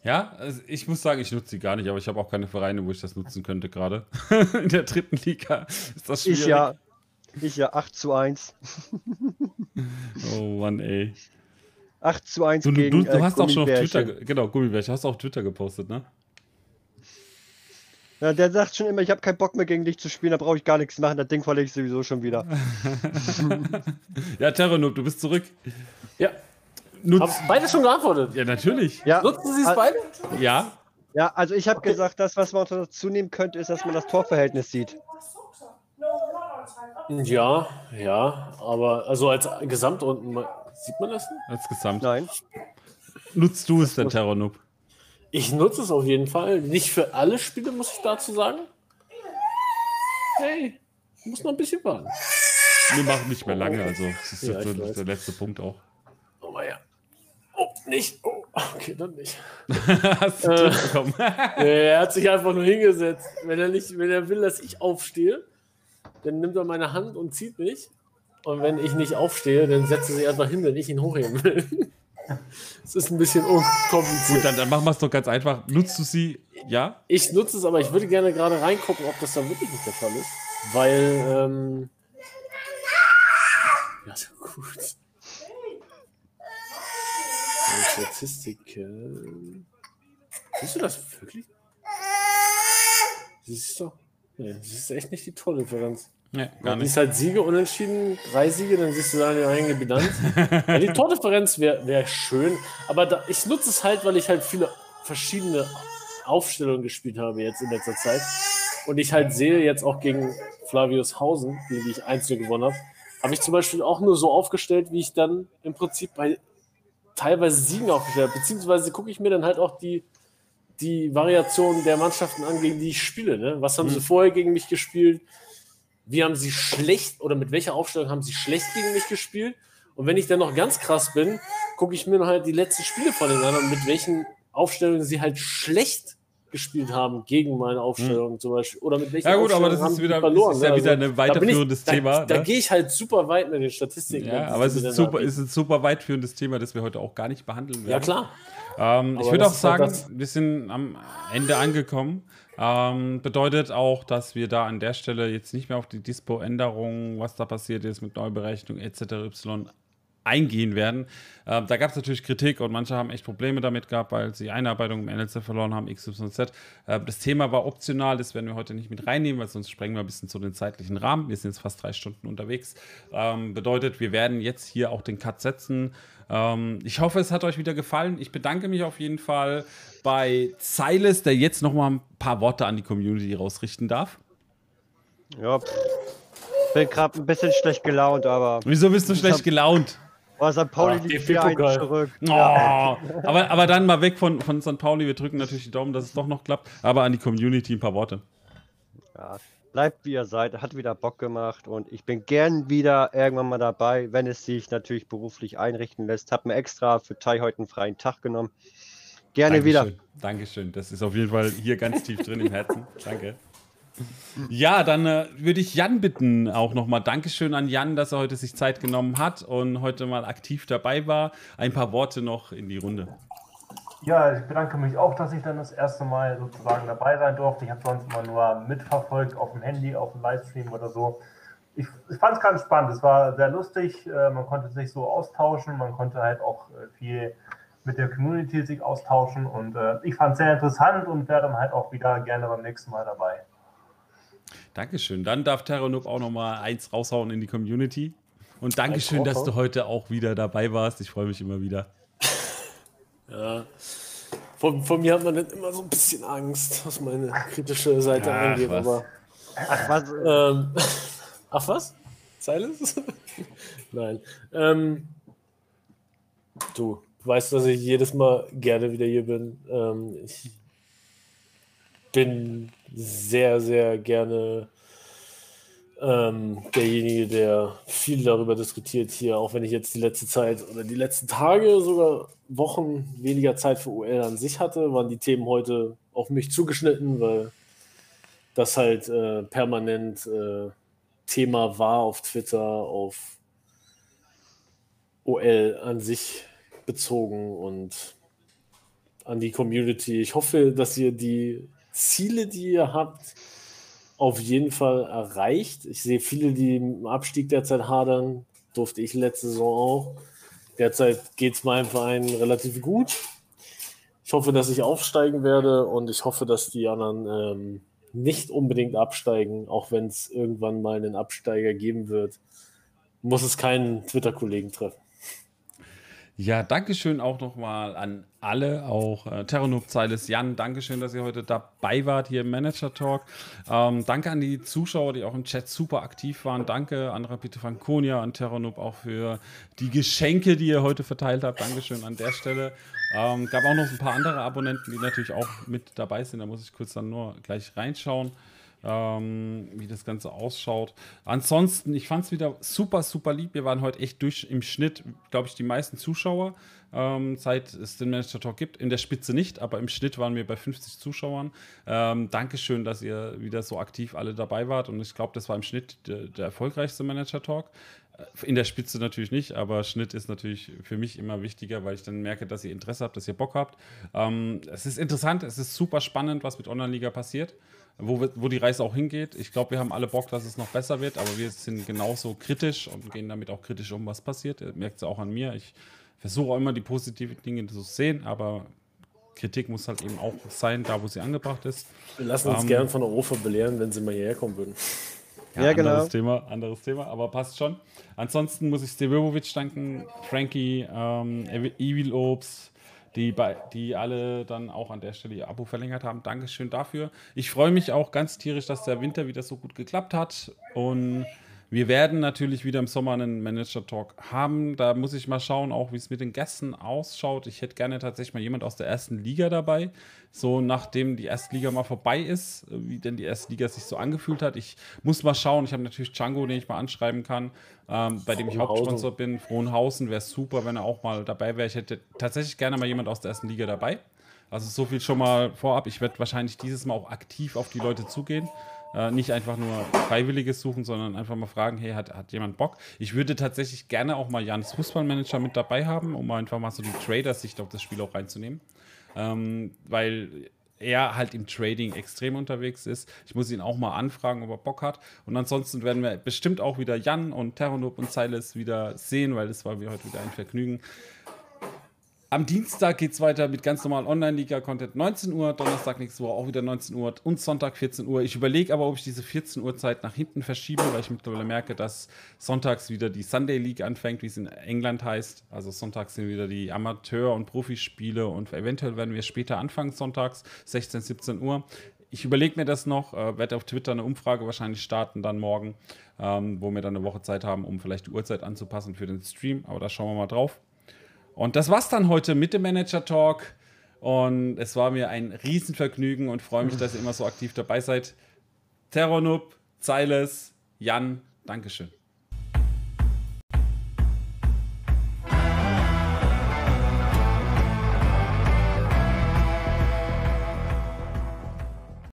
Ja, also ich muss sagen, ich nutze sie gar nicht, aber ich habe auch keine Vereine, wo ich das nutzen könnte gerade. In der dritten Liga ist das schwierig. Ich ja, ich ja 8 zu 1. oh Mann, ey. 8 zu 1 du, gegen Du, du hast auch schon auf Twitter, genau, Gummibärchen, hast du auf Twitter gepostet, ne? Ja, der sagt schon immer, ich habe keinen Bock mehr gegen dich zu spielen, da brauche ich gar nichts machen, das Ding verlege ich sowieso schon wieder. ja, Terranoob, du bist zurück. Ja. Nutz Haben beide schon geantwortet? Ja, natürlich. Ja. Nutzen Sie es beide? Ja. Ja, also ich habe okay. gesagt, das, was man dazu nehmen könnte, ist, dass man das Torverhältnis sieht. Ja, ja, aber also als Gesamt unten sieht man das nicht? Als Gesamt. Nein. Nutzt du es denn, Terranoob? Ich nutze es auf jeden Fall. Nicht für alle Spiele, muss ich dazu sagen. Hey, muss noch ein bisschen warten. Wir machen nicht mehr lange, also das ist ja, jetzt der letzte Punkt auch. Oh, ja. Oh, nicht. Oh, okay, dann nicht. Hast du äh, bekommen? er hat sich einfach nur hingesetzt. Wenn er, nicht, wenn er will, dass ich aufstehe, dann nimmt er meine Hand und zieht mich. Und wenn ich nicht aufstehe, dann setzt er sich einfach hin, wenn ich ihn hochheben will. Es ist ein bisschen unkompliziert. Gut, dann, dann machen wir es doch ganz einfach. Nutzt du sie? Ja? Ich nutze es, aber ich würde gerne gerade reingucken, ob das dann wirklich nicht der Fall ist. Weil, ähm. Ja, so gut. Statistiken. Siehst du das wirklich? Siehst du? Nee, das ist echt nicht die Tordifferenz. Nee, gar nicht. Siehst halt Siege unentschieden, drei Siege, dann siehst du da eine eigene Bilanz. ja, die Tordifferenz wäre wär schön, aber da, ich nutze es halt, weil ich halt viele verschiedene Aufstellungen gespielt habe jetzt in letzter Zeit. Und ich halt sehe jetzt auch gegen Flavius Hausen, gegen die ich einzeln gewonnen habe, habe ich zum Beispiel auch nur so aufgestellt, wie ich dann im Prinzip bei teilweise Siegen aufgestellt habe. Beziehungsweise gucke ich mir dann halt auch die, die Variationen der Mannschaften an, gegen die ich spiele. Ne? Was haben mhm. sie vorher gegen mich gespielt? Wie haben sie schlecht oder mit welcher Aufstellung haben sie schlecht gegen mich gespielt. Und wenn ich dann noch ganz krass bin, gucke ich mir halt die letzten Spiele von denen an und mit welchen Aufstellungen sie halt schlecht gespielt haben gegen meine Aufstellung hm. zum Beispiel. Oder mit welchen Ja gut, aber das ist, wieder, verloren, ist ja wieder also, ein weiterführendes ich, Thema. Da, da ne? gehe ich halt super weit mit den Statistiken. Ja, aber es ist, super, ist ein super weitführendes Thema, das wir heute auch gar nicht behandeln werden. Ja, klar. Ähm, ich würde auch halt sagen, wir sind am Ende angekommen. Ähm, bedeutet auch, dass wir da an der Stelle jetzt nicht mehr auf die Dispo-Änderungen, was da passiert ist mit Neuberechnung etc. eingehen werden. Ähm, da gab es natürlich Kritik und manche haben echt Probleme damit gehabt, weil sie Einarbeitung im NLZ verloren haben, XYZ. Äh, das Thema war optional, das werden wir heute nicht mit reinnehmen, weil sonst sprengen wir ein bisschen zu den zeitlichen Rahmen. Wir sind jetzt fast drei Stunden unterwegs. Ähm, bedeutet, wir werden jetzt hier auch den Cut setzen. Ähm, ich hoffe, es hat euch wieder gefallen. Ich bedanke mich auf jeden Fall bei Silas, der jetzt noch mal ein paar Worte an die Community rausrichten darf. Ja, bin gerade ein bisschen schlecht gelaunt, aber. Wieso bist du schlecht gelaunt? Oh, St. Pauli ah, liegt wieder zurück. Oh, ja. aber, aber dann mal weg von, von St. Pauli. Wir drücken natürlich die Daumen, dass es doch noch klappt. Aber an die Community ein paar Worte. Ja, bleibt wie ihr seid, hat wieder Bock gemacht und ich bin gern wieder irgendwann mal dabei, wenn es sich natürlich beruflich einrichten lässt. Hab mir extra für Tai heute einen freien Tag genommen. Gerne Dankeschön. wieder. Dankeschön. Das ist auf jeden Fall hier ganz tief drin im Herzen. Danke. Ja, dann äh, würde ich Jan bitten, auch nochmal Dankeschön an Jan, dass er heute sich Zeit genommen hat und heute mal aktiv dabei war. Ein paar Worte noch in die Runde. Ja, ich bedanke mich auch, dass ich dann das erste Mal sozusagen dabei sein durfte. Ich habe sonst immer nur mitverfolgt auf dem Handy, auf dem Livestream oder so. Ich, ich fand es ganz spannend. Es war sehr lustig. Äh, man konnte sich so austauschen. Man konnte halt auch äh, viel mit der Community sich austauschen. Und äh, ich fand es sehr interessant und wäre dann halt auch wieder gerne beim nächsten Mal dabei. Dankeschön. Dann darf Terranoob auch noch mal eins raushauen in die Community. Und Dankeschön, dass du heute auch wieder dabei warst. Ich freue mich immer wieder. Ja. Von, von, mir hat man dann immer so ein bisschen Angst, was meine kritische Seite ach, angeht. Was. Aber, ach was? Ähm, ach was? Silence? Nein. Ähm, du weißt, dass ich jedes Mal gerne wieder hier bin. Ähm, ich bin sehr, sehr gerne ähm, derjenige, der viel darüber diskutiert hier, auch wenn ich jetzt die letzte Zeit oder die letzten Tage, sogar Wochen weniger Zeit für UL an sich hatte, waren die Themen heute auf mich zugeschnitten, weil das halt äh, permanent äh, Thema war auf Twitter, auf OL an sich bezogen und an die Community. Ich hoffe, dass ihr die Ziele, die ihr habt, auf jeden Fall erreicht. Ich sehe viele, die im Abstieg derzeit hadern. Durfte ich letzte Saison auch. Derzeit geht es meinem Verein relativ gut. Ich hoffe, dass ich aufsteigen werde und ich hoffe, dass die anderen ähm, nicht unbedingt absteigen, auch wenn es irgendwann mal einen Absteiger geben wird. Muss es keinen Twitter-Kollegen treffen. Ja, Dankeschön auch nochmal an alle, auch äh, Terranub Zeiles, Jan, Dankeschön, dass ihr heute dabei wart hier im Manager Talk. Ähm, danke an die Zuschauer, die auch im Chat super aktiv waren. Danke an Rapide Franconia, an Terranub auch für die Geschenke, die ihr heute verteilt habt. Dankeschön an der Stelle. Ähm, gab auch noch ein paar andere Abonnenten, die natürlich auch mit dabei sind. Da muss ich kurz dann nur gleich reinschauen ähm, wie das Ganze ausschaut. Ansonsten, ich fand es wieder super, super lieb. Wir waren heute echt durch im Schnitt, glaube ich, die meisten Zuschauer, ähm, seit es den Manager Talk gibt. In der Spitze nicht, aber im Schnitt waren wir bei 50 Zuschauern. Ähm, Dankeschön, dass ihr wieder so aktiv alle dabei wart. Und ich glaube, das war im Schnitt der, der erfolgreichste Manager Talk. Äh, in der Spitze natürlich nicht, aber Schnitt ist natürlich für mich immer wichtiger, weil ich dann merke, dass ihr Interesse habt, dass ihr Bock habt. Ähm, es ist interessant, es ist super spannend, was mit Online-Liga passiert wo, wo die Reise auch hingeht. Ich glaube, wir haben alle Bock, dass es noch besser wird, aber wir sind genauso kritisch und gehen damit auch kritisch um, was passiert. Ihr merkt es auch an mir. Ich versuche auch immer die positiven Dinge zu sehen, aber Kritik muss halt eben auch sein, da wo sie angebracht ist. Wir lassen uns ähm, gern von der Ofer belehren, wenn sie mal hierher kommen würden. Ja, ja genau. Anderes Thema, anderes Thema, aber passt schon. Ansonsten muss ich Stevovic danken, Frankie, ähm, Evil Obst, die, die alle dann auch an der Stelle ihr Abo verlängert haben. Dankeschön dafür. Ich freue mich auch ganz tierisch, dass der Winter wieder so gut geklappt hat und wir werden natürlich wieder im Sommer einen Manager-Talk haben. Da muss ich mal schauen, auch wie es mit den Gästen ausschaut. Ich hätte gerne tatsächlich mal jemand aus der ersten Liga dabei. So nachdem die erste Liga mal vorbei ist, wie denn die erste Liga sich so angefühlt hat. Ich muss mal schauen. Ich habe natürlich Django, den ich mal anschreiben kann, ähm, bei dem ich Hauptsponsor bin. Frohnhausen wäre super, wenn er auch mal dabei wäre. Ich hätte tatsächlich gerne mal jemand aus der ersten Liga dabei. Also so viel schon mal vorab. Ich werde wahrscheinlich dieses Mal auch aktiv auf die Leute zugehen. Äh, nicht einfach nur Freiwilliges suchen, sondern einfach mal fragen, hey, hat, hat jemand Bock? Ich würde tatsächlich gerne auch mal Jans Fußballmanager mit dabei haben, um einfach mal so die Trader-Sicht auf das Spiel auch reinzunehmen. Ähm, weil er halt im Trading extrem unterwegs ist. Ich muss ihn auch mal anfragen, ob er Bock hat. Und ansonsten werden wir bestimmt auch wieder Jan und Terranop und Silas wieder sehen, weil das war mir heute wieder ein Vergnügen. Am Dienstag geht es weiter mit ganz normalen Online-Liga-Content 19 Uhr, Donnerstag nächste Woche auch wieder 19 Uhr und Sonntag 14 Uhr. Ich überlege aber, ob ich diese 14 Uhr Zeit nach hinten verschiebe, weil ich mittlerweile merke, dass sonntags wieder die Sunday League anfängt, wie es in England heißt. Also sonntags sind wieder die Amateur- und Profispiele und eventuell werden wir später anfangen, sonntags 16, 17 Uhr. Ich überlege mir das noch, äh, werde auf Twitter eine Umfrage wahrscheinlich starten dann morgen, ähm, wo wir dann eine Woche Zeit haben, um vielleicht die Uhrzeit anzupassen für den Stream. Aber da schauen wir mal drauf. Und das war's dann heute mit dem Manager Talk. Und es war mir ein Riesenvergnügen und freue mich, dass ihr immer so aktiv dabei seid. Terranub, Zeiles, Jan, Dankeschön.